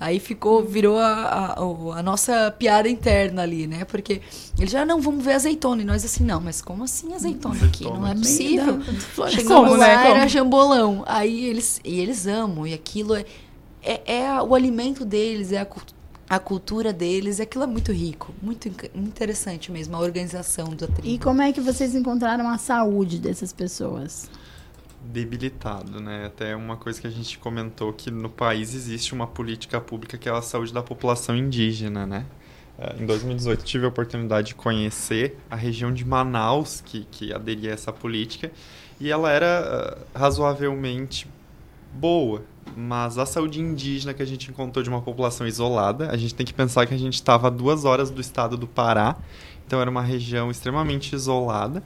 Aí ficou, virou a, a, a nossa piada interna ali, né? Porque eles já, não, vamos ver azeitona. E nós assim, não, mas como assim azeitona aqui? Não é possível. Chegamos Como, lá, né? era jambolão. Aí eles, e eles amam, e aquilo é, é, é o alimento deles, é a, cult- a cultura deles, e aquilo é muito rico, muito interessante mesmo, a organização da tribo. E como é que vocês encontraram a saúde dessas pessoas? Debilitado, né? Até uma coisa que a gente comentou que no país existe uma política pública que é a saúde da população indígena, né? Eh, Em 2018 tive a oportunidade de conhecer a região de Manaus que, que aderia a essa política e ela era eh, razoavelmente boa, mas a saúde indígena que a gente encontrou de uma população isolada, a gente tem que pensar que a gente estava a duas horas do estado do Pará, então era uma região extremamente isolada.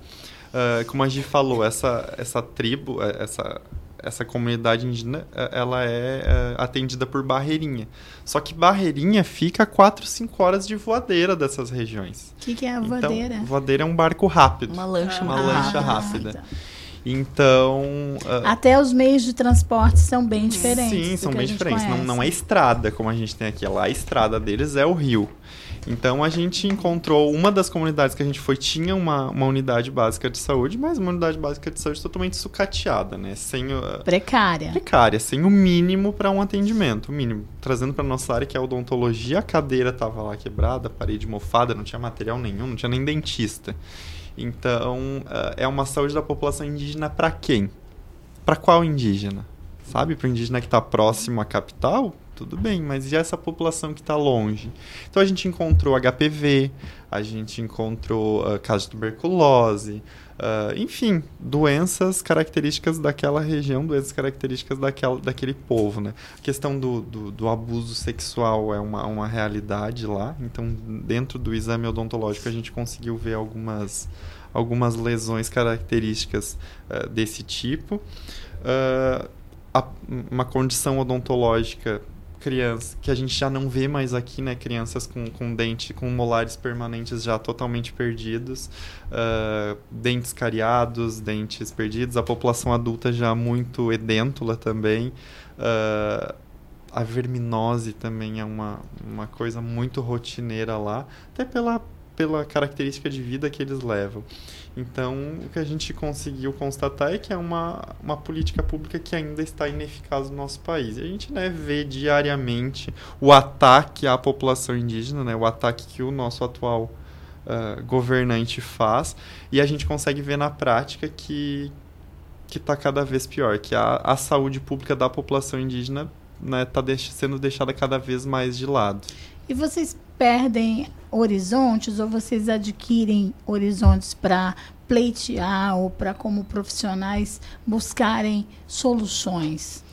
Ah, como a gente falou, essa, essa tribo, eh, essa, essa comunidade indígena, eh, ela é eh, atendida por Barreirinha. Só que Barreirinha fica a 4, 5 horas de voadeira dessas regiões. O que, que é a Então, voadeira? voadeira é um barco rápido. Uma lancha, Uma Ah, lancha rápida. Então... ah, Até os meios de transporte são bem diferentes. Sim, são bem diferentes. Não, não é estrada como a gente tem aqui. Lá a estrada deles é o rio. Então a gente encontrou uma das comunidades que a gente foi tinha uma, uma unidade básica de saúde, mas uma unidade básica de saúde totalmente sucateada, né? Sem o- Precária. precária, sem o mínimo para um atendimento, o mínimo. Trazendo para nossa área que é a odontologia, a cadeira estava lá quebrada, a parede mofada, não tinha material nenhum, não tinha nem dentista. Então, ah, é uma saúde da população indígena para quem? Para qual indígena? Sabe, para o indígena que está próximo à capital, tudo bem, mas e essa população que está longe? Então a gente encontrou HPV, a gente encontrou ah, casos de tuberculose, ah, enfim, doenças características daquela região, doenças características daquela, daquele povo, né? A questão do, do, do abuso sexual é uma, uma realidade lá, então dentro do exame odontológico a gente conseguiu ver algumas, algumas lesões características ah, desse tipo. A- uma condição odontológica criança que a gente já não vê mais aqui, né? Crianças com, com dente, com molares permanentes já totalmente perdidos, ah, dentes cariados, dentes perdidos, a população adulta já muito edêntula também. ah, a verminose também é uma, uma coisa muito rotineira lá, até pela, pela característica de vida que eles levam. Então, o que a gente conseguiu constatar é que é uma, uma política pública que ainda está ineficaz no nosso país. E a gente né, vê diariamente o ataque à população indígena, né, o ataque que o nosso atual ah, governante faz, e a gente consegue ver na prática que que está cada vez pior, que a, a saúde pública da população indígena está sendo deixada cada vez mais de lado. E vocês perdem horizontes ou vocês adquirem horizontes para pleitear ou para, como profissionais, buscarem soluções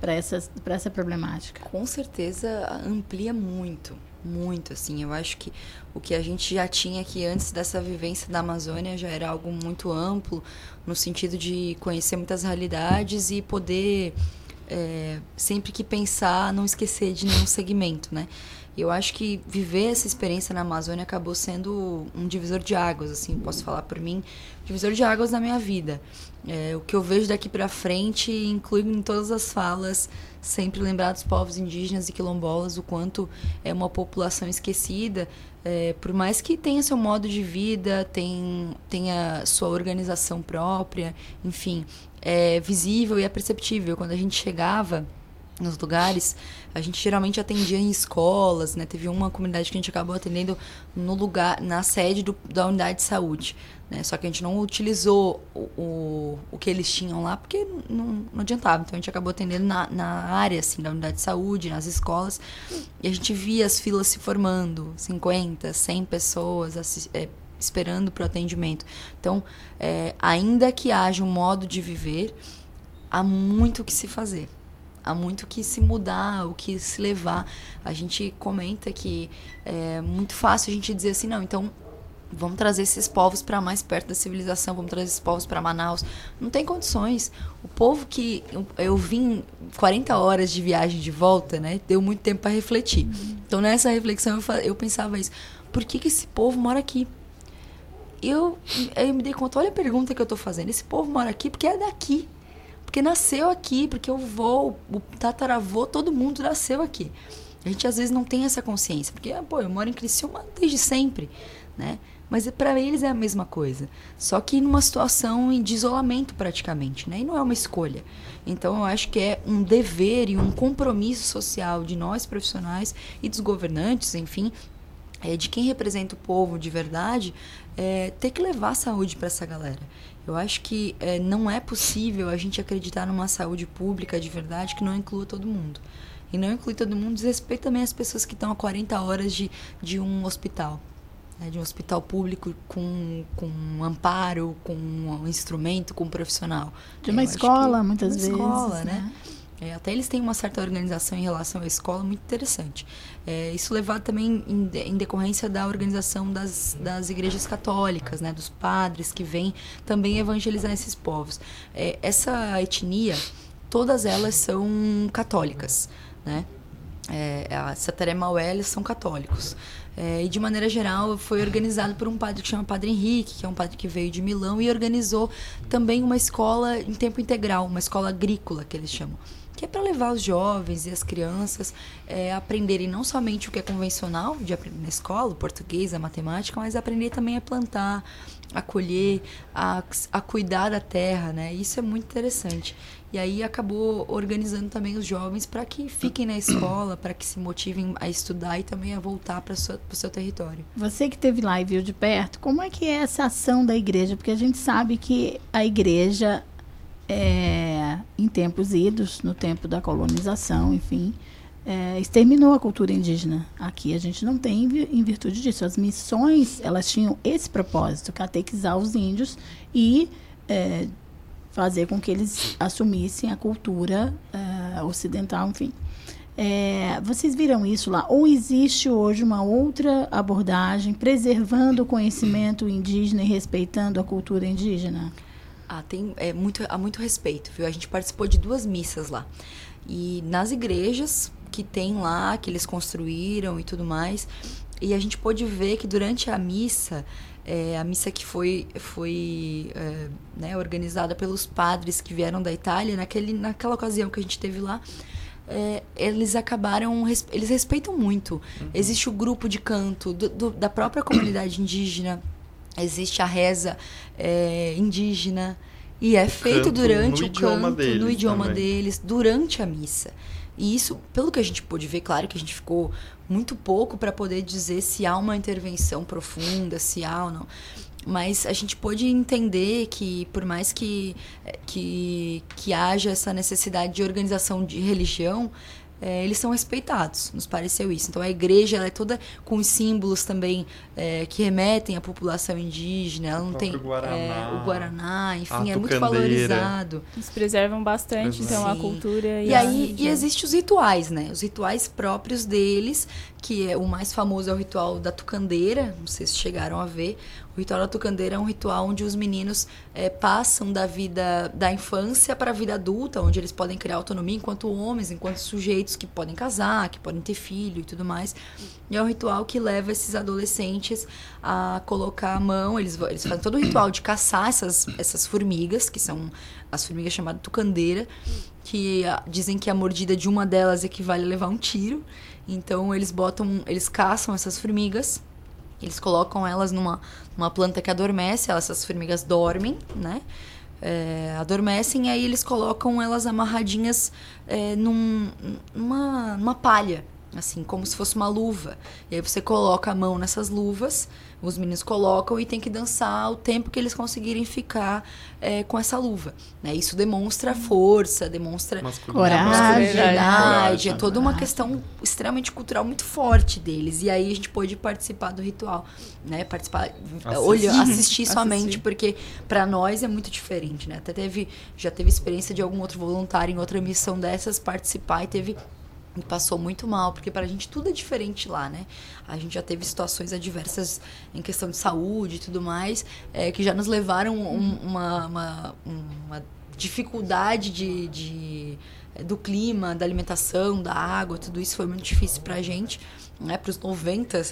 para essa problemática? Com certeza amplia muito, muito, assim. Eu acho que o que a gente já tinha aqui antes dessa vivência da Amazônia já era algo muito amplo, no sentido de conhecer muitas realidades e poder é, sempre que pensar, não esquecer de nenhum segmento, né? Eu acho que viver essa experiência na Amazônia acabou sendo um divisor de águas, assim, posso falar por mim, divisor de águas na minha vida. É, o que eu vejo daqui para frente inclui em todas as falas sempre lembrar dos povos indígenas e quilombolas o quanto é uma população esquecida, é, por mais que tenha seu modo de vida, tem, tenha sua organização própria, enfim, é visível e é perceptível. Quando a gente chegava nos lugares, a gente geralmente atendia em escolas, né? Teve uma comunidade que a gente acabou atendendo no lugar, na sede do, da unidade de saúde. Né? Só que a gente não utilizou o, o, o que eles tinham lá porque não, não adiantava. Então a gente acabou atendendo na, na área assim, da unidade de saúde, nas escolas. E a gente via as filas se formando 50, 100 pessoas é, esperando para o atendimento. Então, é, ainda que haja um modo de viver, há muito o que se fazer. Há muito o que se mudar, o que se levar. A gente comenta que é muito fácil a gente dizer assim, não, então vamos trazer esses povos para mais perto da civilização, vamos trazer esses povos para Manaus. Não tem condições. O povo que eu, eu vim 40 horas de viagem de volta, né? Deu muito tempo para refletir. Então nessa reflexão eu, eu pensava isso. Por que, que esse povo mora aqui? Eu, eu me dei conta, olha a pergunta que eu tô fazendo. Esse povo mora aqui porque é daqui. Porque nasceu aqui, porque o vô, o tataravô, todo mundo nasceu aqui. A gente às vezes não tem essa consciência, porque, pô, eu moro em Criciúma desde sempre, né? Mas para eles é a mesma coisa. Só que numa situação de isolamento praticamente, né? E não é uma escolha. Então eu acho que é um dever e um compromisso social de nós profissionais e dos governantes, enfim, é, de quem representa o povo de verdade, é, ter que levar saúde para essa galera. Eu acho que é, não é possível a gente acreditar numa saúde pública de verdade que não inclua todo mundo. E não inclui todo mundo, desrespeita também as pessoas que estão a 40 horas de, de um hospital. né, de um hospital público com, com um amparo, com um instrumento, com um profissional. De uma Eu escola, muitas uma vezes, escola, né? né? É, até eles têm uma certa organização em relação à escola muito interessante. É, isso levado também em, em decorrência da organização das, das igrejas católicas, né, dos padres que vêm também evangelizar esses povos. É, essa etnia, todas elas são católicas, né? É, a Sataré são católicos. É, e de maneira geral foi organizado por um padre que chama Padre Henrique, que é um padre que veio de Milão e organizou também uma escola em tempo integral, uma escola agrícola que eles chamam, que é para levar os jovens e as crianças é, a aprenderem não somente o que é convencional de aprender na escola, o português, a matemática, mas aprender também a plantar, a colher, a, a cuidar da terra, né? Isso é muito interessante. E aí acabou organizando também os jovens para que fiquem na escola, para que se motivem a estudar e também a voltar para o seu território. Você que esteve lá e viu de perto, como é que é essa ação da igreja? Porque a gente sabe que a igreja, é, em tempos idos, no tempo da colonização, enfim, é, exterminou a cultura indígena. Aqui a gente não tem em virtude disso. As missões, elas tinham esse propósito, catequizar os índios e é, fazer com que eles assumissem a cultura é, ocidental, enfim. É, vocês viram isso lá? Ou existe hoje uma outra abordagem preservando o conhecimento indígena e respeitando a cultura indígena? Ah, tem é, muito, há muito respeito, viu? A gente participou de duas missas lá. E nas igrejas que tem lá, que eles construíram e tudo mais, e a gente pôde ver que durante a missa, é, a missa que foi, foi é, né, organizada pelos padres que vieram da Itália, naquele, naquela ocasião que a gente teve lá, é, eles acabaram, eles respeitam muito. Existe o grupo de canto do- do- da própria comunidade indígena, existe a reza é, indígena e é feito Canto durante o canto deles no idioma também. deles durante a missa. E isso, pelo que a gente pôde ver, claro que a gente ficou muito pouco para poder dizer se há uma intervenção profunda, se há ou não. Mas a gente pôde entender que, por mais que, eh, que, que haja essa necessidade de organização de religião, eh, eles são respeitados, nos pareceu isso. Então a igreja ela é toda com os símbolos também eh, que remetem à população indígena, ela não tem próprio Guaraná, eh, o Guaraná, enfim, a é muito valorizado. Eles preservam bastante, então, a Sim. cultura e, E a aí, e existem os rituais, né? Os rituais próprios deles, que é o mais famoso é o ritual da tucandeira, não sei se chegaram a ver. Ritual da tucandeira é um ritual onde os meninos é, passam da vida da infância para a vida adulta, onde eles podem criar autonomia enquanto homens, enquanto sujeitos que podem casar, que podem ter filho e tudo mais. E é um ritual que leva esses adolescentes a colocar a mão, eles, eles fazem todo o ritual de caçar essas, essas formigas, que são as formigas chamadas tucandeira, que a, dizem que a mordida de uma delas equivale a levar um tiro. Então eles botam, eles caçam essas formigas, eles colocam elas numa, numa planta que adormece, essas formigas dormem, né? É, adormecem e aí eles colocam elas amarradinhas é, num, numa, numa palha, assim, como se fosse uma luva. E aí você coloca a mão nessas luvas, os meninos colocam e tem que dançar o tempo que eles conseguirem ficar é, com essa luva. Né? Isso demonstra força, demonstra Coragem. coragem, é toda uma questão extremamente cultural muito forte deles. E aí a gente pôde participar do ritual, né? Participar, Assistir. olhar, assistir somente, Assistir. porque para nós é muito diferente, né? Até teve, já teve experiência de algum outro voluntário em outra missão dessas participar e teve e passou muito mal, porque para a gente tudo é diferente lá, né? A gente já teve situações adversas em questão de saúde e tudo mais, é, que já nos levaram um, uma, uma, uma dificuldade de, de- do clima, da alimentação, da água, tudo isso foi muito difícil pra gente, né? Para os 90,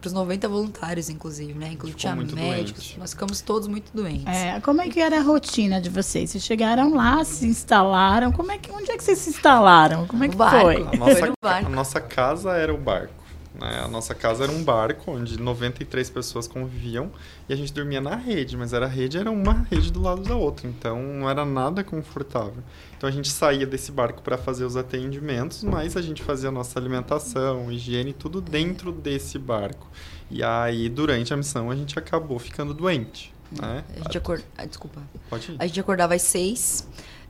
pros 90 voluntários, inclusive, né? Inclusive tinha médicos, doente. nós ficamos todos muito doentes. É, como é que era a rotina de vocês? Vocês chegaram lá, se instalaram. Como é que, onde é que vocês se instalaram? Como é que foi? A nossa, a nossa casa era o barco. Né? A nossa casa era um barco onde 93 pessoas conviviam e a gente dormia na rede, mas era a rede era uma rede do lado da outra, então não era nada confortável. Então a gente saía desse barco para fazer os atendimentos, mas a gente fazia a nossa alimentação, higiene, tudo dentro desse barco. E aí durante a missão a gente acabou ficando doente, né? A gente acord... ah, desculpa. Pode ir. A gente acordava às seis,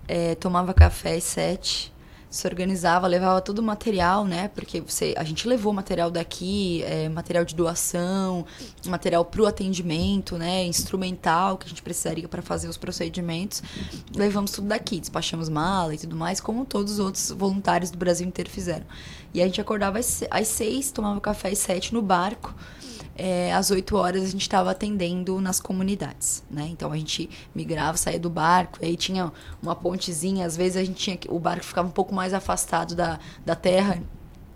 eh, tomava café às sete, se organizava, levava todo o material, né? Porque você, a gente levou material daqui, eh, material de doação, material para o atendimento, né? Instrumental que a gente precisaria para fazer os procedimentos. Levamos tudo daqui, despachamos mala e tudo mais, como todos os outros voluntários do Brasil inteiro fizeram. E a gente acordava às seis, tomava café às sete no barco. É, às 8 horas a gente estava atendendo nas comunidades, né? Então a gente migrava, saía do barco, aí tinha uma pontezinha, às vezes a gente tinha o barco ficava um pouco mais afastado da, da terra,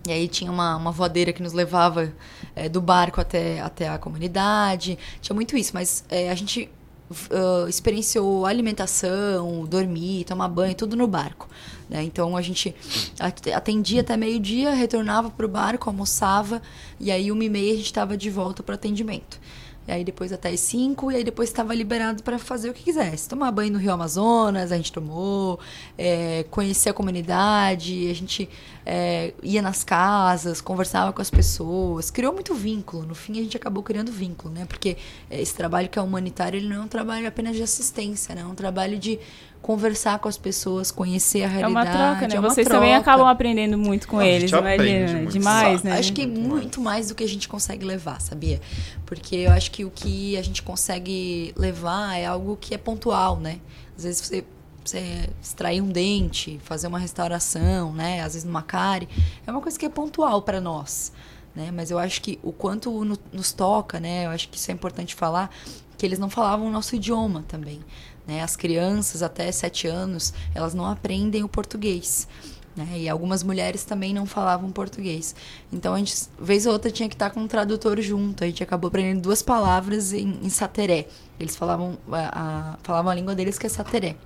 e aí tinha uma, uma voadeira que nos levava é, do barco até, até a comunidade, tinha muito isso, mas é, a gente uh, experienciou alimentação, dormir, tomar banho, tudo no barco. Né? Então a gente at- atendia até meio-dia, retornava para o barco, almoçava, e aí uma e meia a gente estava de volta para atendimento. E aí depois até as 5, e aí depois estava liberado para fazer o que quisesse. Tomar banho no Rio Amazonas, a gente tomou, é, conhecer a comunidade, a gente é, ia nas casas, conversava com as pessoas, criou muito vínculo. No fim a gente acabou criando vínculo, né? Porque é, esse trabalho que é humanitário, ele não é um trabalho apenas de assistência, né? É um trabalho de conversar com as pessoas, conhecer a É realidade. uma troca, né? é uma Vocês também troca. acabam aprendendo muito com A eles, imagina. muito. Demais, né? Acho que muito mais do que a gente consegue levar, sabia? Porque eu acho que o que a gente consegue levar é algo que é pontual, né? Às vezes você, você extrair um dente, fazer uma restauração, né? Às vezes numa cárie, é uma coisa que é pontual para nós. Né? Mas eu acho que o quanto no- nos toca, né? Eu acho que isso é importante falar, que eles não falavam o nosso idioma também. Né? As crianças até sete anos, elas não aprendem o português. Né? E algumas mulheres também não falavam português. Então a gente, vez ou outra, tinha que estar com um tradutor junto. A gente acabou aprendendo duas palavras em, em sateré. Eles falavam a, a- falavam a língua deles que é sateré.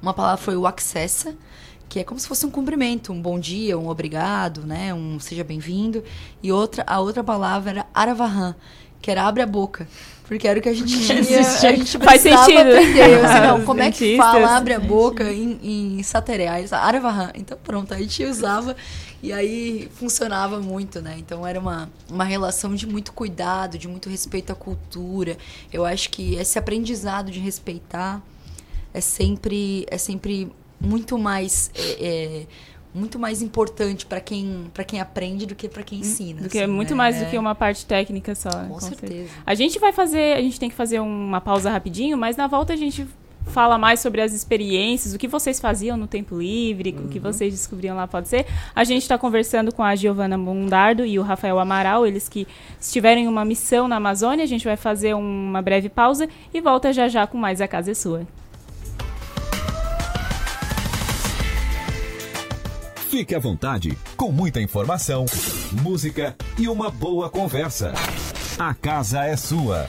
Uma palavra foi o accessa, que é como se fosse um cumprimento, um bom dia, um obrigado, né? Um seja bem-vindo. E outra, a outra palavra era aravahan, que era abre a boca. Porque era o que a gente tinha, a gente Faz precisava sentido. aprender. Eu disse, não, como é que fala abre a boca em, em eles, Aravahan. Então pronto, a gente usava e aí funcionava muito, né? Então era uma, uma relação de muito cuidado, de muito respeito à cultura. Eu acho que esse aprendizado de respeitar é sempre é sempre muito mais é, é, muito mais importante para quem para quem aprende do que para quem ensina Do que, assim, muito né? mais do É. que uma parte técnica só. né? Com certeza. A gente vai fazer, a gente tem que fazer uma pausa rapidinho, mas na volta a gente fala mais sobre as experiências, o que vocês faziam no tempo livre, o que Uhum. vocês descobriam lá, pode ser. A gente está conversando com a Giovana Mundardo e o Rafael Amaral, eles que estiveram em uma missão na Amazônia. A gente vai fazer uma breve pausa e volta já já com mais A Casa é Sua. Fique à vontade, com muita informação, música e uma boa conversa. A casa é sua.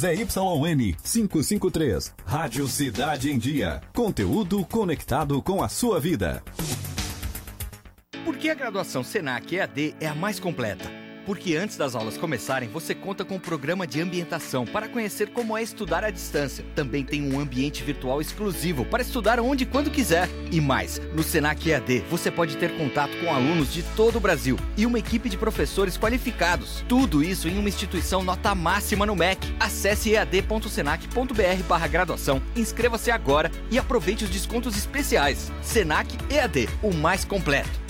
ZYN 553, Rádio Cidade em Dia. Conteúdo conectado com a sua vida. Por que a graduação Senac EAD é a mais completa? Porque antes das aulas começarem, você conta com o programa de ambientação para conhecer como é estudar à distância. Também tem um ambiente virtual exclusivo para estudar onde e quando quiser. E mais, no Senac EAD você pode ter contato com alunos de todo o Brasil e uma equipe de professores qualificados. Tudo isso em uma instituição nota máxima no MEC. Acesse ead.senac.br barra graduação, inscreva-se agora e aproveite os descontos especiais. Senac EAD, o mais completo.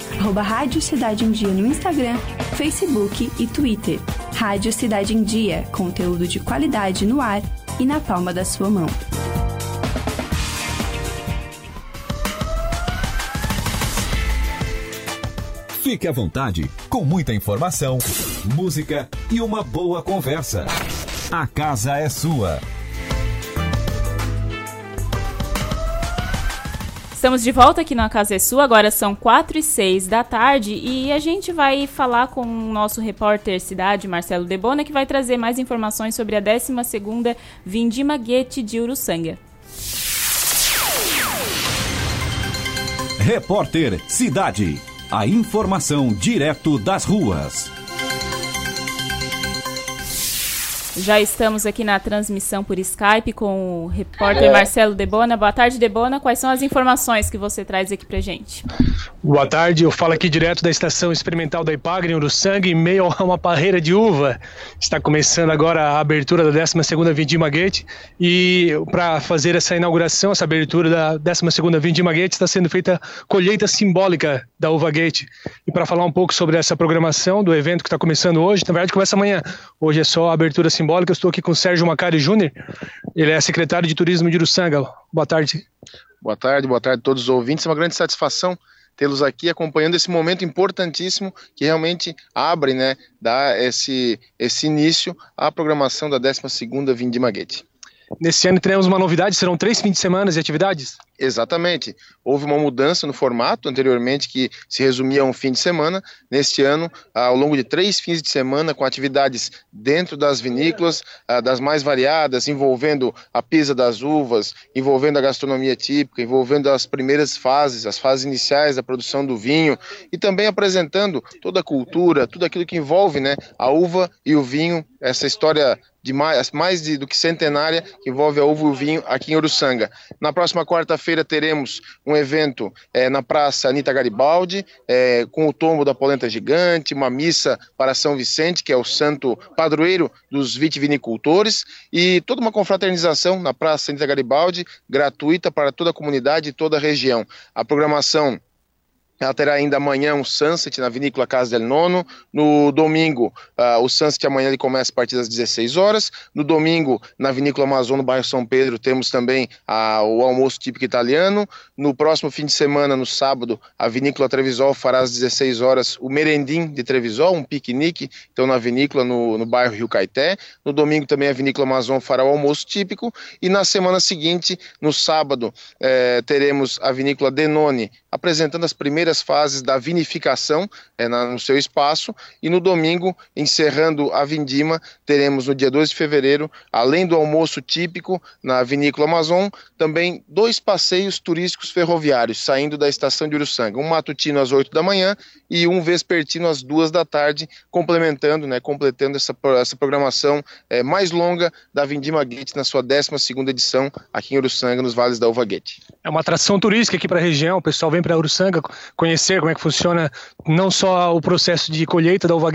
arroba Rádio Cidade em Dia no Instagram, Facebook e Twitter. Rádio Cidade em Dia, conteúdo de qualidade no ar e na palma da sua mão. Fique à vontade, com muita informação, música e uma boa conversa. A casa é sua. Estamos de volta aqui na Casa é Sua, agora são 4 e 6 da tarde e a gente vai falar com o nosso repórter cidade, Marcelo Debona, que vai trazer mais informações sobre a 12ª Vindima Guete de Uruçanga. Repórter Cidade. A informação direto das ruas. Já estamos aqui na transmissão por Skype com o repórter Marcelo Debona. Boa tarde, Debona. Quais são as informações que você traz aqui pra gente? Boa tarde, eu falo aqui direto da estação experimental da Ipagre, do Sangue, em meio a uma parreira de uva. Está começando agora a abertura da 12ª Vindima Gate e para fazer essa inauguração, essa abertura da 12ª Vindima Gate, está sendo feita colheita simbólica da Uva Gate. E para falar um pouco sobre essa programação do evento que está começando hoje, na verdade começa amanhã. Hoje é só a abertura simbólica simbólica. Eu estou aqui com o Sérgio Macari Júnior, ele é secretário de Turismo de Uruçanga. Boa tarde. Boa tarde, boa tarde a todos os ouvintes. É uma grande satisfação tê-los aqui acompanhando esse momento importantíssimo que realmente abre, né, dá esse, esse início à programação da 12ª Vindima Gate. Nesse ano teremos uma novidade, serão três fins de semana de atividades? Exatamente. Houve uma mudança no formato anteriormente que se resumia a um fim de semana. Neste ano, ao longo de três fins de semana, com atividades dentro das vinícolas, ah, das mais variadas, envolvendo a pisa das uvas, envolvendo a gastronomia típica, envolvendo as primeiras fases, as fases iniciais da produção do vinho e também apresentando toda a cultura, tudo aquilo que envolve né, a uva e o vinho, essa história de mais, mais de, do que centenária que envolve a uva e o vinho aqui em Uruçanga. Na próxima quarta-feira teremos um evento é, na Praça Anitta Garibaldi, é, com o tombo da polenta gigante, uma missa para São Vicente, que é o santo padroeiro dos vitivinicultores, e toda uma confraternização na Praça Anitta Garibaldi, gratuita para toda a comunidade e toda a região. A programação ela terá ainda amanhã um sunset na vinícola Casa del Nono. No domingo, uh, o sunset amanhã ele começa a partir das 16 horas. No domingo, na vinícola Amazon, no bairro São Pedro, temos também uh, o almoço típico italiano. No próximo fim de semana, no sábado, a vinícola Trevisol fará às 16 horas o merendim de Trevisol, um piquenique, então na vinícola no, no bairro Rio Caeté. No domingo também a vinícola Amazon fará o almoço típico. E na semana seguinte, no sábado, eh, teremos a vinícola Denone apresentando as primeiras fases da vinificação é, na, no seu espaço. E no domingo, encerrando a vindima, teremos no dia 2 de fevereiro, além do almoço típico na Vinícola Amazon, também dois passeios turísticos ferroviários saindo da estação de Uruçanga. Um matutino às 8 da manhã e um vespertino às 2 da tarde, complementando, né, completando essa, essa programação é, mais longa da Vindima Gate na sua 12 edição aqui em Uruçanga, nos Vales da Uva. É uma atração turística aqui para a região, o pessoal vem para Uruçanga conhecer como é que funciona não só o processo de colheita da uva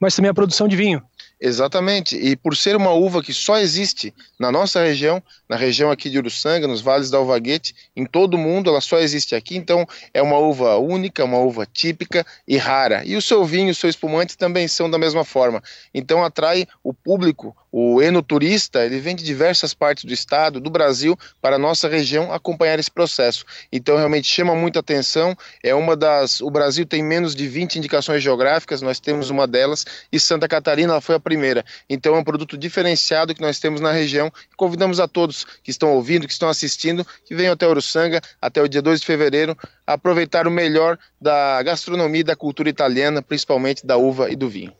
mas também a produção de vinho. Exatamente, e por ser uma uva que só existe na nossa região, na região aqui de Uruçanga, nos vales da Alvaguete, em todo o mundo, ela só existe aqui, então é uma uva única, uma uva típica e rara. E o seu vinho, o seu espumante também são da mesma forma. Então atrai o público, o enoturista, ele vem de diversas partes do estado, do Brasil, para a nossa região acompanhar esse processo. Então realmente chama muita atenção, é uma das, o Brasil tem menos de 20 indicações geográficas, nós temos uma delas, e Santa Catarina foi a primeira. Então é um produto diferenciado que nós temos na região. Convidamos a todos que estão ouvindo, que estão assistindo, que venham até Uruçanga até o dia 2 de fevereiro, aproveitar o melhor da gastronomia e da cultura italiana, principalmente da uva e do vinho.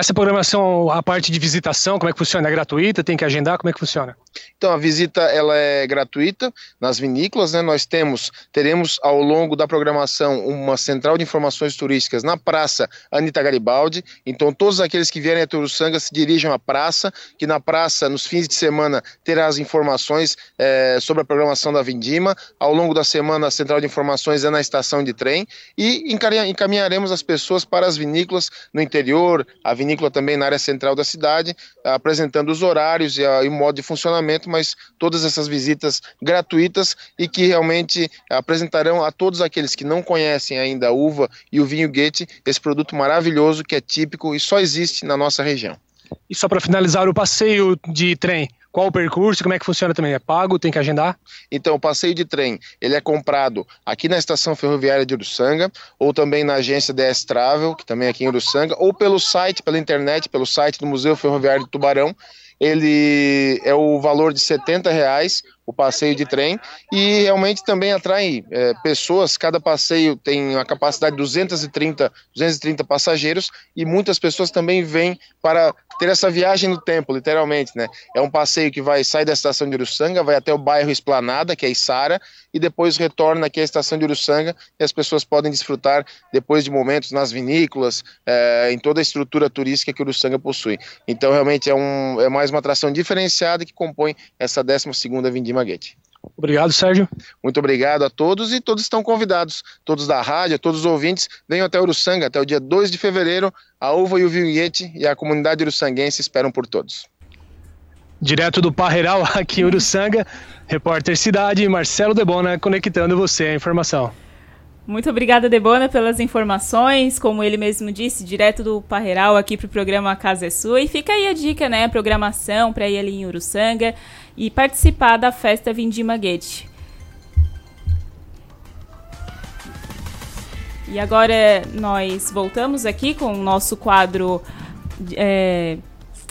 Essa programação, a parte de visitação, como é que funciona? É gratuita? Tem que agendar? Como é que funciona? Então, a visita ela é gratuita nas vinícolas, né? Nós temos, teremos ao longo da programação uma central de informações turísticas na Praça Anitta Garibaldi. Então, todos aqueles que vierem a Turuçanga se dirijam à praça, que na praça, nos fins de semana, terá as informações é, sobre a programação da Vindima. Ao longo da semana, a central de informações é na estação de trem e encaminharemos as pessoas para as vinícolas no interior, a vinícola também na área central da cidade, apresentando os horários e, o modo de funcionamento, mas todas essas visitas gratuitas e que realmente apresentarão a todos aqueles que não conhecem ainda a uva e o vinho Goethe esse produto maravilhoso que é típico e só existe na nossa região. E só para finalizar, o passeio de trem, qual o percurso? Como é que funciona também? É pago? Tem que agendar? Então, o passeio de trem, ele é comprado aqui na estação ferroviária de Uruçanga, ou também na agência DS Travel, que também é aqui em Uruçanga, ou pelo site, pela internet, pelo site do Museu Ferroviário de Tubarão. Ele é o valor de R$ reais o passeio de trem e realmente também atrai é, pessoas. Cada passeio tem a capacidade de 230, 230 passageiros e muitas pessoas também vêm para ter essa viagem no tempo, literalmente, né? É um passeio que vai sair da estação de Uruçanga, vai até o bairro Esplanada, que é Içara, e depois retorna aqui à estação de Uruçanga e as pessoas podem desfrutar depois de momentos nas vinícolas, é, em toda a estrutura turística que Uruçanga possui. Então, realmente é, um, é mais uma atração diferenciada que compõe essa 12ª Vindima Obrigado, Sérgio. Muito obrigado a todos e todos estão convidados, todos da rádio, todos os ouvintes, venham até Uruçanga até o dia 2 de fevereiro. A Uva e o Vinhete e a comunidade uruçanguense esperam por todos. Direto do Parreiral, aqui em Uruçanga, repórter Cidade, Marcelo Debona, conectando você à informação. Muito obrigada, Debona, pelas informações. Como ele mesmo disse, direto do Parreiral aqui para o programa Casa é Sua. E fica aí a dica, né? A programação para ir ali em Uruçanga e participar da festa Vindima Gate. E agora nós voltamos aqui com o nosso quadro. É,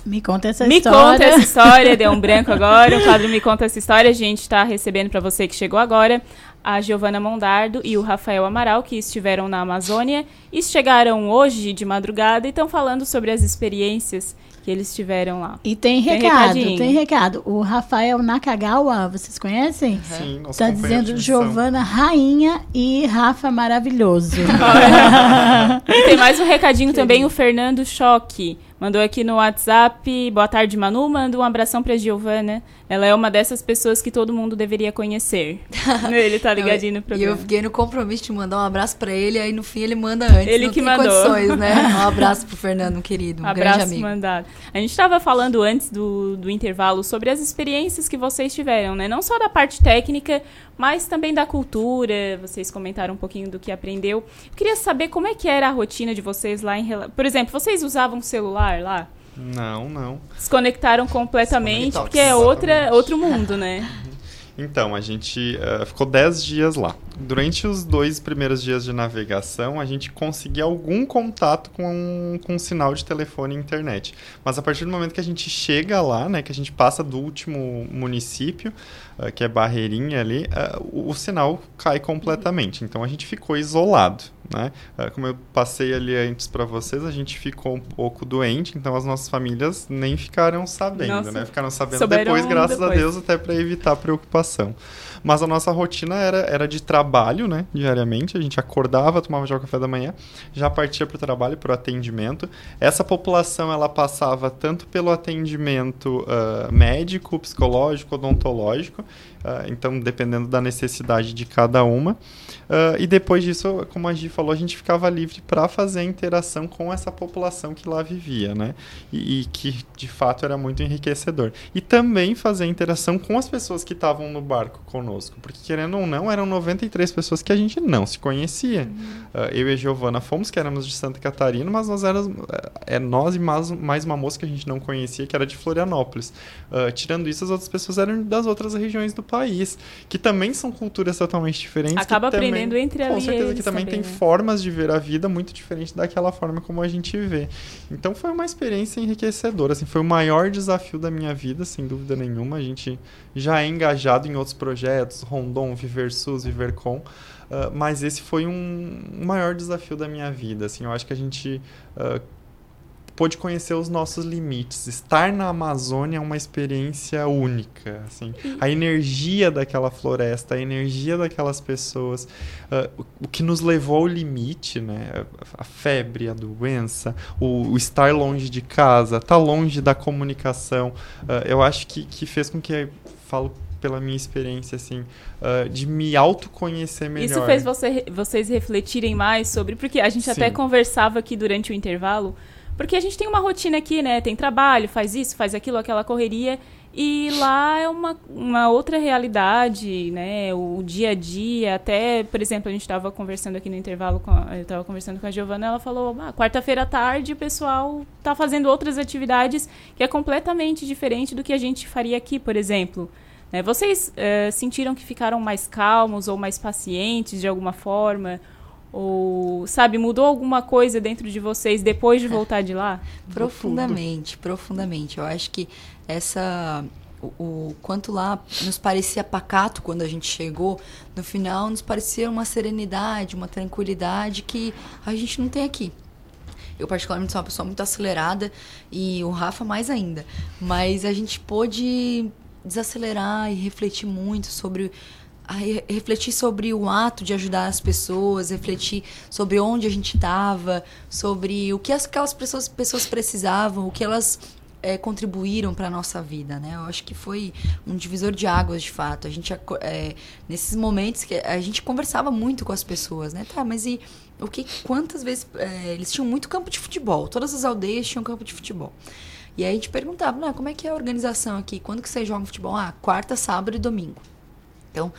me conta essa Me história. conta essa história, deu um branco agora. O quadro Me Conta essa história. A gente está recebendo para você que chegou agora a Giovana Mondardo e o Rafael Amaral, que estiveram na Amazônia e chegaram hoje de madrugada e estão falando sobre as experiências que eles tiveram lá. E tem recado, tem, tem recado. O Rafael Nakagawa, vocês conhecem? Sim, nosso Tá companheiro dizendo. Giovana Rainha e Rafa Maravilhoso. E tem mais um recadinho também, o Fernando Choque. Mandou aqui no WhatsApp. Boa tarde, Manu. Manda um abração pra Giovana. Ela é uma dessas pessoas que todo mundo deveria conhecer. ele tá ligadinho no E programa. eu fiquei no compromisso de mandar um abraço pra ele, aí no fim ele manda antes. Ele não que tem mandou. condições, né? Um abraço pro Fernando, um querido, um grande Abraço amigo. mandado. A gente estava falando antes do, do intervalo sobre as experiências que vocês tiveram, né? Não só da parte técnica, mas também da cultura. Vocês comentaram um pouquinho do que aprendeu. Eu queria saber como é que era a rotina de vocês lá em Por exemplo, vocês usavam celular lá? Não, não. Desconectaram completamente, porque é outra, outro mundo, né? Então, a gente eh, ficou 10 dias lá. Durante os dois primeiros dias de navegação, a gente conseguia algum contato com, com um sinal de telefone e internet. Mas a partir do momento que a gente chega lá, né, que a gente passa do último município, eh, que é Barreirinha ali, eh, o, o sinal cai completamente. Então a gente ficou isolado. Né? Eh, como eu passei ali antes para vocês, a gente ficou um pouco doente, então as nossas famílias nem ficaram sabendo, Nossa. né? Ficaram sabendo depois, graças a depois. Deus, até para evitar preocupação. Mas a nossa rotina era, era de trabalho, né? Diariamente. A gente acordava, tomava já o café da manhã, já partia para o trabalho, para o atendimento. Essa população, ela passava tanto pelo atendimento ah, médico, psicológico, odontológico. ah, então, dependendo da necessidade de cada uma. Ah, e depois disso, como a Gi falou, a gente ficava livre para fazer a interação com essa população que lá vivia, né? E, e que de fato era muito enriquecedor. E também fazer a interação com as pessoas que estavam no barco conosco, porque querendo ou não, eram 93 pessoas que a gente não se conhecia. Ah, eu e a Giovana fomos, que éramos de Santa Catarina, mas nós éramos é nós e mais, mais uma moça que a gente não conhecia, que era de Florianópolis. Ah, tirando isso, as outras pessoas eram das outras regiões do país, que também são culturas totalmente diferentes. que Acaba também- aprendendo entre Com certeza que também também, tem né? formas de ver a vida muito diferente daquela forma como a gente vê. Então foi uma experiência enriquecedora, assim, foi o maior desafio da minha vida, sem dúvida nenhuma. A gente já é engajado em outros projetos, Rondon, Viver SUS, Viver Com, ah, mas esse foi um, um maior desafio da minha vida, assim, eu acho que a gente ah, pôde conhecer os nossos limites. Estar na Amazônia é uma experiência única, assim. A energia daquela floresta, a energia daquelas pessoas, ah, o, que nos levou ao limite, né? A, febre, a doença, o, o estar longe de casa, estar longe da comunicação, ah, eu acho que, que fez com que falo pela minha experiência assim ah, de me autoconhecer melhor. Isso fez você- vocês refletirem mais sobre. Porque a gente até Sim. conversava aqui durante o intervalo. Porque a gente tem uma rotina aqui, né? Tem trabalho, faz isso, faz aquilo, aquela correria. E lá é uma, uma outra realidade, né? O dia a dia. Até, por exemplo, a gente estava conversando aqui no intervalo, a, eu estava conversando com a Giovana, ela falou: ah, quarta-feira à tarde o pessoal tá fazendo outras atividades que é completamente diferente do que a gente faria aqui, por exemplo. Né? Vocês eh, sentiram que ficaram mais calmos ou mais pacientes de alguma forma? Ou, sabe, mudou alguma coisa dentro de vocês depois de voltar de lá? Profundamente, profundamente. Eu acho que essa o, o quanto lá nos parecia pacato quando a gente chegou, no final nos parecia uma serenidade, uma tranquilidade que a gente não tem aqui. Eu, particularmente, sou uma pessoa muito acelerada e o Rafa mais ainda. Mas a gente pôde desacelerar e refletir muito sobre a re- refletir sobre o ato de ajudar as pessoas, refletir sobre onde a gente estava, sobre o que as- aquelas pessoas, pessoas precisavam, o que elas eh, contribuíram para a nossa vida, né? Eu acho que foi um divisor de águas, de fato. A gente, eh, nesses momentos que a gente conversava muito com as pessoas, né? Tá, mas e o que, quantas vezes eh, eles tinham muito campo de futebol? Todas as aldeias tinham campo de futebol. E aí a gente perguntava, "Não, como é que é a organização aqui? Quando que vocês jogam futebol? Ah, quarta, sábado e domingo. Então,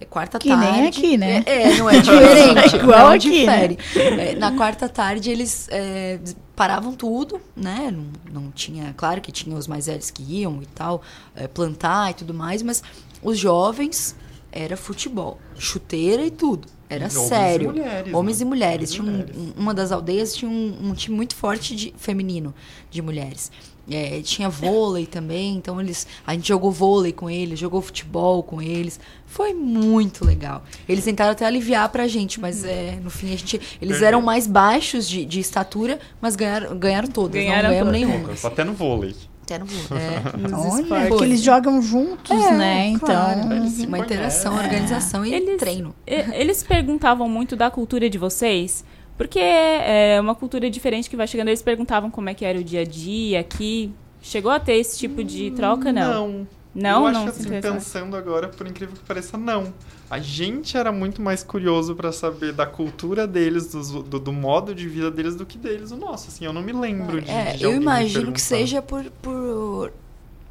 é quarta Que tarde. nem aqui, né? É, é, não é diferente. Igual não aqui, né? difere. É, na quarta tarde eles é, paravam tudo, né? Não, não tinha, claro que tinha os mais velhos que iam e tal, é, plantar e tudo mais, mas os jovens era futebol, chuteira e tudo. Era Homens e sério. mulheres, Homens né? e mulheres. Homens e Tinha um- um- uma das aldeias tinha um, um time muito forte de feminino de mulheres. É, tinha vôlei também, então eles a gente jogou vôlei com eles, jogou futebol com eles. Foi muito legal. Eles tentaram até aliviar pra gente, mas é, no fim a gente. Eles eram mais baixos de, de estatura, mas ganharam, ganharam todas. Ganharam não ganhamos todas. nenhuma. Até no vôlei. Até no vôlei. É. Olha, porque eles jogam juntos, É, né? Então, claro. uma interação, É. organização e treino. E- Eles perguntavam muito da cultura de vocês, porque é uma cultura diferente que vai chegando. Eles perguntavam como é que era o dia a dia aqui. Chegou a ter esse tipo de troca, não? Não. Não, eu não acho se assim, interessaram. pensando agora, por incrível que pareça, não. A gente era muito mais curioso pra saber da cultura deles, dos- do, do modo de vida deles, do que deles o nosso. Assim, eu não me lembro de, É, de eu alguém me imagino que seja por, por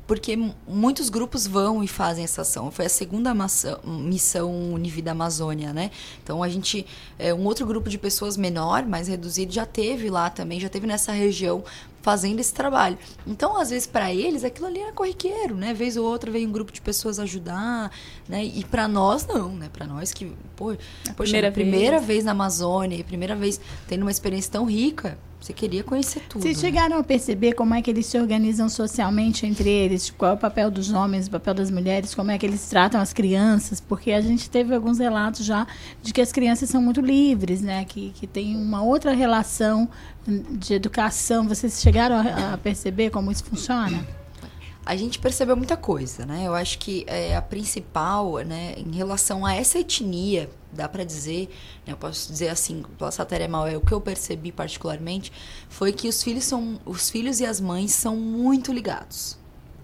porque mu- muitos grupos vão e fazem essa ação. Foi a segunda missão Univida Amazônia, né? Então a gente, é, um outro grupo de pessoas menor, mais reduzido, já teve lá também, já teve nessa região fazendo esse trabalho. Então, às vezes, para eles, aquilo ali era corriqueiro, né? Vez ou outra veio um grupo de pessoas ajudar, né? E para nós, não, né? Para nós que, pô, poxa, primeira primeira, vez. vez na Amazônia, primeira vez tendo uma experiência tão rica, você queria conhecer tudo. Vocês né? chegaram a perceber como é que eles se organizam socialmente entre eles? Qual é o papel dos homens, o papel das mulheres? Como é que eles tratam as crianças? Porque a gente teve alguns relatos já de que as crianças são muito livres, né? Que, que tem uma outra relação de educação. Vocês chegaram a, a perceber como isso funciona? A gente percebeu muita coisa, né? Eu acho que é, a principal, né, em relação a essa etnia, dá para dizer, né, eu posso dizer assim, pela Satéria Mal, é o que eu percebi particularmente, foi que os filhos são, os filhos e as mães são muito ligados,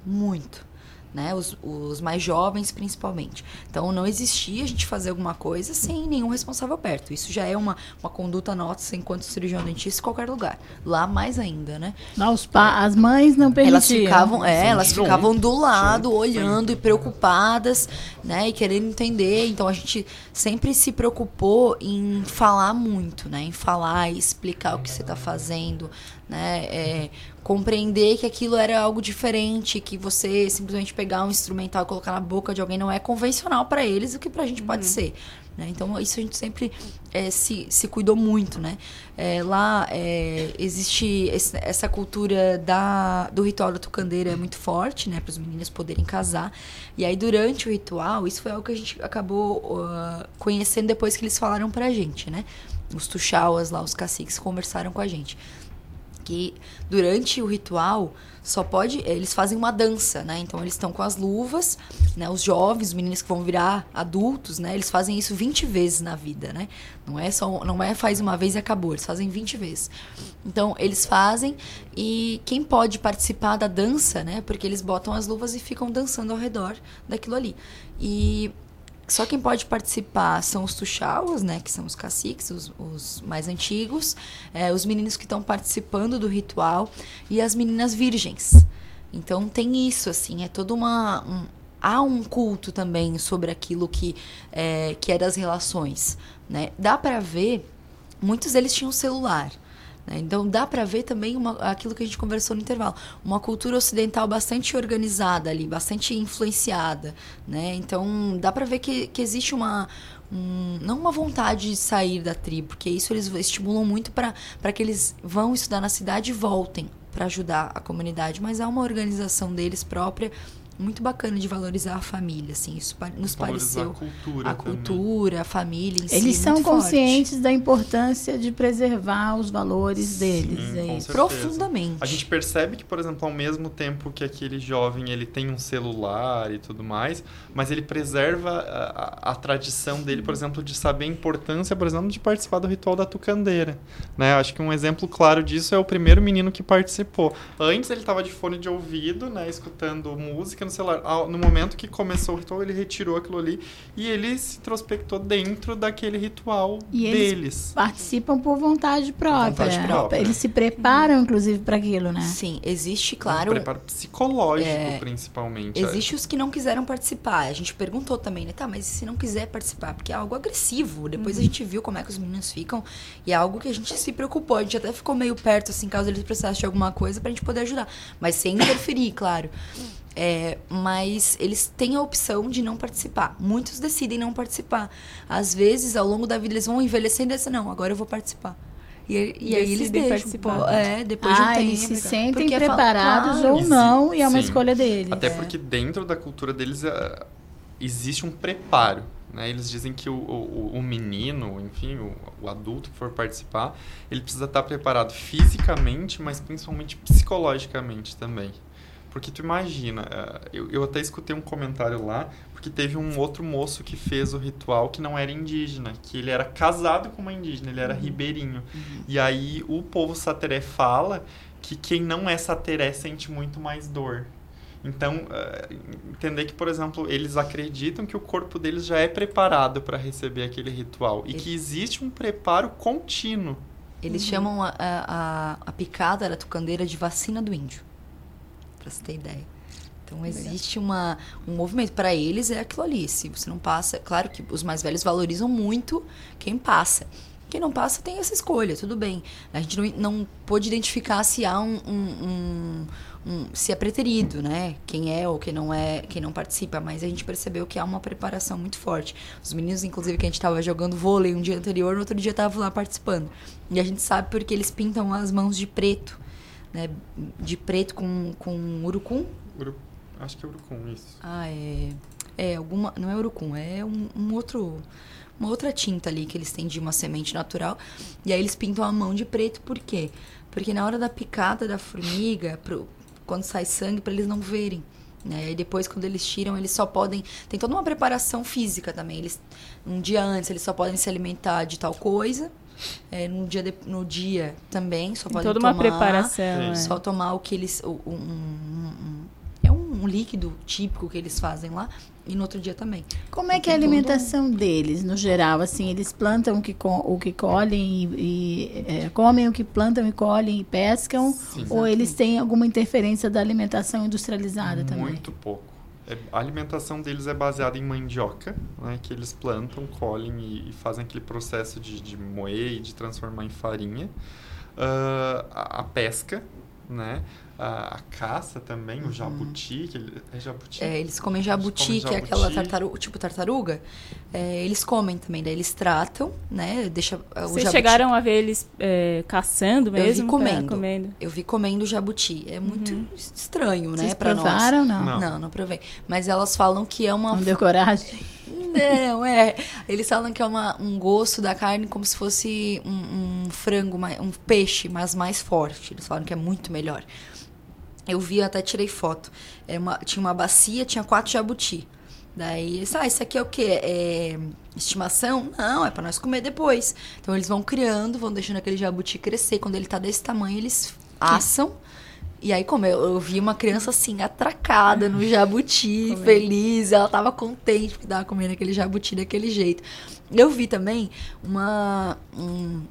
muito, né? Os, os mais jovens principalmente. Então não existia a gente fazer alguma coisa sem nenhum responsável perto. Isso já é uma, uma conduta nossa enquanto cirurgião dentista em qualquer lugar. Lá mais ainda, né? Lá os pa as mães não permitiam. Elas ficavam, é, Sim. elas ficavam do lado, olhando e preocupadas, né, e querendo entender. Então a gente sempre se preocupou em falar muito, né, em falar e explicar o que você está fazendo, né, é, compreender que aquilo era algo diferente, que você simplesmente pegar um instrumental e colocar na boca de alguém não é convencional para eles, o que pra gente pode ser. né? Então, isso a gente sempre é, se, se cuidou muito, né? É, lá é, existe esse- essa cultura da, do ritual da tucandeira é muito forte, né? Para os meninos poderem casar. E aí, durante o ritual, isso foi algo que a gente acabou ah, conhecendo depois que eles falaram pra gente, né? Os tuxauas lá, os caciques, conversaram com a gente que durante o ritual só pode eles fazem uma dança né? Então eles estão com as luvas né? Os jovens os meninos que vão virar adultos né? Eles fazem isso 20 vezes na vida né? Não é só não é faz uma vez e acabou eles fazem 20 vezes. Então eles fazem e quem pode participar da dança né? Porque eles botam as luvas e ficam dançando ao redor daquilo ali. E só quem pode participar são os tuxauas, né? Que são os caciques, os, os mais antigos. é, os meninos que estão participando do ritual. E as meninas virgens. Então tem isso, assim. É toda uma... um- há um culto também sobre aquilo que é, que é das relações, né? Dá para ver... Muitos deles tinham celular. Né? Então dá para ver também uma, aquilo que a gente conversou no intervalo, uma cultura ocidental bastante organizada ali, bastante influenciada, né? Então dá para ver que, que existe uma um- não uma vontade de sair da tribo, porque isso eles estimulam muito para que eles vão estudar na cidade e voltem para ajudar a comunidade, mas há uma organização deles própria muito bacana de valorizar a família, assim, isso pa- nos Valorizar pareceu a cultura a cultura, a família em si, Eles são muito forte. conscientes da importância de preservar os valores deles. é Com isso. certeza. A gente percebe que, por exemplo, ao mesmo tempo que aquele jovem ele tem um celular e tudo mais, mas ele preserva a, a- a tradição dele, por exemplo, de saber a importância, por exemplo, de participar do ritual da tucandeira. Né? Acho que um exemplo claro disso é o primeiro menino que participou. Antes ele estava de fone de ouvido, né, escutando música no celular. No momento que começou o ritual, ele retirou aquilo ali e ele se introspectou dentro daquele ritual E eles deles. participam por vontade própria. vontade própria. Eles se preparam, inclusive, para aquilo, né? Sim, existe, Um claro. preparo psicológico, É, principalmente. Existe os que não quiseram participar. A gente perguntou também, né? Tá, mas e se não quiser participar? Porque é algo agressivo. Depois Uhum. a gente viu como é que os meninos ficam. E é algo que a gente se preocupou. A gente até ficou meio perto, assim, caso eles precisassem de alguma coisa pra gente poder ajudar. Mas sem interferir, claro. É, mas eles têm a opção de não participar. Muitos decidem não participar. Às vezes, ao longo da vida, eles vão envelhecendo e dizem, não, agora eu vou participar. E, e aí eles Decidem deixam. participar. pô, é, depois de um Ah, tempo. eles se sentem Porque fala- preparados claro. ou não, e é uma Sim. escolha deles. Até É. porque dentro da cultura deles eh, existe um preparo. Né? Eles dizem que o, o, o menino, enfim, o, o adulto que for participar, ele precisa estar preparado fisicamente, mas principalmente psicologicamente também. Porque tu imagina, eh, eu, eu até escutei um comentário lá, porque teve um outro moço que fez o ritual que não era indígena, que ele era casado com uma indígena, ele era Uhum. ribeirinho. E aí o povo sateré fala que quem não é sateré sente muito mais dor. Então, eh, entender que, por exemplo, eles acreditam que o corpo deles já é preparado para receber aquele ritual e que existe um preparo contínuo. Eles chamam a, a, a, a picada da tucandeira de vacina do índio. Pra você ter ideia. Então existe uma, um movimento. Para eles é aquilo ali. Se você não passa. Claro que os mais velhos valorizam muito quem passa. Quem não passa tem essa escolha, tudo bem. A gente não, não pôde identificar se há um, um- um- um- se é preterido, né? Quem é ou quem não é, quem não participa, mas a gente percebeu que há uma preparação muito forte. Os meninos, inclusive, que a gente estava jogando vôlei um dia anterior, no outro dia estavam lá participando. E a gente sabe porque eles pintam as mãos de preto, né? De preto com, com urucum. Uru- Acho que é urucum, isso. Ah, é. É, alguma. Não é urucum, é um, um outro. Uma outra tinta ali que eles têm de uma semente natural. E aí eles pintam a mão de preto, por quê? Porque na hora da picada da formiga, pro, quando sai sangue, para eles não verem. Né? E depois, quando eles tiram, eles só podem. Tem toda uma preparação física também. Eles, um dia antes, eles só podem se alimentar de tal coisa. É, no, dia de- no dia também, só podem toda uma tomar. preparação, é. Só tomar o que eles. um- um- um- é um líquido típico que eles fazem lá. E no outro dia também. Como é que é a alimentação deles, no geral? Assim, eles plantam o que, o que colhem e, e, é, comem o que plantam e colhem e pescam? Sim. ou eles têm alguma interferência da alimentação industrializada também? Muito pouco. É, a alimentação deles é baseada em mandioca, né, que eles plantam, colhem e, e fazem aquele processo de, de moer e de transformar em farinha. Ah, a, a pesca, né? A, a caça também, o jabuti, que ele, é jabuti? É, eles comem jabuti, comem que é aquela jabuti. tartaruga, tipo tartaruga. É, eles comem também, daí eles tratam, né? Deixa o Vocês jabuti- chegaram a ver eles é, caçando mesmo? Eu vi É, comendo. comendo. Eu vi comendo jabuti. É muito estranho, né? Vocês pra nós. provaram, não? não? Não, provei. Mas elas falam que é uma. Não deu coragem? Não, é. Eles falam que é uma, um gosto da carne como se fosse um, um frango, um peixe, mas mais forte. Eles falam que é muito melhor. Eu vi, até tirei foto. É uma, tinha uma bacia, tinha quatro jabuti. Daí, eles, ah, isso aqui é o quê? É estimação? Não, é pra nós comer depois. Então eles vão criando, vão deixando aquele jabuti crescer. Quando ele tá desse tamanho, eles assam. E aí, como eu, eu vi uma criança assim, atracada no jabuti, feliz, ela tava contente porque tava comendo aquele jabuti daquele jeito. Eu vi também uma, um-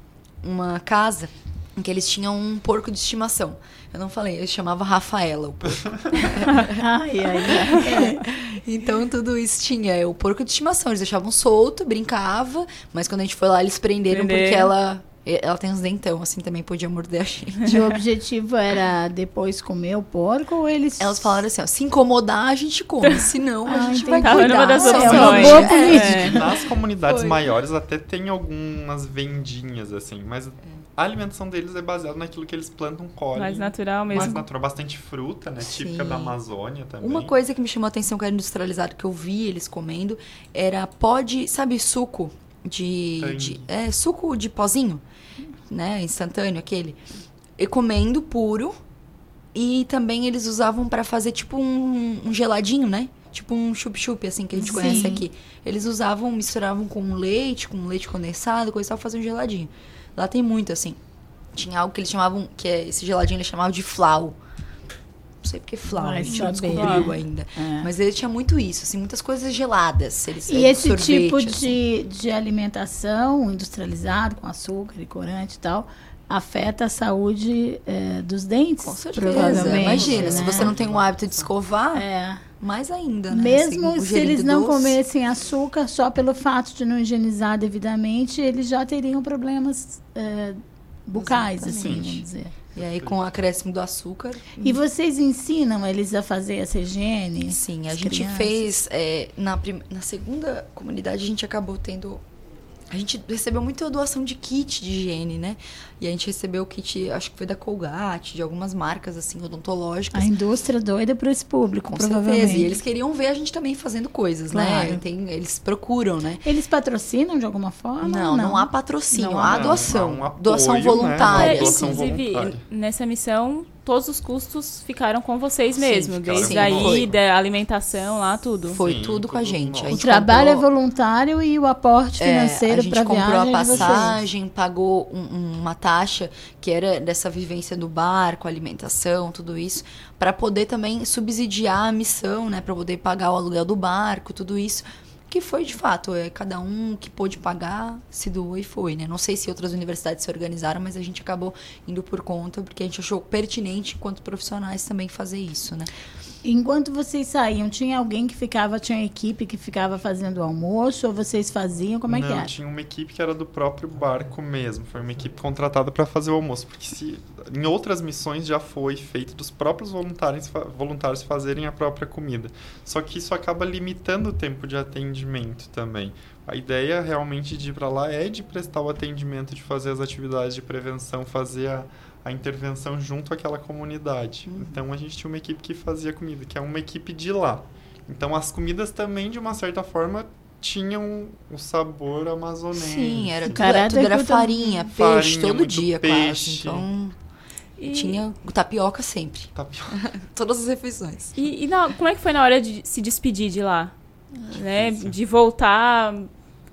uma casa em que eles tinham um porco de estimação. Eu não falei, eu chamava Rafaela o porco. ai, ai, ai. É. Então tudo isso tinha. é, O porco de estimação, eles deixavam solto, brincava, mas quando a gente foi lá, eles prenderam porque Prenderam. ela. Ela tem uns dentão, assim, também podia morder a gente. E o objetivo era depois comer o porco ou eles... Elas falaram assim, ó, se incomodar, a gente come, se não, a Ah, gente vai entendi. cuidar. Tava das É opções. uma boa É. política. Nas comunidades Foi. maiores até tem algumas vendinhas, assim, mas a alimentação deles é baseada naquilo que eles plantam, colhem. Mais natural mesmo. Mais natural, bastante fruta, né? Típica Sim. da Amazônia também. Uma coisa que me chamou a atenção que era industrializado, que eu vi eles comendo, era pó de, sabe, suco de, de- é, suco de pozinho, né, instantâneo aquele. E comendo puro. E também eles usavam pra fazer tipo um, um geladinho, né? Tipo um chup-chup, assim, que a gente Sim. conhece aqui. Eles usavam, misturavam com leite, com leite condensado, coisa e tal, faziam um geladinho. Lá tem muito, assim. Tinha algo que eles chamavam, que é, esse geladinho eles chamavam de flau. Não sei porque flau, a gente não descobriu ainda. É. Mas ele tinha muito isso, assim, muitas coisas geladas. Eles, E é, esse sorvete, tipo assim. de, de alimentação industrializado, com açúcar e corante e tal, afeta a saúde eh, dos dentes, Com certeza. Imagina, se né? você não tem o hábito de escovar, É. mais ainda, né? Mesmo Assim, se eles não doce. comessem açúcar, só pelo fato de não higienizar devidamente, eles já teriam problemas eh, bucais, assim, Exatamente. vamos dizer. E aí, com o acréscimo do açúcar. E vocês ensinam eles a fazer essa higiene? Sim, a gente crianças? fez. é, na, na segunda comunidade, a gente acabou tendo. A gente recebeu muita doação de kit de higiene, né? E a gente recebeu o kit, acho que foi da Colgate, de algumas marcas, assim, odontológicas. A indústria doida para esse público, Com provavelmente. certeza. E eles queriam ver a gente também fazendo coisas, Claro. né? Tem, eles procuram, né? Eles patrocinam de alguma forma? Não, não, há patrocínio, Não há doação. Há um apoio, doação né? voluntária. Uma doação Inclusive, voluntária. nessa missão, todos os custos ficaram com vocês Sim, mesmo. ficaram Desde a ida, alimentação, lá, tudo. Foi Sim, tudo com a gente. A O gente trabalho comprou- é voluntário e o aporte É, financeiro a gente para comprou viagem a é passagem, pagou um- um- uma taxa que era dessa vivência do barco, alimentação, tudo isso, para poder também subsidiar a missão, né, para poder pagar o aluguel do barco, tudo isso, que foi de fato, é cada um que pôde pagar se doou e foi, né? Não sei se outras universidades se organizaram, mas a gente acabou indo por conta porque a gente achou pertinente enquanto profissionais também fazer isso, né? Enquanto vocês saíam, tinha alguém que ficava, tinha equipe que ficava fazendo o almoço, ou vocês faziam? Como é não, que era? tinha uma equipe que era do próprio barco mesmo. Foi uma equipe contratada para fazer o almoço. Porque se, em outras missões já foi feito dos próprios voluntários, voluntários fazerem a própria comida. Só que isso acaba limitando o tempo de atendimento também. A ideia realmente de ir para lá é de prestar o atendimento, de fazer as atividades de prevenção, fazer a, a intervenção junto àquela comunidade. Então a gente tinha uma equipe que fazia comida, que é uma equipe de lá. Então as comidas também, de uma certa forma, tinham o sabor amazonense. Sim, era tudo, Caráter tudo era farinha, peixe, Farinha, todo dia peixe. quase. Então, E- tinha tapioca sempre. Tapioca. Todas as refeições. E, e na- como é que foi na hora de se despedir de lá? Né? De voltar,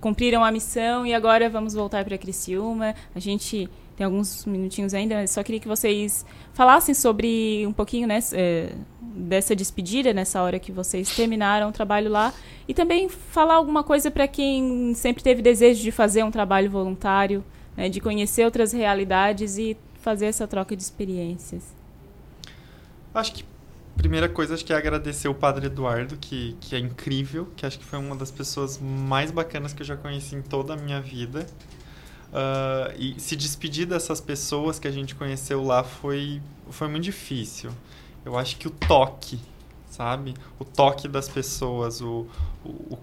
cumpriram a missão e agora vamos voltar para Criciúma. A gente tem alguns minutinhos ainda, só queria que vocês falassem sobre um pouquinho né, eh, dessa despedida, nessa hora que vocês terminaram o trabalho lá. E também falar alguma coisa para quem sempre teve desejo de fazer um trabalho voluntário, né, de conhecer outras realidades e fazer essa troca de experiências. Acho que primeira coisa acho que é agradecer o Padre Eduardo, que, que é incrível, que acho que foi uma das pessoas mais bacanas que eu já conheci em toda a minha vida. Ah, e se despedir dessas pessoas que a gente conheceu lá foi, foi muito difícil. Eu acho que o toque, sabe? O toque das pessoas, o, o,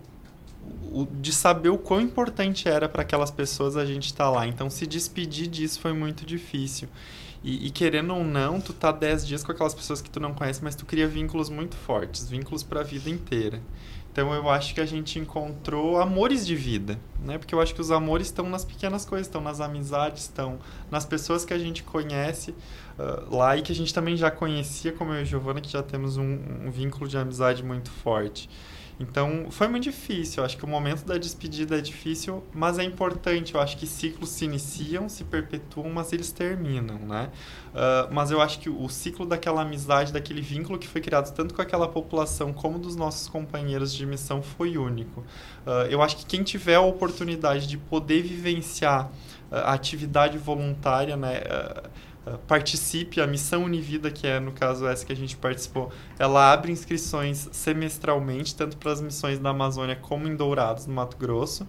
o- de saber o quão importante era para aquelas pessoas a gente estar lá. Então, se despedir disso foi muito difícil. E, e querendo ou não, tu tá 10 dias com aquelas pessoas que tu não conhece, mas tu cria vínculos muito fortes, vínculos para a vida inteira. Então eu acho que a gente encontrou amores de vida, né? Porque eu acho que os amores estão nas pequenas coisas, estão nas amizades, estão nas pessoas que a gente conhece ah, lá e que a gente também já conhecia, como eu e Giovana, que já temos um, um vínculo de amizade muito forte. Então, foi muito difícil. Eu acho que o momento da despedida é difícil, mas é importante. Eu acho que ciclos se iniciam, se perpetuam, mas eles terminam, né? Ah, mas eu acho que o ciclo daquela amizade, daquele vínculo que foi criado tanto com aquela população como dos nossos companheiros de missão foi único. Ah, eu acho que quem tiver a oportunidade de poder vivenciar ah, a atividade voluntária, né? ah, participe, a Missão Univida, que é no caso essa que a gente participou, ela abre inscrições semestralmente, tanto para as missões da Amazônia como em Dourados, no Mato Grosso.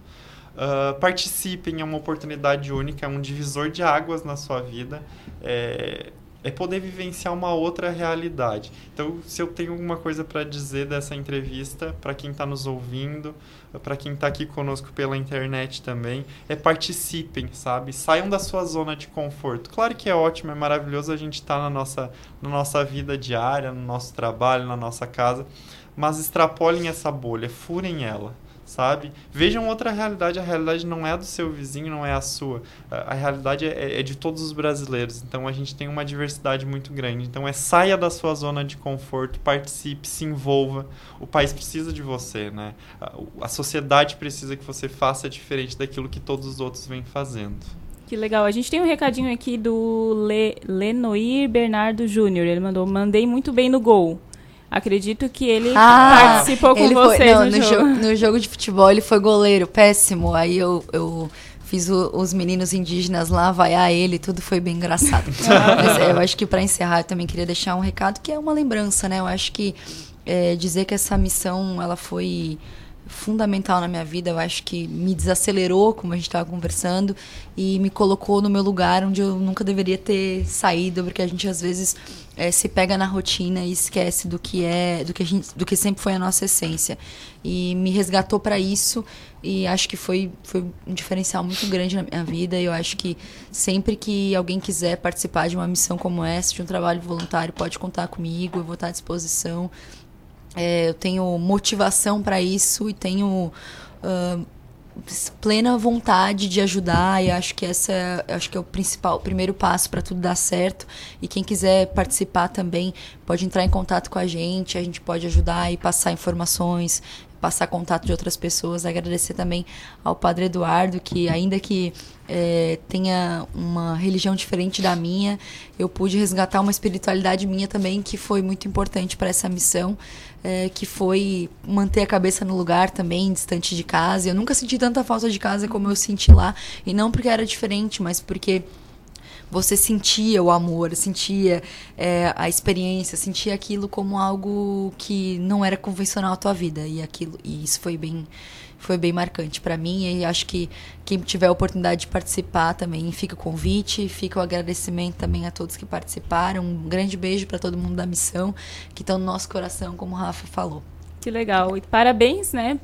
Ah, participem, é uma oportunidade única, é um divisor de águas na sua vida. É, é poder vivenciar uma outra realidade. Então, se eu tenho alguma coisa para dizer dessa entrevista, para quem está nos ouvindo, para quem está aqui conosco pela internet também, é participem, sabe? Saiam da sua zona de conforto. Claro que é ótimo, é maravilhoso a gente estar tá na, nossa, na nossa vida diária, no nosso trabalho, na nossa casa, mas extrapolem essa bolha, furem ela sabe? Vejam outra realidade. A realidade não é do seu vizinho, não é a sua. A, realidade é, é, de todos os brasileiros. Então a gente tem uma diversidade muito grande. Então é saia da sua zona de conforto, participe, se envolva. O país precisa de você, né? A, a sociedade precisa que você faça diferente daquilo que todos os outros vêm fazendo. Que legal. A gente tem um recadinho aqui do Le, Lenoir Bernardo Júnior. Ele mandou: mandei muito bem no gol. Acredito que ele ah, participou com ele vocês foi, não, no, no jogo. jogo. No jogo de futebol ele foi goleiro, péssimo. Aí eu, eu fiz o, os meninos indígenas lá vaiar ele, tudo foi bem engraçado. Mas é, eu acho que para encerrar eu também queria deixar um recado que é uma lembrança, né? Eu acho que é, dizer que essa missão ela foi fundamental na minha vida. Eu acho que me desacelerou, como a gente estava conversando, e me colocou no meu lugar onde eu nunca deveria ter saído, porque a gente às vezes é, se pega na rotina e esquece do que é, do que a gente, do que sempre foi a nossa essência. E me resgatou para isso e acho que foi foi um diferencial muito grande na minha vida. Eu acho que sempre que alguém quiser participar de uma missão como essa, de um trabalho voluntário, pode contar comigo. Eu vou estar à disposição. É, eu tenho motivação para isso e tenho uh, plena vontade de ajudar e acho que essa é, acho que é o principal, o primeiro passo para tudo dar certo. E quem quiser participar também pode entrar em contato com a gente, a gente pode ajudar e passar informações, passar contato de outras pessoas. Agradecer também ao Padre Eduardo, que ainda que é, tenha uma religião diferente da minha, eu pude resgatar uma espiritualidade minha também, que foi muito importante para essa missão, é, que foi manter a cabeça no lugar também, distante de casa. Eu nunca senti tanta falta de casa como eu senti lá, e não porque era diferente, mas porque você sentia o amor, sentia é, a experiência, sentia aquilo como algo que não era convencional à tua vida e aquilo e isso foi bem foi bem marcante para mim e acho que quem tiver a oportunidade de participar também fica o convite, fica o agradecimento também a todos que participaram. Um grande beijo para todo mundo da missão que estão no nosso coração, como o Rafa falou. Que legal. E parabéns, né,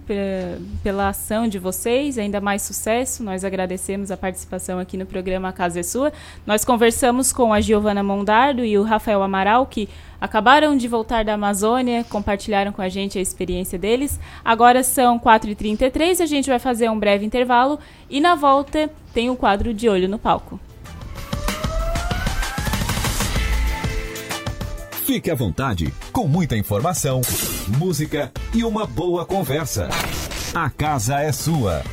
pela ação de vocês. Ainda mais sucesso. Nós agradecemos a participação aqui no programa A Casa é Sua. Nós conversamos com a Giovana Mondardo e o Rafael Amaral, que acabaram de voltar da Amazônia, compartilharam com a gente a experiência deles. Agora são 4h33, a gente vai fazer um breve intervalo e na volta tem o quadro de Olho no Palco. Fique à vontade, com muita informação, música e uma boa conversa. A casa é sua.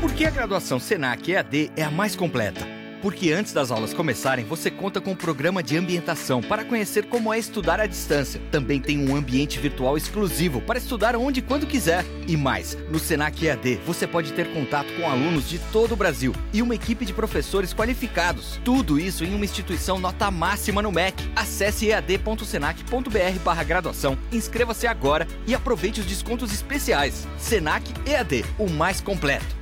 Por que a graduação Senac EAD é a mais completa? Porque antes das aulas começarem, você conta com um programa de ambientação para conhecer como é estudar à distância. Também tem um ambiente virtual exclusivo para estudar onde e quando quiser. E mais, no Senac EAD você pode ter contato com alunos de todo o Brasil e uma equipe de professores qualificados. Tudo isso em uma instituição nota máxima no MEC. Acesse ead.senac.br/graduação, inscreva-se agora e aproveite os descontos especiais. Senac EAD, o mais completo.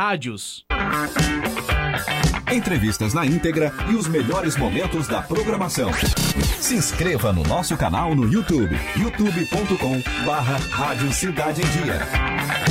rádios. Entrevistas na íntegra e os melhores momentos da programação. Se inscreva no nosso canal no YouTube, youtube.com barra Rádio Cidade em Dia.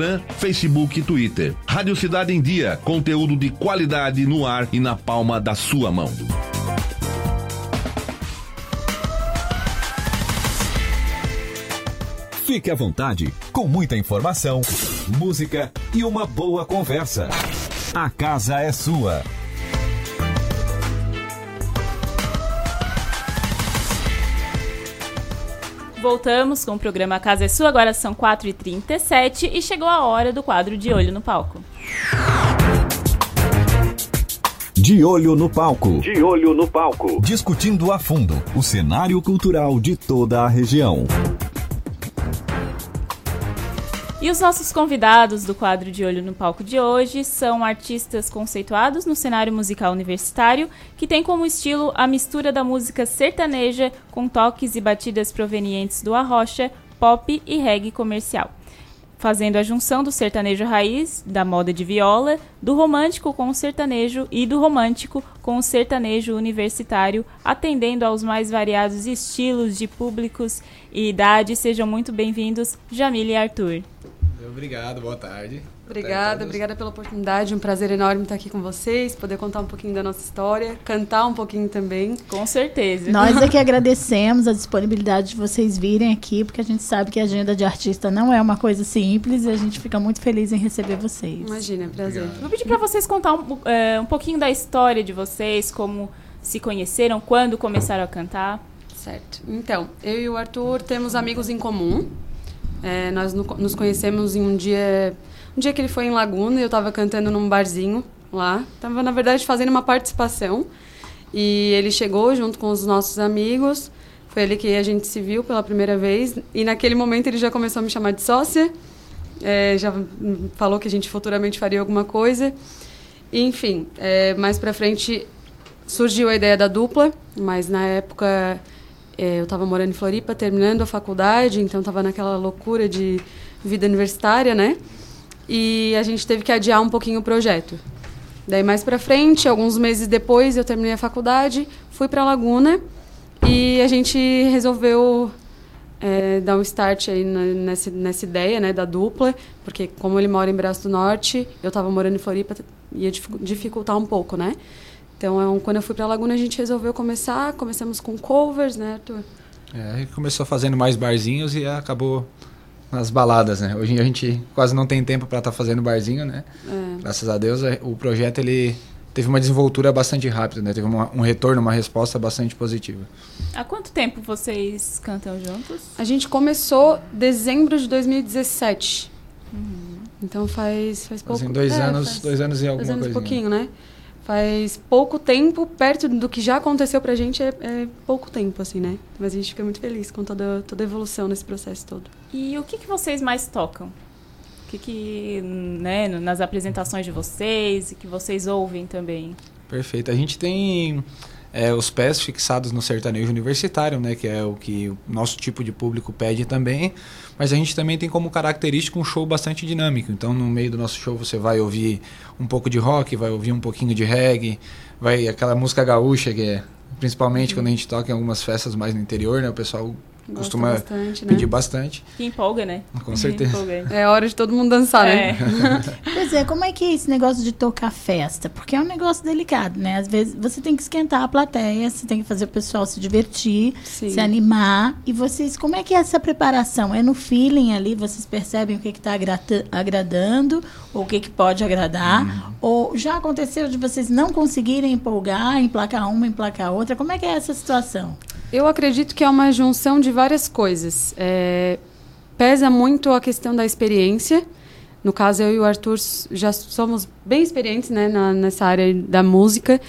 Instagram, Facebook e Twitter. Rádio Cidade em Dia, conteúdo de qualidade no ar e na palma da sua mão. Fique à vontade, com muita informação, música e uma boa conversa. A casa é sua. Voltamos com o programa Casa é Sua, agora são 4h37 e chegou a hora do quadro De Olho no Palco. De Olho no Palco. De Olho no Palco. Discutindo a fundo o cenário cultural de toda a região. E os nossos convidados do quadro de Olho no Palco de hoje são artistas conceituados no cenário musical universitário, que tem como estilo a mistura da música sertaneja com toques e batidas provenientes do arrocha, pop e reggae comercial. Fazendo a junção do sertanejo raiz, da moda de viola, do romântico com o sertanejo e do romântico com o sertanejo universitário, atendendo aos mais variados estilos de públicos e idades. Sejam muito bem-vindos, Jamile e Arthur. Obrigado, boa tarde. Obrigada, obrigada pela oportunidade. Um prazer enorme estar aqui com vocês, poder contar um pouquinho da nossa história, cantar um pouquinho também. Com certeza. Nós aqui agradecemos a disponibilidade de vocês virem aqui, porque a gente sabe que a agenda de artista não é uma coisa simples e a gente fica muito feliz em receber vocês. Imagina, é prazer. Vou pedir para vocês contar um, é, um pouquinho da história de vocês, como se conheceram, quando começaram a cantar. Certo. Então, eu e o Arthur temos amigos em comum. É, nós nos conhecemos em um dia, um dia que ele foi em Laguna e eu estava cantando num barzinho lá. Tava na verdade fazendo uma participação e ele chegou junto com os nossos amigos. Foi ali que a gente se viu pela primeira vez e naquele momento ele já começou a me chamar de sócia. É, já falou que a gente futuramente faria alguma coisa. Enfim, é, mais para frente surgiu a ideia da dupla, mas na época eu estava morando em Floripa, terminando a faculdade, então estava naquela loucura de vida universitária, né? E a gente teve que adiar um pouquinho o projeto. Daí mais para frente, alguns meses depois, eu terminei a faculdade, fui para Laguna e a gente resolveu é, dar um start aí na, nessa, nessa ideia, né, da dupla, porque como ele mora em Braço do Norte, eu estava morando em Floripa, ia dificultar um pouco, né? Então, é quando eu fui para Laguna, a gente resolveu começar. Começamos com covers, né, Arthur? É, começou fazendo mais barzinhos e acabou nas baladas, né? Hoje a gente quase não tem tempo para estar tá fazendo barzinho, né? É. Graças a Deus, é, o projeto ele teve uma desenvoltura bastante rápida, né? Teve uma, um retorno, uma resposta bastante positiva. Há quanto tempo vocês cantam juntos? A gente começou dezembro de 2017. Uhum. Então faz faz pouco. Fazem dois é, anos, faz, dois anos e alguma coisa. Dois anos pouquinho, né? Faz pouco tempo, perto do que já aconteceu pra gente, é, é, pouco tempo, assim, né? Mas a gente fica muito feliz com toda, toda a evolução nesse processo todo. E o que, que vocês mais tocam? O que, que né, nas apresentações de vocês e que vocês ouvem também? Perfeito. A gente tem é, os pés fixados no sertanejo universitário, né, que é o que o nosso tipo de público pede também, mas a gente também tem como característica um show bastante dinâmico. Então, no meio do nosso show você vai ouvir um pouco de rock, vai ouvir um pouquinho de reggae, vai aquela música gaúcha que é principalmente uhum. quando a gente toca em algumas festas mais no interior, né, o pessoal costuma bastante, né? pedir bastante. Que empolga, né? Com certeza. É hora de todo mundo dançar, É. né? Pois é, como é que é esse negócio de tocar festa? Porque é um negócio delicado, né? Às vezes você tem que esquentar a plateia, você tem que fazer o pessoal se divertir, Sim. se animar. E vocês, como é que é essa preparação? É no feeling ali, vocês percebem o que está agradando, ou o que, que pode agradar? Ou já aconteceu de vocês não conseguirem empolgar, emplacar uma, emplacar outra? Como é que é essa situação? Eu acredito que é uma junção de várias coisas. É, pesa muito a questão da experiência. No caso, eu e o Arthur já somos bem experientes né, na- nessa área da música.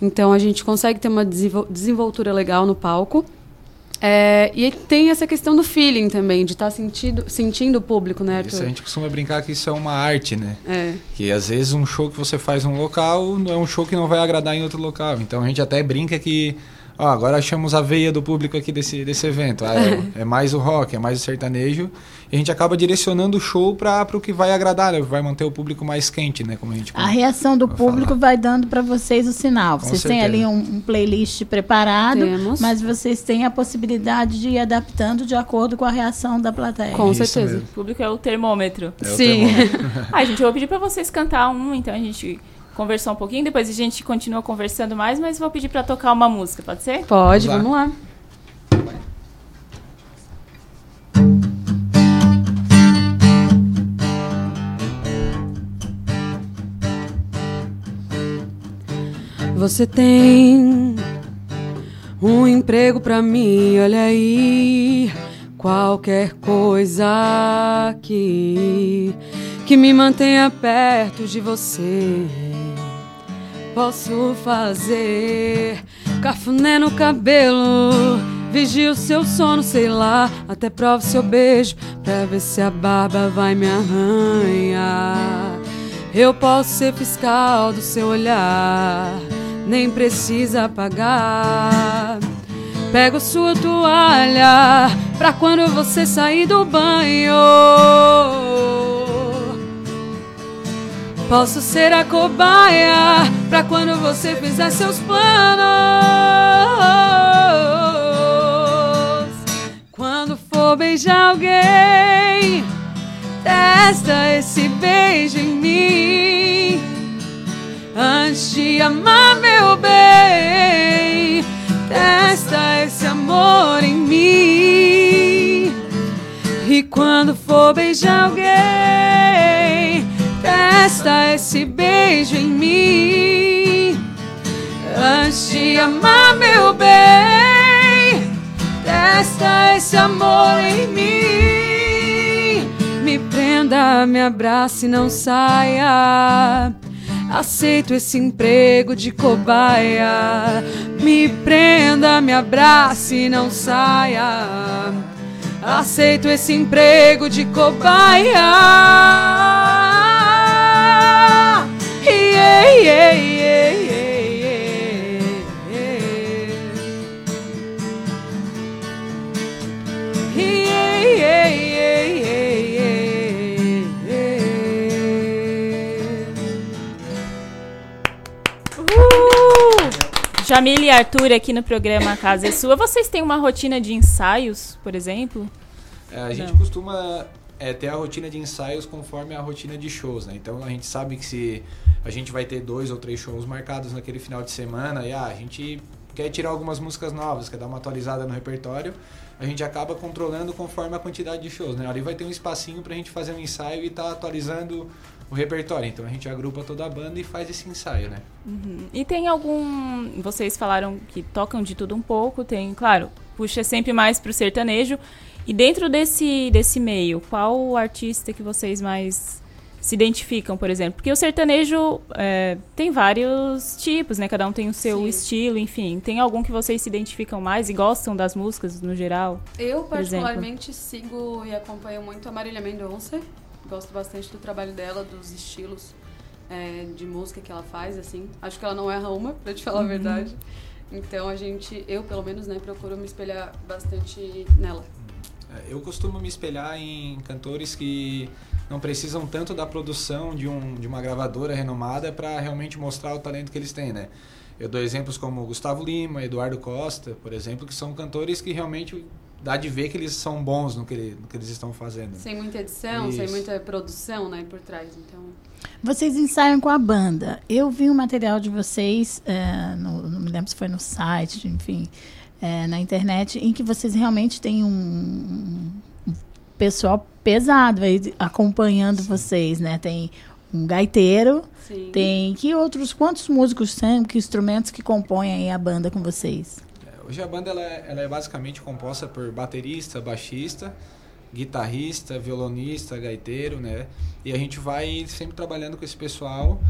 Então, a gente consegue ter uma desenvol- desenvoltura legal no palco. É, e tem essa questão do feeling também, de estar sentindo, sentindo o público, né, Arthur? Isso a gente costuma brincar que isso é uma arte, né? É. Que às vezes um show que você faz num local não é um show que não vai agradar em outro local. Então a gente até brinca que, ó, agora achamos a veia do público aqui desse, desse evento. Ah, é, é mais o rock, é mais o sertanejo. E a gente acaba direcionando o show para o que vai agradar, né? vai manter o público mais quente, né? Como a gente A reação do público vai dando para vocês o sinal. Com vocês têm certeza. ali um, um playlist preparado, Temos. mas vocês têm a possibilidade de ir adaptando de acordo com a reação da plateia. Com certeza. O público é o termômetro. É o Sim. termômetro. Ai, gente, eu vou pedir pra vocês cantar um, então a gente conversou um pouquinho, depois a gente continua conversando mais, mas vou pedir pra tocar uma música, pode ser? Pode, vamos lá. Você tem um emprego pra mim, olha aí. Qualquer coisa que que me mantenha perto de você. Posso fazer cafuné no cabelo, vigio seu sono, sei lá, até provo seu beijo pra ver se a barba vai me arranhar. Eu posso ser fiscal do seu olhar, nem precisa pagar. Pego sua toalha pra quando você sair do banho. Posso ser a cobaia pra quando você fizer seus planos. Quando for beijar alguém, testa esse beijo em mim. Antes de amar meu bem, testa esse amor em mim. E quando for beijar alguém, testa esse beijo em mim. Antes de amar meu bem, testa esse amor em mim. Me prenda, me abrace e não saia. Aceito esse emprego de cobaia. Me prenda, me abrace e não saia. Aceito esse emprego de cobaia. Jamile e Arthur aqui no programa Casa é Sua. Vocês têm uma rotina de ensaios, por exemplo? É, a gente Não. costuma é, ter a rotina de ensaios conforme a rotina de shows, né? Então a gente sabe que se a gente vai ter dois ou três shows marcados naquele final de semana e ah, a gente quer tirar algumas músicas novas, quer dar uma atualizada no repertório, a gente acaba controlando conforme a quantidade de shows, né? Ali vai ter um espacinho pra gente fazer um ensaio e estar atualizando o repertório. Então a gente agrupa toda a banda e faz esse ensaio, né? Uhum. E tem algum. Vocês falaram que tocam de tudo um pouco, tem, claro, puxa sempre mais pro sertanejo. E dentro desse, desse meio, qual o artista que vocês mais se identificam, por exemplo? Porque o sertanejo é, tem vários tipos, né? Cada um tem o seu Sim. estilo, enfim. Tem algum que vocês se identificam mais e gostam das músicas no geral? Eu, por exemplo? particularmente, sigo e acompanho muito a Marília Mendonça. Gosto bastante do trabalho dela, dos estilos é, de música que ela faz, assim. Acho que ela não erra uma, pra te falar a Uhum. verdade. Então a gente, eu pelo menos, né, procuro me espelhar bastante nela. Eu costumo me espelhar em cantores que não precisam tanto da produção de, um, de uma gravadora renomada para realmente mostrar o talento que eles têm, né? Eu dou exemplos como Gustavo Lima, Eduardo Costa, por exemplo, que são cantores que realmente dá de ver que eles são bons no que, ele- no que eles estão fazendo. Sem muita edição, sem Isso. muita produção, né, por trás. Então, Vocês ensaiam com a banda. Eu vi um material de vocês, é, no- não me lembro se foi no site, enfim, é, na internet, em que vocês realmente têm um, um pessoal pesado aí acompanhando vocês, né? Tem um gaiteiro, Sim. tem que outros quantos músicos são, que instrumentos que compõem aí a banda com vocês? Hoje a banda ela é, ela é basicamente composta por baterista, baixista, guitarrista, violonista, gaiteiro, né? E a gente vai sempre trabalhando com esse pessoal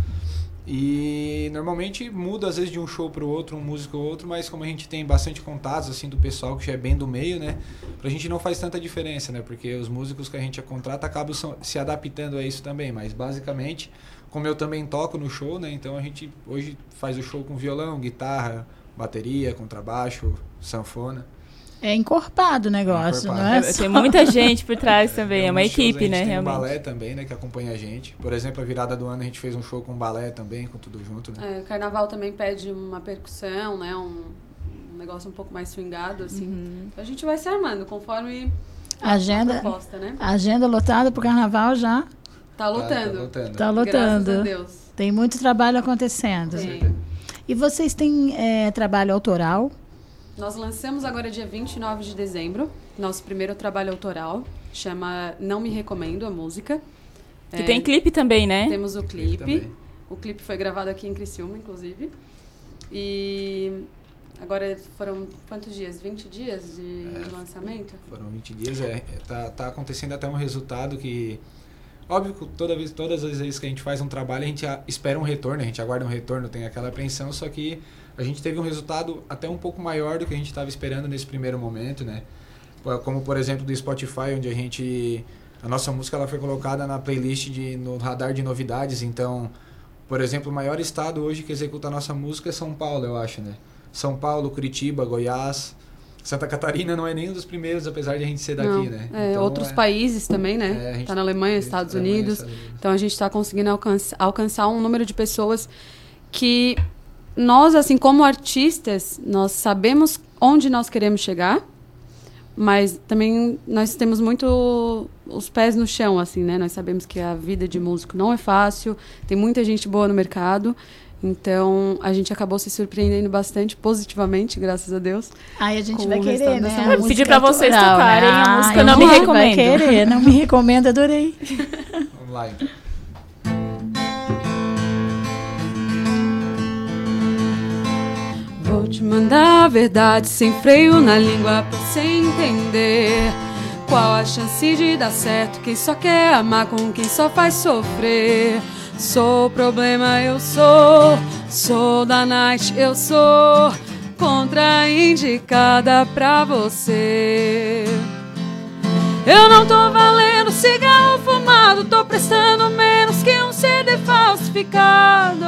e normalmente muda às vezes de um show para o outro, um músico ou outro, mas como a gente tem bastante contatos assim do pessoal que já é bem do meio, né? Pra gente não faz tanta diferença, né? Porque os músicos que a gente contrata acabam se adaptando a isso também, mas basicamente, como eu também toco no show, né? Então a gente hoje faz o show com violão, guitarra, bateria, contrabaixo, sanfona. É encorpado o negócio, não é? É, só- tem muita gente por trás também, é uma shows equipe, a gente né, tem realmente. um balé também, né, que acompanha a gente. Por exemplo, a virada do ano a gente fez um show com balé também, com tudo junto, né? é, o carnaval também pede uma percussão, né, um, um negócio um pouco mais swingado, assim. Uhum. Então a gente vai se armando conforme a Agenda, proposta, né? agenda lotada pro carnaval já. Tá lotando. Tá lotando. Graças a Deus. Tem muito trabalho acontecendo. Tem. E vocês têm é, trabalho autoral? Nós lançamos agora dia 29 de dezembro, nosso primeiro trabalho autoral, chama Não Me Recomendo a música. É, Que tem clipe também, né? Temos o clipe. também. O clipe foi gravado aqui em Criciúma, inclusive. E agora foram quantos dias? 20 dias de lançamento? Foram 20 dias, é, é, tá, tá acontecendo até um resultado que... Óbvio que toda vez, todas as vezes que a gente faz um trabalho, a gente espera um retorno, a gente aguarda um retorno, tem aquela apreensão, só que a gente teve um resultado até um pouco maior do que a gente estava esperando nesse primeiro momento, né? Como, por exemplo, do Spotify, onde a gente... A nossa música ela foi colocada na playlist de, no radar de novidades, então... Por exemplo, o maior estado hoje que executa a nossa música é São Paulo, eu acho, né? São Paulo, Curitiba, Goiás... Santa Catarina não é nem um dos primeiros, apesar de a gente ser daqui, Não, né? é, Então, outros é- países também, né? É, tá na Alemanha, Estados Alemanha, Unidos. Estados Unidos. Então a gente está conseguindo alcançar, alcançar um número de pessoas que nós, assim como artistas, nós sabemos onde nós queremos chegar, mas também nós temos muito os pés no chão, assim, né? Nós sabemos que a vida de músico não é fácil, tem muita gente boa no mercado. Então, a gente acabou se surpreendendo bastante positivamente, graças a Deus. Aí a gente vai querer, né? música. Pedir pra vocês autoral, tocarem né? a música Ai, Não Me vai Recomendo. querer, não me recomendo, adorei. Vamos lá, então. Vou te mandar a verdade sem freio na língua pra você entender. Qual a chance de dar certo? Quem só quer amar com quem só faz sofrer. Sou problema, eu sou. Sou da night, eu sou. Contraindicada pra você. Eu não tô valendo cigarro fumado, tô prestando menos que um CD falsificado.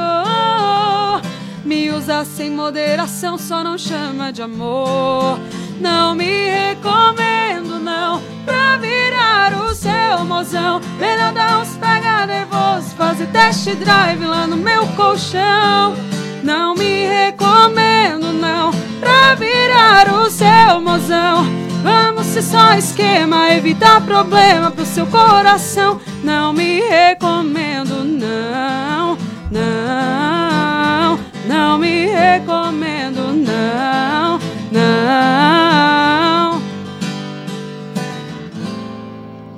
Me usa sem moderação, só não chama de amor. Não me recomendo, não, pra virar o seu mozão. Melhor dar uns pega nervoso, fazer test drive lá no meu colchão. Não me recomendo, não, pra virar o seu mozão. Vamos ser só esquema, evitar problema pro seu coração. Não me recomendo, não, não, não me recomendo, não, não.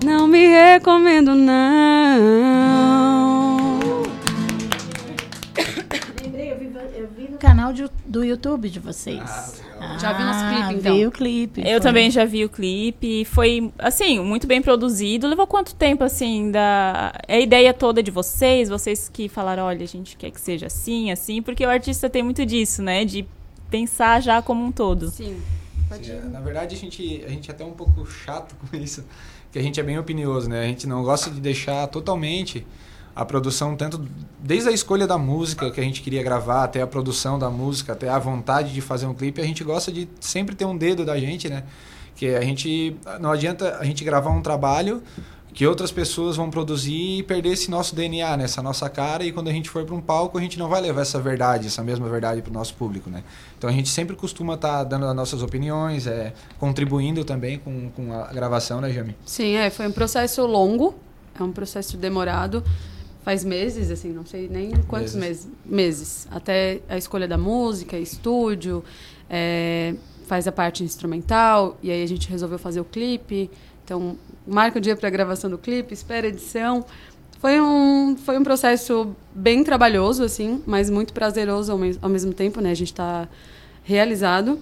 Não me recomendo, não. Canal de- do YouTube de vocês. Já viu nosso clipe, Ah, então? Vi o clipe. Eu foi. também já vi o clipe, foi, assim, muito bem produzido. Levou quanto tempo, assim, da... É a ideia toda de vocês? Vocês que falaram, olha, a gente quer que seja assim, assim, porque o artista tem muito disso, né? De pensar já como um todo. Sim. Sim, é, na verdade, a gente, a gente é até um pouco chato com isso, que a gente é bem opinioso, né? A gente não gosta de deixar totalmente a produção, tanto desde a escolha da música que a gente queria gravar, até a produção da música, até a vontade de fazer um clipe, a gente gosta de sempre ter um dedo da gente, né? Que a gente não adianta a gente gravar um trabalho, que outras pessoas vão produzir e perder esse nosso DNA, né? essa nossa cara, e quando a gente for para um palco, a gente não vai levar essa verdade, essa mesma verdade para o nosso público. Né? Então a gente sempre costuma estar tá dando as nossas opiniões, é, contribuindo também com, com a gravação, né, Jami? Sim, é, foi um processo longo, é um processo demorado, faz meses, assim, não sei nem quantos meses, meses, até a escolha da música, estúdio, é, faz a parte instrumental, e aí a gente resolveu fazer o clipe, então, marca o dia para a gravação do clipe, espera a edição. Foi um, foi um processo bem trabalhoso, assim, mas muito prazeroso ao, mes ao mesmo tempo, né? A gente está realizado,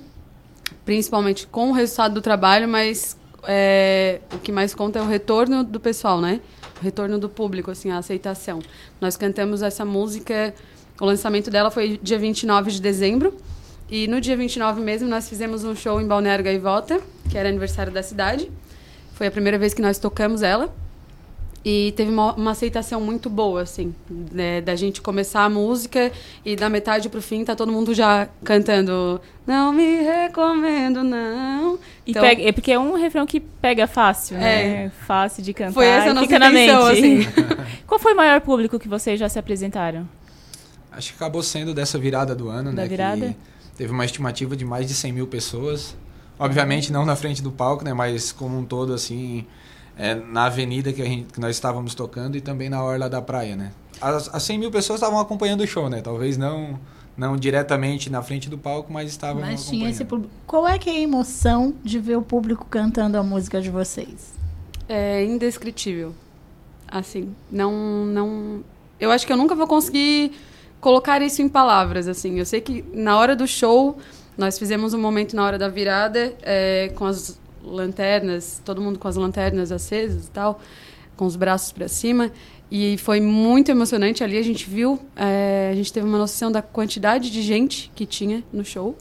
principalmente com o resultado do trabalho, mas é, o que mais conta é o retorno do pessoal, né? Retorno do público, assim, a aceitação. Nós cantamos essa música, o lançamento dela foi dia 29 de dezembro, e no dia 29 mesmo nós fizemos um show em Balneário Gaivota, que era aniversário da cidade. Foi a primeira vez que nós tocamos ela. E teve uma, uma aceitação muito boa, assim, né, da gente começar a música e da metade pro fim tá todo mundo já cantando Não me recomendo, não. E então, pega, é porque é um refrão que pega fácil, né? É. Fácil de cantar. Foi essa a nossa intenção, assim. Qual foi o maior público que vocês já se apresentaram? Acho que acabou sendo dessa virada do ano, da né? Virada? Que teve uma estimativa de mais de 100 mil pessoas. Obviamente não na frente do palco, né? Mas como um todo, assim, é, na avenida que, a gente, que nós estávamos tocando e também na orla da praia, né? As, as 100 mil pessoas estavam acompanhando o show, né? Talvez não não diretamente na frente do palco, mas estavam Mas tinha esse público. Qual é que é a emoção de ver o público cantando a música de vocês? É indescritível. Assim, não não eu acho que eu nunca vou conseguir colocar isso em palavras, assim. Eu sei que na hora do show nós fizemos um momento na hora da virada é, com as lanternas, todo mundo com as lanternas acesas e tal, com os braços para cima. E foi muito emocionante ali. A gente viu, é, a gente teve uma noção da quantidade de gente que tinha no show.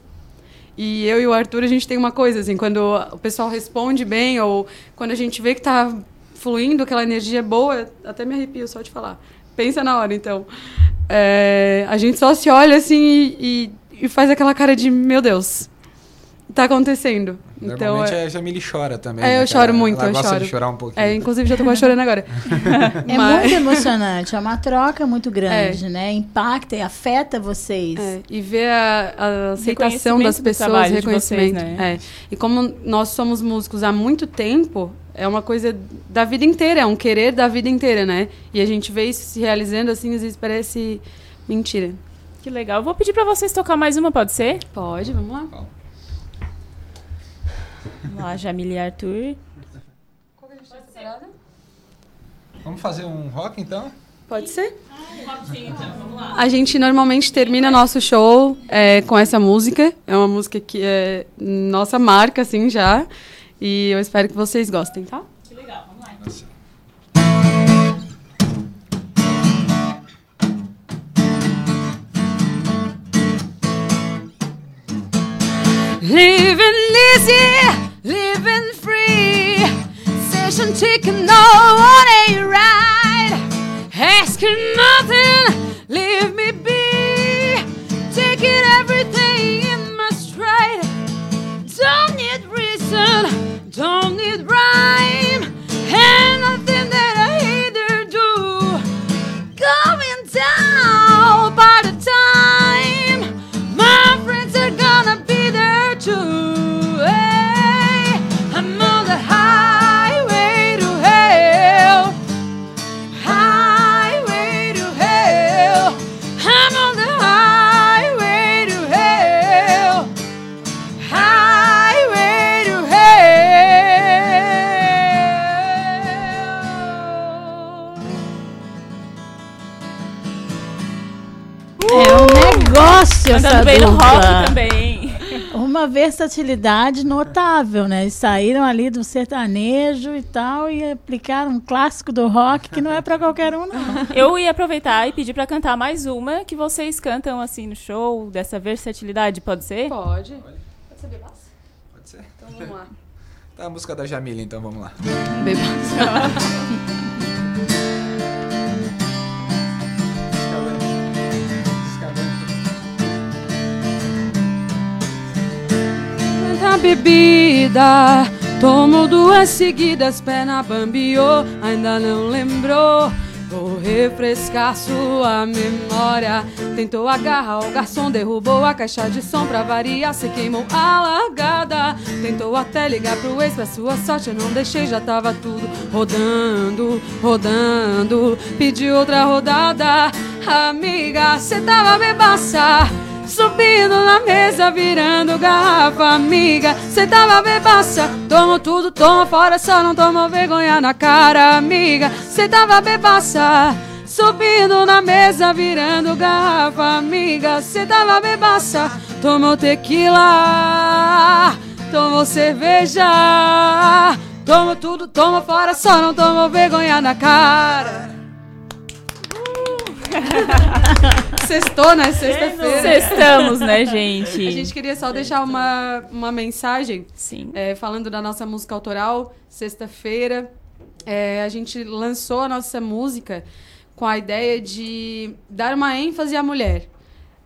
E eu e o Arthur, a gente tem uma coisa, assim, quando o pessoal responde bem, ou quando a gente vê que está fluindo, aquela energia boa, até me arrepio só de falar. Pensa na hora, então. É, a gente só se olha assim e, e e faz aquela cara de, meu Deus, tá acontecendo. Normalmente então, a Jamile chora também. É, né, eu choro muito, ela eu gosta choro. de chorar um pouquinho. É, inclusive já tô quase chorando agora. é Mas... muito emocionante, é uma troca muito grande, é. né? Impacta e afeta vocês. É, e ver a, a aceitação das pessoas, reconhecimento. Vocês, né? é. E como nós somos músicos há muito tempo, é uma coisa da vida inteira, é um querer da vida inteira, né? E a gente vê isso se realizando assim, às vezes parece mentira. Que legal. Eu vou pedir para vocês tocar mais uma, pode ser? Pode, vamos lá. Vamos lá, Jamile e Arthur. Qual que a gente tá separada? Vamos fazer um rock então? Pode ser? A gente normalmente termina nosso show é, com essa música. É uma música que é nossa marca, assim, já. E eu espero que vocês gostem, tá? Que legal, vamos lá. Então. Living easy, living free. Session ticket, no one ain't right. Asking nothing, leave me be. Taking everything in my stride. Don't need reason, don't need rhyme. Negócio Mandando essa bem no dupla. rock também. Uma versatilidade notável, né? Eles saíram ali do sertanejo e tal e aplicaram um clássico do rock que não é para qualquer um, não. Eu ia aproveitar e pedir para cantar mais uma que vocês cantam assim no show, dessa versatilidade, pode ser? Pode. Pode ser bebaço? Pode ser. Então vamos lá. Tá a música da Jamile, então vamos lá. Tanta bebida, Tomo duas seguidas, perna bambiou, ainda não lembrou. Vou refrescar sua memória. Tentou agarrar o garçom, derrubou a caixa de som pra variar. Se queimou a largada. Tentou até ligar pro ex, pra sua sorte eu não deixei, já tava tudo rodando, rodando. Pedi outra rodada, amiga, cê tava bebaça. Subindo na mesa, virando garrafa, amiga. Cê tava bebaça, toma tudo, toma fora, só não toma vergonha na cara, amiga. Cê tava bebaça, subindo na mesa, virando garrafa, amiga. Cê tava bebaça, tomou tequila, tomou cerveja. Toma tudo, toma fora, só não toma vergonha na cara. Sextou, né? Sexta-feira. Sextamos, né, gente? A gente queria só deixar uma, uma mensagem. Sim. É, falando da nossa música autoral, sexta-feira. é, a gente lançou a nossa música com a ideia de dar uma ênfase à mulher.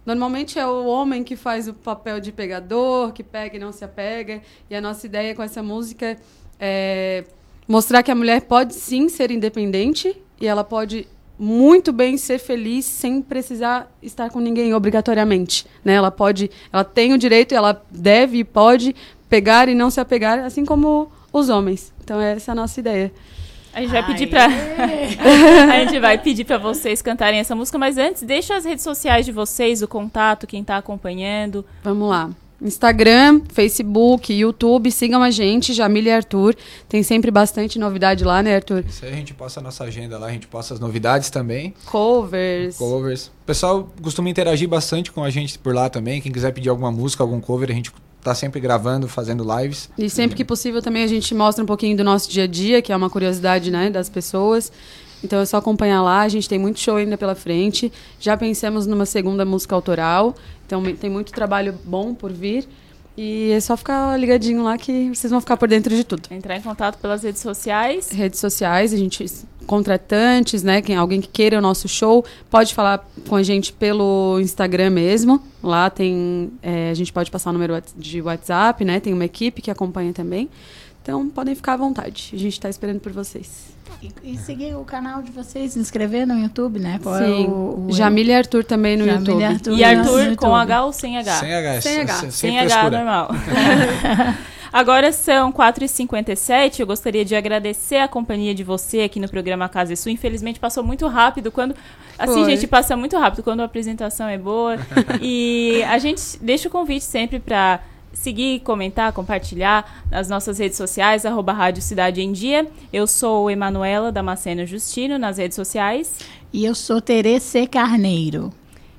Normalmente é o homem que faz o papel de pegador, que pega e não se apega. E a nossa ideia com essa música é mostrar que a mulher pode sim ser independente e ela pode muito bem ser feliz sem precisar estar com ninguém obrigatoriamente, né? Ela pode, ela tem o direito, ela deve e pode pegar e não se apegar, assim como os homens. Então essa é a nossa ideia. A gente vai pedir pra. a gente vai pedir pra vocês cantarem essa música, mas antes, deixa as redes sociais de vocês, o contato, quem tá acompanhando. Vamos lá. Instagram, Facebook, YouTube, sigam a gente, Jamília e Arthur. Tem sempre bastante novidade lá, né, Arthur? Isso aí a gente posta a nossa agenda lá, a gente posta as novidades também. Covers. Covers. O pessoal costuma interagir bastante com a gente por lá também. Quem quiser pedir alguma música, algum cover, a gente tá sempre gravando, fazendo lives. E sempre que possível também a gente mostra um pouquinho do nosso dia a dia, que é uma curiosidade, né, das pessoas. Então é só acompanhar lá, a gente tem muito show ainda pela frente. Já pensamos numa segunda música autoral, então tem muito trabalho bom por vir. E é só ficar ligadinho lá que vocês vão ficar por dentro de tudo. Entrar em contato pelas redes sociais. Redes sociais, a gente contratantes, né? Quem, alguém que queira o nosso show, pode falar com a gente pelo Instagram mesmo. Lá tem. é, a gente pode passar o número de WhatsApp, né? Tem uma equipe que acompanha também. Então podem ficar à vontade. A gente está esperando por vocês. E, e seguir o canal de vocês, se inscrever no YouTube, né? Qual é Sim. o, o- Jamília e Arthur também no Jamília YouTube. e Arthur E Arthur com YouTube. H ou sem H? Sem H, Sem H. sem- Sem sem H, normal. Agora são 4h57. Eu gostaria de agradecer a companhia de você aqui no programa Casa e Sul. Infelizmente passou muito rápido quando. Assim, Foi. gente, passa muito rápido quando a apresentação é boa. e a gente deixa o convite sempre para seguir, comentar, compartilhar nas nossas redes sociais, arroba Rádio Cidade em Dia. Eu sou Emanuela Damasceno Justino nas redes sociais. E eu sou Terece Carneiro.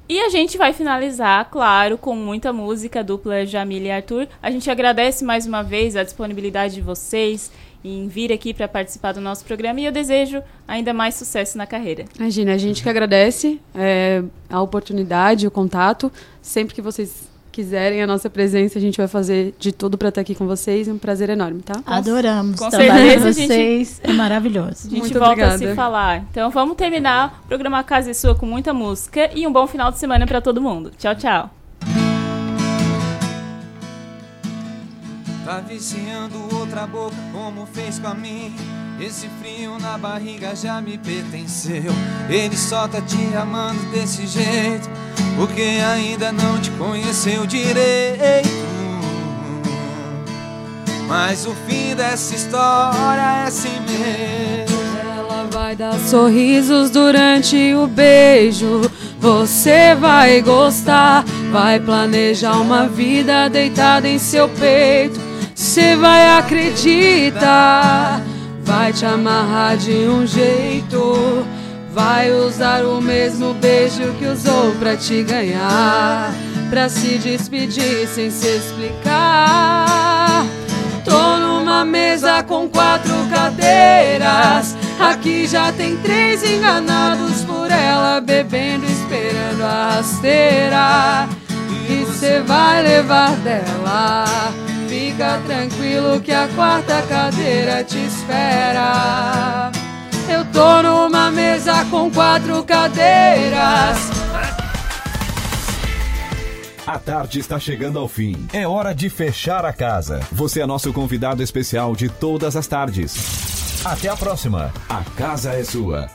E a gente vai finalizar, claro, com muita música dupla Jamila e Arthur. A gente agradece mais uma vez a disponibilidade de vocês em vir aqui para participar do nosso programa e eu desejo ainda mais sucesso na carreira. Imagina, a gente que agradece é, a oportunidade, o contato. Sempre que vocês quiserem a nossa presença, a gente vai fazer de tudo para estar aqui com vocês. É um prazer enorme, tá? Adoramos Com certeza, com a gente- vocês. É maravilhoso. A gente Muito volta a obrigada. se falar. Então vamos terminar o programa Casa e Sua com muita música e um bom final de semana para todo mundo. Tchau, tchau. Tá viciando outra boca como fez com a mim Esse frio na barriga já me pertenceu Ele só tá te amando desse jeito Porque ainda não te conheceu direito Mas o fim dessa história é assim mesmo Ela vai dar sorrisos durante o beijo. Você vai gostar, vai planejar uma vida deitada em seu peito. Você vai acreditar, vai te amarrar de um jeito. Vai usar o mesmo beijo que usou pra te ganhar. Pra se despedir sem se explicar. Tô numa mesa com quatro cadeiras. Aqui já tem três enganados por ela, bebendo, esperando a rasteira. E cê vai levar dela. Fica tranquilo que a quarta cadeira te espera. Eu tô numa mesa com quatro cadeiras. A tarde está chegando ao fim. É hora de fechar a casa. Você é nosso convidado especial de todas as tardes. Até a próxima. A casa é sua.